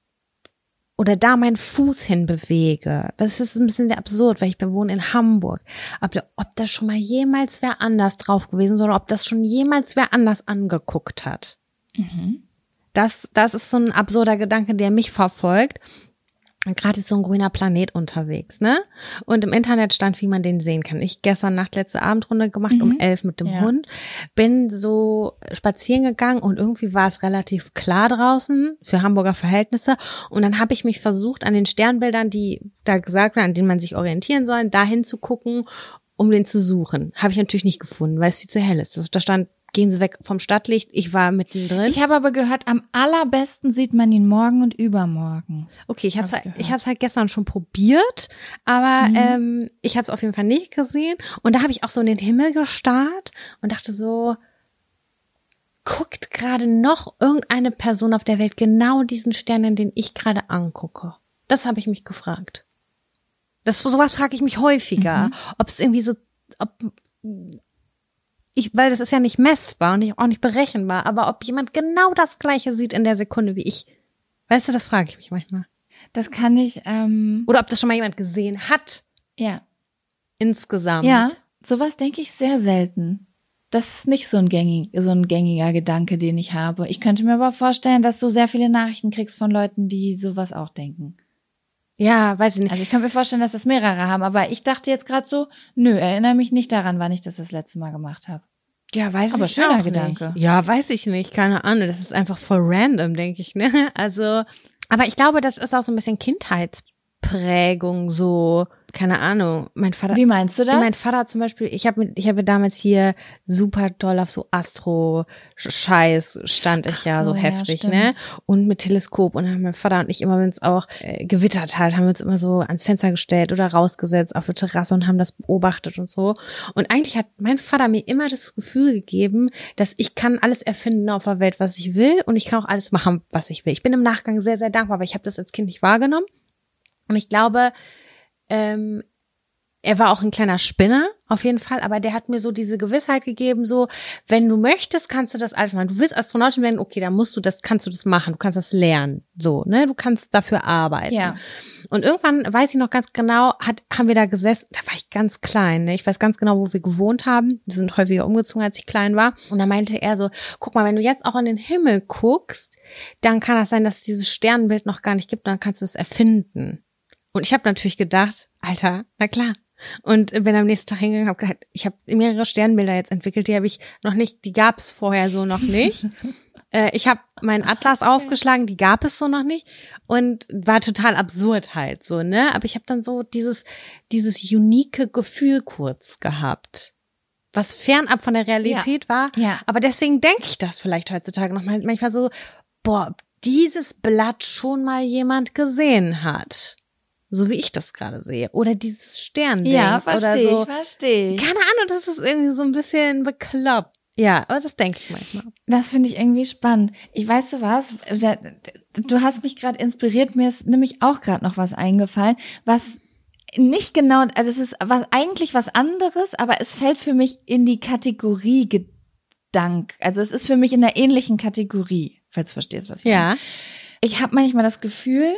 oder da meinen Fuß hinbewege. Das ist ein bisschen absurd, weil ich wohne in Hamburg. Ob, da- ob da schon mal jemals wer anders drauf gewesen ist oder ob das schon jemals wer anders angeguckt hat. Das, das ist so ein absurder Gedanke, der mich verfolgt. Gerade ist so ein grüner Planet unterwegs, ne? Und im Internet stand, wie man den sehen kann. Ich gestern Nacht letzte Abendrunde gemacht, um elf mit dem Ja. Hund. Bin so spazieren gegangen und irgendwie war es relativ klar draußen für Hamburger Verhältnisse. Und dann habe ich mich versucht, an den Sternbildern, die da gesagt werden, an denen man sich orientieren soll, dahin zu gucken, um den zu suchen. Habe ich natürlich nicht gefunden, weil es viel zu hell ist. Also da stand, gehen Sie weg vom Stadtlicht. Ich war mittendrin. Ich habe aber gehört, am allerbesten sieht man ihn morgen und übermorgen. Okay, ich habe es Hab halt, ich hab's halt gestern schon probiert, aber ähm, ich habe es auf jeden Fall nicht gesehen. Und da habe ich auch so in den Himmel gestarrt und dachte so, guckt gerade noch irgendeine Person auf der Welt genau diesen Stern, den ich gerade angucke? Das habe ich mich gefragt. Das sowas frage ich mich häufiger, ob es irgendwie so, ob ich, weil das ist ja nicht messbar und auch nicht berechenbar, aber ob jemand genau das Gleiche sieht in der Sekunde wie ich. Weißt du, das frage ich mich manchmal. Das kann ich, ähm, Oder ob das schon mal jemand gesehen hat, ja. insgesamt. Ja, sowas denke ich sehr selten. Das ist nicht so ein, gängig, so ein gängiger Gedanke, den ich habe. Ich könnte mir aber vorstellen, dass du sehr viele Nachrichten kriegst von Leuten, die sowas auch denken. Ja, weiß ich nicht. Also ich könnte mir vorstellen, dass das mehrere haben, aber ich dachte jetzt gerade so, nö, erinnere mich nicht daran, wann ich das das letzte Mal gemacht habe. ja, weiß aber ich schöner auch Gedanke. Nicht. Ja, weiß ich nicht. Keine Ahnung. Das ist einfach voll random, denke ich, ne? Also, aber ich glaube, das ist auch so ein bisschen Kindheitsprägung, so, keine Ahnung. Mein Vater. Wie meinst du das? Mein Vater zum Beispiel, ich habe ich habe damals hier super doll auf so Astro-Scheiß stand ich ja so, so, ja, heftig, stimmt. ne? Und mit Teleskop. Und dann haben mein Vater und ich immer, wenn es auch äh, gewittert hat, haben wir uns immer so ans Fenster gestellt oder rausgesetzt auf der Terrasse und haben das beobachtet und so. Und eigentlich hat mein Vater mir immer das Gefühl gegeben, dass ich kann alles erfinden auf der Welt, was ich will und ich kann auch alles machen, was ich will. Ich bin im Nachgang sehr, sehr dankbar, weil ich habe das als Kind nicht wahrgenommen. Und ich glaube, ähm, er war auch ein kleiner Spinner, auf jeden Fall, aber der hat mir so diese Gewissheit gegeben, so, wenn du möchtest, kannst du das alles machen. Du willst Astronautin werden, okay, dann musst du das, kannst du das machen, du kannst das lernen, so, ne, du kannst dafür arbeiten. Ja. Und irgendwann, weiß ich noch ganz genau, hat, haben wir da gesessen, da war ich ganz klein, ne? ich weiß ganz genau, wo wir gewohnt haben, wir sind häufiger umgezogen, als ich klein war, und da meinte er so, guck mal, wenn du jetzt auch in den Himmel guckst, dann kann das sein, dass es dieses Sternbild noch gar nicht gibt, dann kannst du es erfinden. Und ich habe natürlich gedacht, Alter, na klar. Und bin am nächsten Tag hingegangen, habe gesagt, ich habe mehrere Sternbilder jetzt entwickelt, die habe ich noch nicht, die gab es vorher so noch nicht. äh, ich habe meinen Atlas aufgeschlagen, die gab es so noch nicht und war total absurd halt so, ne? Aber ich habe dann so dieses dieses unique Gefühl kurz gehabt, was fernab von der Realität war. Ja. Aber deswegen denke ich das vielleicht heutzutage noch mal manchmal so, boah, dieses Blatt schon mal jemand gesehen hat. So wie ich das gerade sehe. Oder dieses Sternding. Ja, verstehe so. ich, verstehe. Keine Ahnung, das ist irgendwie so ein bisschen bekloppt. Ja, aber das denke ich manchmal. Das finde ich irgendwie spannend. Ich weiß du was, du hast mich gerade inspiriert, mir ist nämlich auch gerade noch was eingefallen, was nicht genau, also es ist was eigentlich was anderes, aber es fällt für mich in die Kategorie Gedank. Also es ist für mich in der ähnlichen Kategorie, falls du verstehst, was ich meine. Ja. Ich habe manchmal das Gefühl,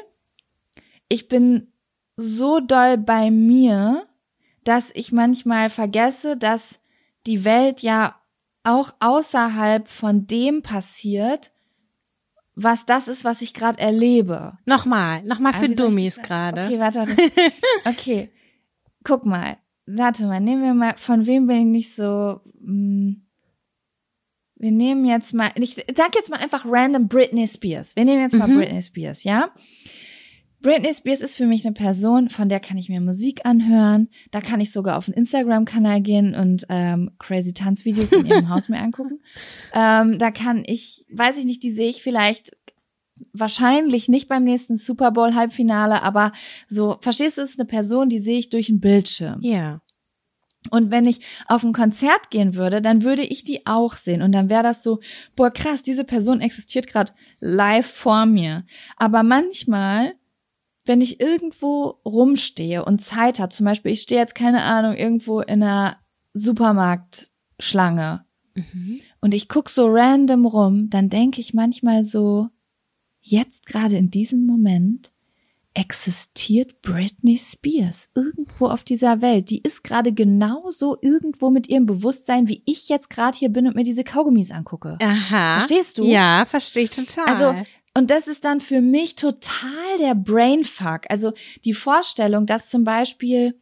ich bin so doll bei mir, dass ich manchmal vergesse, dass die Welt ja auch außerhalb von dem passiert, was das ist, was ich gerade erlebe. Nochmal, nochmal für ich Dummies gerade. Okay, warte, warte. Okay, guck mal. Warte mal, nehmen wir mal, von wem bin ich nicht so, hm, wir nehmen jetzt mal, ich sag jetzt mal einfach random Britney Spears. Wir nehmen jetzt mal Mhm. Britney Spears, ja? Britney Spears ist für mich eine Person, von der kann ich mir Musik anhören. Da kann ich sogar auf den Instagram-Kanal gehen und ähm, crazy Tanzvideos in ihrem Haus mir angucken. Ähm, da kann ich, weiß ich nicht, die sehe ich vielleicht wahrscheinlich nicht beim nächsten Super Bowl Halbfinale, aber so, verstehst du, es ist eine Person, die sehe ich durch einen Bildschirm. Ja. Und wenn ich auf ein Konzert gehen würde, dann würde ich die auch sehen. Und dann wäre das so, boah, krass, diese Person existiert gerade live vor mir. Aber manchmal, wenn ich irgendwo rumstehe und Zeit habe, zum Beispiel, ich stehe jetzt, keine Ahnung, irgendwo in einer Supermarktschlange Mhm. und ich guck so random rum, dann denke ich manchmal so, jetzt gerade in diesem Moment existiert Britney Spears irgendwo auf dieser Welt. Die ist gerade genauso irgendwo mit ihrem Bewusstsein, wie ich jetzt gerade hier bin und mir diese Kaugummis angucke. Aha. Verstehst du? Ja, verstehe ich total. Also, und das ist dann für mich total der Brainfuck. Also die Vorstellung, dass zum Beispiel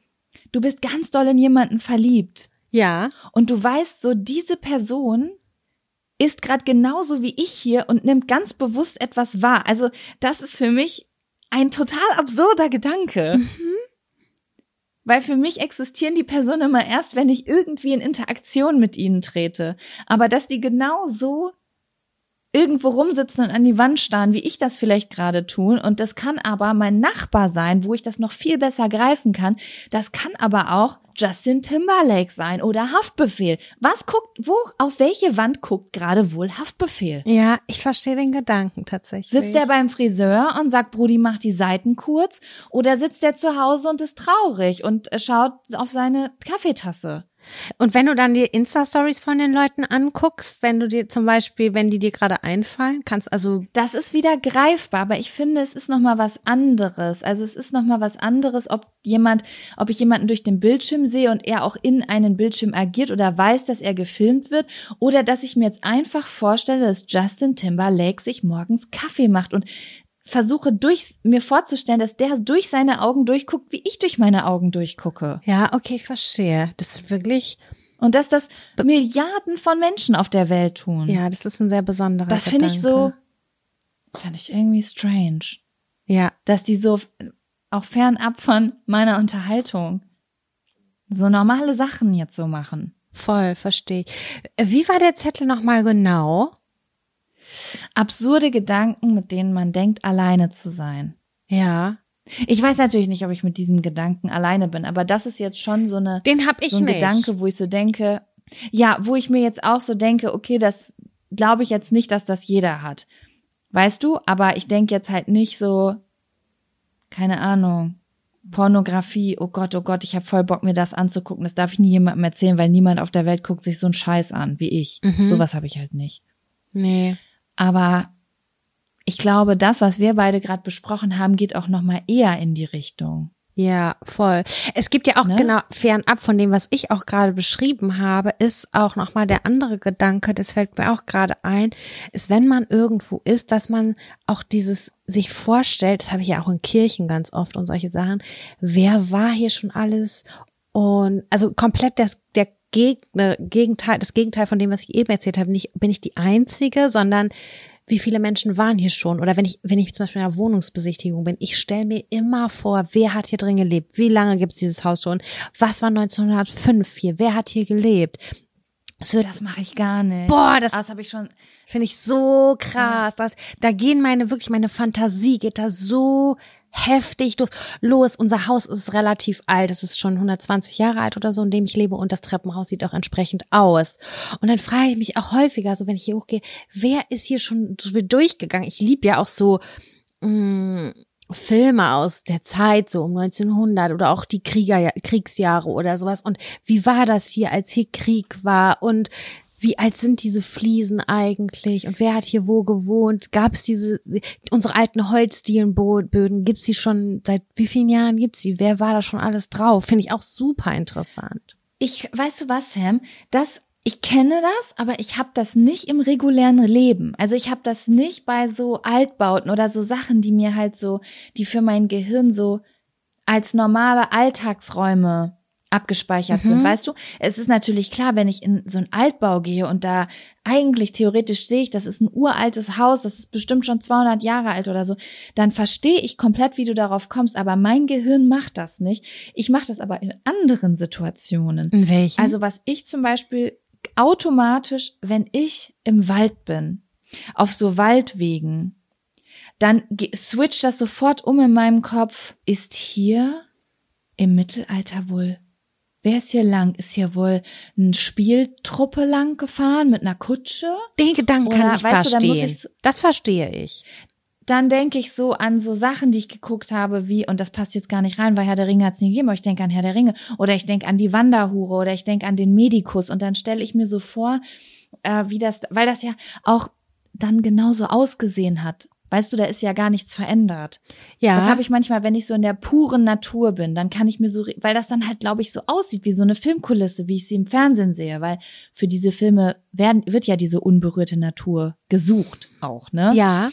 du bist ganz doll in jemanden verliebt ja. und du weißt so, diese Person ist gerade genauso wie ich hier und nimmt ganz bewusst etwas wahr. Also das ist für mich ein total absurder Gedanke. Weil für mich existieren die Personen immer erst, wenn ich irgendwie in Interaktion mit ihnen trete. Aber dass die genau so irgendwo rumsitzen und an die Wand starren, wie ich das vielleicht gerade tun. Und das kann aber mein Nachbar sein, wo ich das noch viel besser greifen kann. Das kann aber auch Justin Timberlake sein oder Haftbefehl. Was guckt, wo, auf welche Wand guckt gerade wohl Haftbefehl? Ja, ich verstehe den Gedanken tatsächlich. Sitzt der beim Friseur und sagt, Brudi, mach die Seiten kurz? Oder sitzt der zu Hause und ist traurig und schaut auf seine Kaffeetasse? Und wenn du dann die Insta-Stories von den Leuten anguckst, wenn du dir zum Beispiel, wenn die dir gerade einfallen, kannst also Das ist wieder greifbar, aber ich finde, es ist noch mal was anderes. Also es ist noch mal was anderes, ob jemand, ob ich jemanden durch den Bildschirm sehe und er auch in einen Bildschirm agiert oder weiß, dass er gefilmt wird oder dass ich mir jetzt einfach vorstelle, dass Justin Timberlake sich morgens Kaffee macht und versuche durch mir vorzustellen, dass der durch seine Augen durchguckt, wie ich durch meine Augen durchgucke. ja, okay, ich verstehe. Das ist wirklich, Und dass das Milliarden von Menschen auf der Welt tun. ja, das ist ein sehr besonderer das finde ich so, fand ich irgendwie strange. Ja, dass die so auch fernab von meiner Unterhaltung so normale Sachen jetzt so machen. voll, verstehe ich. Wie war der Zettel nochmal genau? Absurde Gedanken, mit denen man denkt, alleine zu sein. Ja, Ich weiß natürlich nicht, ob ich mit diesem Gedanken alleine bin, aber das ist jetzt schon so eine den hab ich so ein nicht. Gedanke, wo ich so denke, ja, wo ich mir jetzt auch so denke, okay, das glaube ich jetzt nicht, dass das jeder hat. Weißt du, aber ich denke jetzt halt nicht so, keine Ahnung, Pornografie, oh Gott, oh Gott, ich habe voll Bock, mir das anzugucken. Das darf ich nie jemandem erzählen, weil niemand auf der Welt guckt sich so einen Scheiß an wie ich. Mhm. Sowas habe ich halt nicht. Nee. Aber ich glaube, das, was wir beide gerade besprochen haben, geht auch noch mal eher in die Richtung. Ja, voll. Es gibt ja auch Ne? genau fernab von dem, was ich auch gerade beschrieben habe, ist auch nochmal der andere Gedanke, das fällt mir auch gerade ein, ist, wenn man irgendwo ist, dass man auch dieses sich vorstellt, das habe ich ja auch in Kirchen ganz oft und solche Sachen, wer war hier schon alles und also komplett das, der Gegner, Gegenteil, das Gegenteil von dem, was ich eben erzählt habe, nicht bin ich die Einzige, sondern wie viele Menschen waren hier schon? Oder wenn ich, wenn ich zum Beispiel in einer Wohnungsbesichtigung bin, ich stelle mir immer vor, wer hat hier drin gelebt? Wie lange gibt es dieses Haus schon? Was war 1905 hier? Wer hat hier gelebt? Wird, Das mache ich gar nicht. boah, das das habe ich schon. finde ich so krass. Das, da gehen meine, wirklich meine Fantasie geht da so heftig los. los. Unser Haus ist relativ alt. Es ist schon 120 Jahre alt oder so, in dem ich lebe. Und das Treppenhaus sieht auch entsprechend aus. Und dann frage ich mich auch häufiger, so wenn ich hier hochgehe, wer ist hier schon durchgegangen? Ich liebe ja auch so, mh, Filme aus der Zeit, so um 1900 oder auch die Krieger, Kriegsjahre oder sowas. Und wie war das hier, als hier Krieg war? Und wie alt sind diese Fliesen eigentlich? Und wer hat hier wo gewohnt? Gab es diese, unsere alten Holzdielenböden, gibt's die schon, seit wie vielen Jahren gibt's die? Wer war da schon alles drauf? Finde ich auch super interessant. Ich, weißt du was, Sam? Das, ich kenne das, aber ich habe das nicht im regulären Leben. Also ich habe das nicht bei so Altbauten oder so Sachen, die mir halt so, die für mein Gehirn so als normale Alltagsräume abgespeichert sind, weißt du? Es ist natürlich klar, wenn ich in so einen Altbau gehe und da eigentlich theoretisch sehe ich, das ist ein uraltes Haus, das ist bestimmt schon 200 Jahre alt oder so, dann verstehe ich komplett, wie du darauf kommst, aber mein Gehirn macht das nicht. Ich mache das aber in anderen Situationen. In welchen? Also was ich zum Beispiel automatisch, wenn ich im Wald bin, auf so Waldwegen, dann switcht das sofort um in meinem Kopf. Ist hier im Mittelalter wohl, wer ist hier lang? Ist hier wohl eine Spieltruppe lang gefahren mit einer Kutsche? den Gedanken kann Oder, ich weißt du, dann muss verstehen. das verstehe ich. dann denke ich so an so Sachen, die ich geguckt habe, wie, und das passt jetzt gar nicht rein, weil Herr der Ringe hat es nie gegeben, aber ich denke an Herr der Ringe. Oder ich denke an die Wanderhure oder ich denke an den Medikus. Und dann stelle ich mir so vor, äh, wie das, weil das ja auch dann genauso ausgesehen hat. Weißt du, da ist ja gar nichts verändert. Ja. Das habe ich manchmal, wenn ich so in der puren Natur bin, dann kann ich mir so, weil das dann halt, glaube ich, so aussieht wie so eine Filmkulisse, wie ich sie im Fernsehen sehe, weil für diese Filme werden, wird ja diese unberührte Natur gesucht auch, ne? ja,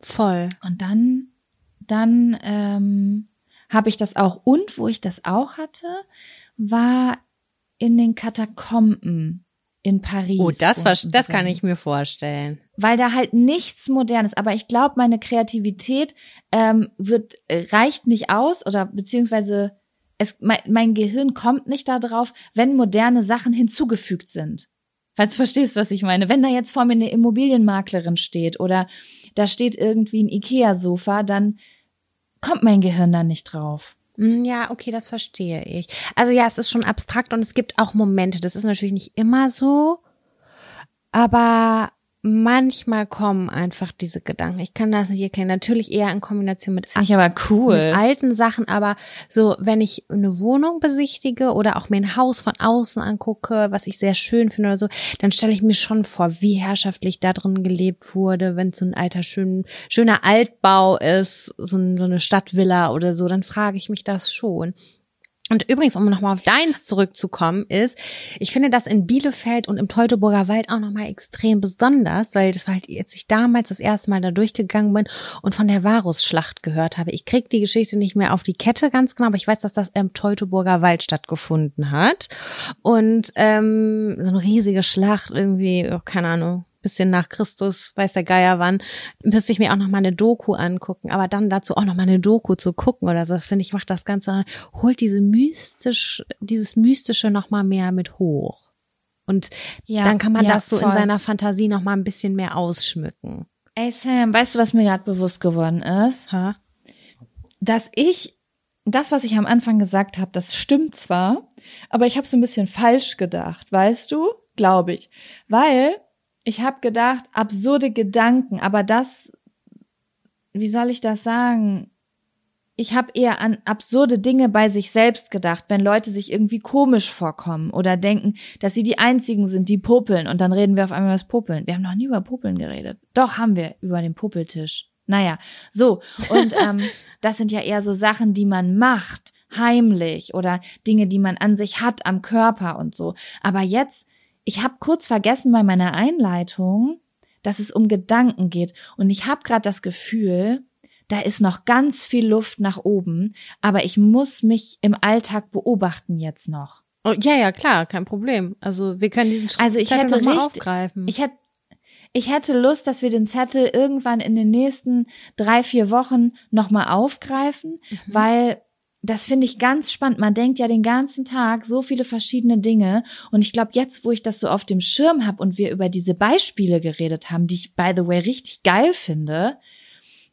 voll. Und dann, dann ähm, habe ich das auch. Und wo ich das auch hatte, war in den Katakomben in Paris. Oh, das, ver- das kann ich mir vorstellen. Weil da halt nichts Modernes. Aber ich glaube, meine Kreativität ähm, wird äh, reicht nicht aus oder beziehungsweise es, mein, mein Gehirn kommt nicht da drauf, wenn moderne Sachen hinzugefügt sind. Falls du verstehst, was ich meine. Wenn da jetzt vor mir eine Immobilienmaklerin steht oder da steht irgendwie ein Ikea-Sofa, dann kommt mein Gehirn da nicht drauf. Mm, Ja, okay, das verstehe ich. Also ja, es ist schon abstrakt und es gibt auch Momente. Das ist natürlich nicht immer so, aber manchmal kommen einfach diese Gedanken. Ich kann das nicht erklären. Natürlich eher in Kombination mit, ich aber mit cool. alten Sachen, aber so, wenn ich eine Wohnung besichtige oder auch mir ein Haus von außen angucke, was ich sehr schön finde oder so, dann stelle ich mir schon vor, wie herrschaftlich da drin gelebt wurde, wenn es so ein alter, schön, schöner Altbau ist, so, ein, so eine Stadtvilla oder so, dann frage ich mich das schon. Und übrigens, um nochmal auf deins zurückzukommen, ist, ich finde das in Bielefeld und im Teutoburger Wald auch nochmal extrem besonders, weil das war halt, als ich damals das erste Mal da durchgegangen bin und von der Varusschlacht gehört habe. Ich krieg die Geschichte nicht mehr auf die Kette ganz genau, aber ich weiß, dass das im Teutoburger Wald stattgefunden hat. Und ähm, so eine riesige Schlacht, irgendwie, oh, keine Ahnung, bisschen nach Christus, weiß der Geier wann, müsste ich mir auch noch mal eine Doku angucken, aber dann dazu auch noch mal eine Doku zu gucken oder so, das finde ich macht das Ganze, holt diese mystisch, dieses mystische noch mal mehr mit hoch. Und Ja, dann kann man ja, das so in voll. seiner Fantasie noch mal ein bisschen mehr ausschmücken. Ey Sam, weißt du, was mir gerade bewusst geworden ist? Ha? dass ich das, was ich am Anfang gesagt habe, das stimmt zwar, aber ich habe so ein bisschen falsch gedacht, weißt du? Glaube ich. Weil ich habe gedacht, absurde Gedanken, aber das, wie soll ich das sagen? Ich habe eher an absurde Dinge bei sich selbst gedacht, wenn Leute sich irgendwie komisch vorkommen oder denken, dass sie die einzigen sind, die popeln und dann reden wir auf einmal über das Popeln. Wir haben noch nie über Popeln geredet. Doch, haben wir über den Popeltisch. Naja, so. Und ähm, das sind ja eher so Sachen, die man macht, heimlich oder Dinge, die man an sich hat am Körper und so. Aber jetzt, ich habe kurz vergessen bei meiner Einleitung, dass es um Gedanken geht. Und ich habe gerade das Gefühl, da ist noch ganz viel Luft nach oben, aber ich muss mich im Alltag beobachten jetzt noch. Oh, ja, ja, klar, kein Problem. Also wir können diesen Schritt Also ich hätte noch mal richtig- aufgreifen. Ich hätte ich hätte Lust, dass wir den Zettel irgendwann in den nächsten drei, vier Wochen nochmal aufgreifen, weil das finde ich ganz spannend. Man denkt ja den ganzen Tag so viele verschiedene Dinge. Und ich glaube, jetzt, wo ich das so auf dem Schirm habe und wir über diese Beispiele geredet haben, die ich, by the way, richtig geil finde,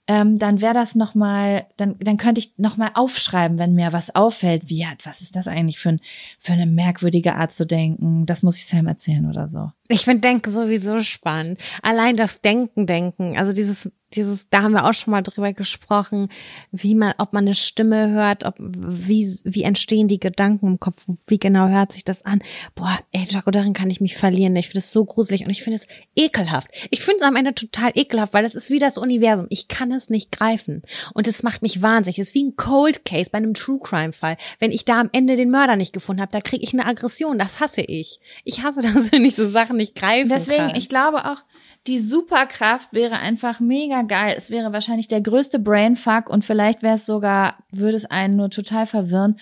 ähm, dann wäre das noch mal, dann, dann könnte ich noch mal aufschreiben, wenn mir was auffällt, wie, ja, was ist das eigentlich für, ein, für eine merkwürdige Art zu denken? Das muss ich Sam erzählen oder so. Ich finde Denken sowieso spannend. Allein das Denken, Denken, also dieses dieses, da haben wir auch schon mal drüber gesprochen, wie man, ob man eine Stimme hört, ob, wie, wie entstehen die Gedanken im Kopf, wie genau hört sich das an. Boah, ey, Jaco, darin kann ich mich verlieren. Ich finde es so gruselig und ich finde es ekelhaft. Ich finde es am Ende total ekelhaft, weil das ist wie das Universum. Ich kann es nicht greifen. Und es macht mich wahnsinnig. Es ist wie ein Cold Case bei einem True Crime Fall. Wenn ich da am Ende den Mörder nicht gefunden habe, da kriege ich eine Aggression. Das hasse ich. Ich hasse das, wenn ich so Sachen nicht greifen Deswegen, kann. ich glaube auch, die Superkraft wäre einfach mega geil. Es wäre wahrscheinlich der größte Brainfuck und vielleicht wäre es sogar, würde es einen nur total verwirren,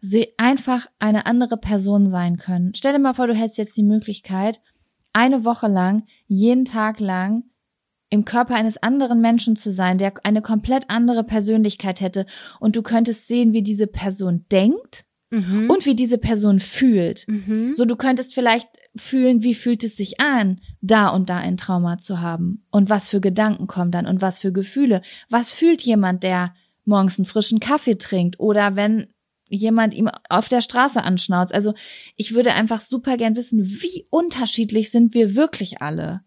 sie einfach eine andere Person sein können. Stell dir mal vor, du hättest jetzt die Möglichkeit, eine Woche lang, jeden Tag lang im Körper eines anderen Menschen zu sein, der eine komplett andere Persönlichkeit hätte und du könntest sehen, wie diese Person denkt mhm. und wie diese Person fühlt. mhm. So, du könntest vielleicht fühlen, wie fühlt es sich an, da und da ein Trauma zu haben und was für Gedanken kommen dann und was für Gefühle. Was fühlt jemand, der morgens einen frischen Kaffee trinkt oder wenn jemand ihm auf der Straße anschnauzt. Also ich würde einfach super gern wissen, wie unterschiedlich sind wir wirklich alle.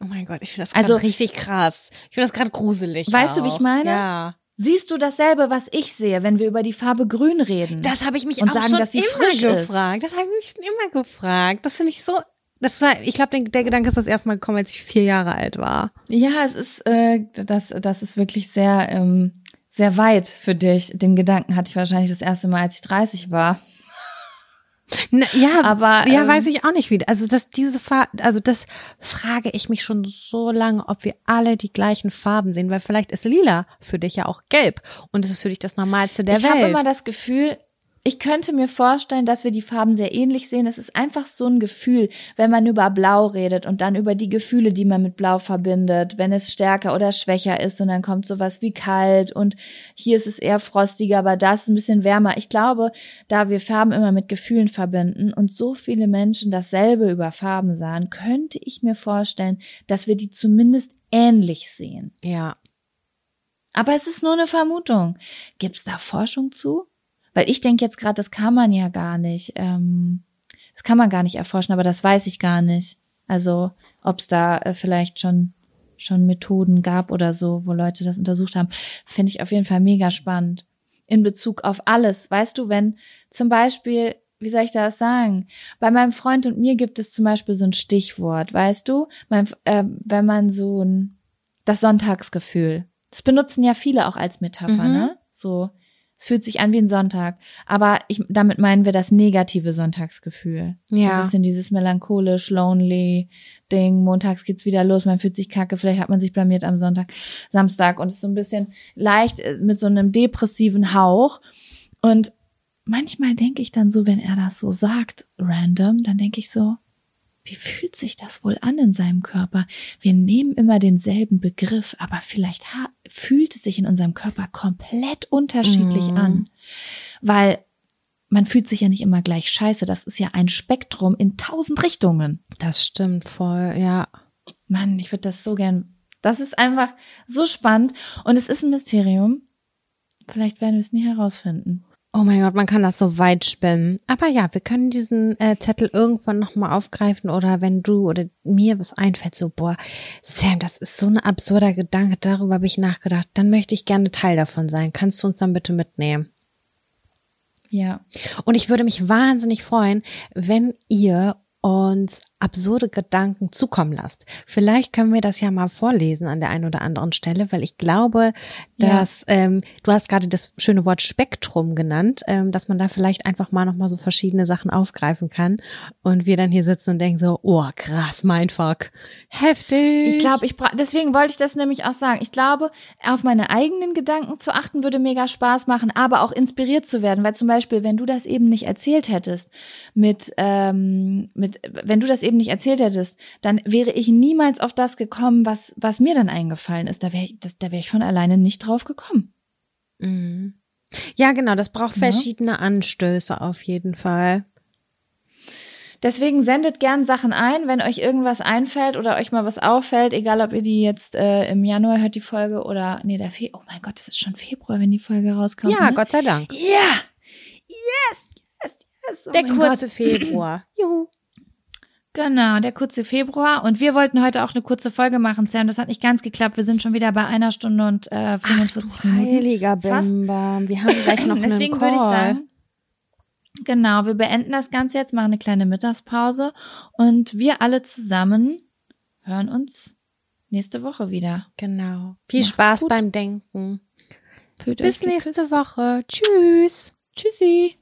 Oh mein Gott, ich finde das gerade Also- richtig krass. Ich finde das gerade gruselig. Weißt du, wie auch. ich meine? Ja. Siehst du dasselbe, was ich sehe, wenn wir über die Farbe Grün reden? Das habe ich mich Und auch sagen, schon dass sie immer frisch ist. gefragt. Das habe ich mich schon immer gefragt. Das finde ich so. Das war, ich glaube, der Gedanke ist das erste Mal gekommen, als ich vier Jahre alt war. Ja, es ist, äh, das, das ist wirklich sehr, ähm, sehr weit für dich. Den Gedanken hatte ich wahrscheinlich das erste Mal, als ich 30 war. Na, ja, Aber, ja, ähm, weiß ich auch nicht wie. Also das, diese Farbe, also das frage ich mich schon so lange, ob wir alle die gleichen Farben sehen, weil vielleicht ist lila für dich ja auch gelb und es ist für dich das Normalste der ich habe Welt. immer das Gefühl, ich könnte mir vorstellen, dass wir die Farben sehr ähnlich sehen. Es ist einfach so ein Gefühl, wenn man über Blau redet und dann über die Gefühle, die man mit Blau verbindet, wenn es stärker oder schwächer ist und dann kommt sowas wie kalt und hier ist es eher frostiger, aber da ist es ein bisschen wärmer. Ich glaube, da wir Farben immer mit Gefühlen verbinden und so viele Menschen dasselbe über Farben sahen, könnte ich mir vorstellen, dass wir die zumindest ähnlich sehen. ja. Aber es ist nur eine Vermutung. Gibt es da Forschung zu? Weil ich denke jetzt gerade, das kann man ja gar nicht. Ähm, das kann man gar nicht erforschen, aber das weiß ich gar nicht. Also ob es da äh, vielleicht schon schon Methoden gab oder so, wo Leute das untersucht haben, finde ich auf jeden Fall mega spannend. In Bezug auf alles. Weißt du, wenn zum Beispiel, wie soll ich das sagen? Bei meinem Freund und mir gibt es zum Beispiel so ein Stichwort, weißt du? Mein, äh, wenn man so ein, das Sonntagsgefühl. Das benutzen ja viele auch als Metapher, Mhm. ne? So, es fühlt sich an wie ein Sonntag. Aber ich, damit meinen wir das negative Sonntagsgefühl. So ein Ja. bisschen dieses melancholisch, lonely Ding. Montags geht's wieder los, man fühlt sich kacke, vielleicht hat man sich blamiert am Sonntag, Samstag und ist so ein bisschen leicht äh, mit so einem depressiven Hauch. Und manchmal denke ich dann so, wenn er das so sagt, random, dann denke ich so, wie fühlt sich das wohl an in seinem Körper? Wir nehmen immer denselben Begriff, aber vielleicht fühlt es sich in unserem Körper komplett unterschiedlich Mhm. an. Weil man fühlt sich ja nicht immer gleich scheiße. Das ist ja ein Spektrum in tausend Richtungen. Das stimmt voll, ja. Mann, ich würde das so gern. Das ist einfach so spannend und es ist ein Mysterium. Vielleicht werden wir es nie herausfinden. Oh mein Gott, man kann das so weit spinnen. Aber ja, wir können diesen äh, Zettel irgendwann nochmal aufgreifen oder wenn du oder mir was einfällt, so, boah, Sam, das ist so ein absurder Gedanke, darüber habe ich nachgedacht, dann möchte ich gerne Teil davon sein. Kannst du uns dann bitte mitnehmen? Ja. Und ich würde mich wahnsinnig freuen, wenn ihr uns absurde Gedanken zukommen lasst. Vielleicht können wir das ja mal vorlesen an der einen oder anderen Stelle, weil ich glaube, Ja. dass ähm, du hast gerade das schöne Wort Spektrum genannt, ähm, dass man da vielleicht einfach mal noch mal so verschiedene Sachen aufgreifen kann und wir dann hier sitzen und denken so, oh krass, Mindfuck, heftig. Ich glaube, ich deswegen wollte ich das nämlich auch sagen. Ich glaube, auf meine eigenen Gedanken zu achten würde mega Spaß machen, aber auch inspiriert zu werden, weil zum Beispiel, wenn du das eben nicht erzählt hättest, mit, ähm, mit, wenn du das eben nicht erzählt hättest, dann wäre ich niemals auf das gekommen, was, was mir dann eingefallen ist. Da wäre da wäre ich von alleine nicht drauf gekommen. Mhm. Ja, genau, das braucht Ja. verschiedene Anstöße auf jeden Fall. Deswegen sendet gern Sachen ein, wenn euch irgendwas einfällt oder euch mal was auffällt, egal ob ihr die jetzt äh, im Januar hört, die Folge oder nee, der Fe Oh mein Gott, es ist schon Februar, wenn die Folge rauskommt. Ja, ne? Gott sei Dank. Ja! Yes, yes, yes. Oh Der kurze Gott. Februar. Juhu. Genau, der kurze Februar. Und wir wollten heute auch eine kurze Folge machen, Sam. Das hat nicht ganz geklappt. Wir sind schon wieder bei einer Stunde und äh, 45 Minuten. Heiliger. Bimbam. Wir haben gleich noch einen Deswegen Call. würde ich sagen, genau, wir beenden das Ganze jetzt, machen eine kleine Mittagspause und wir alle zusammen hören uns nächste Woche wieder. Genau. Viel Macht's Spaß gut. beim Denken. Fühlt Bis nächste Woche. Tschüss. Tschüssi.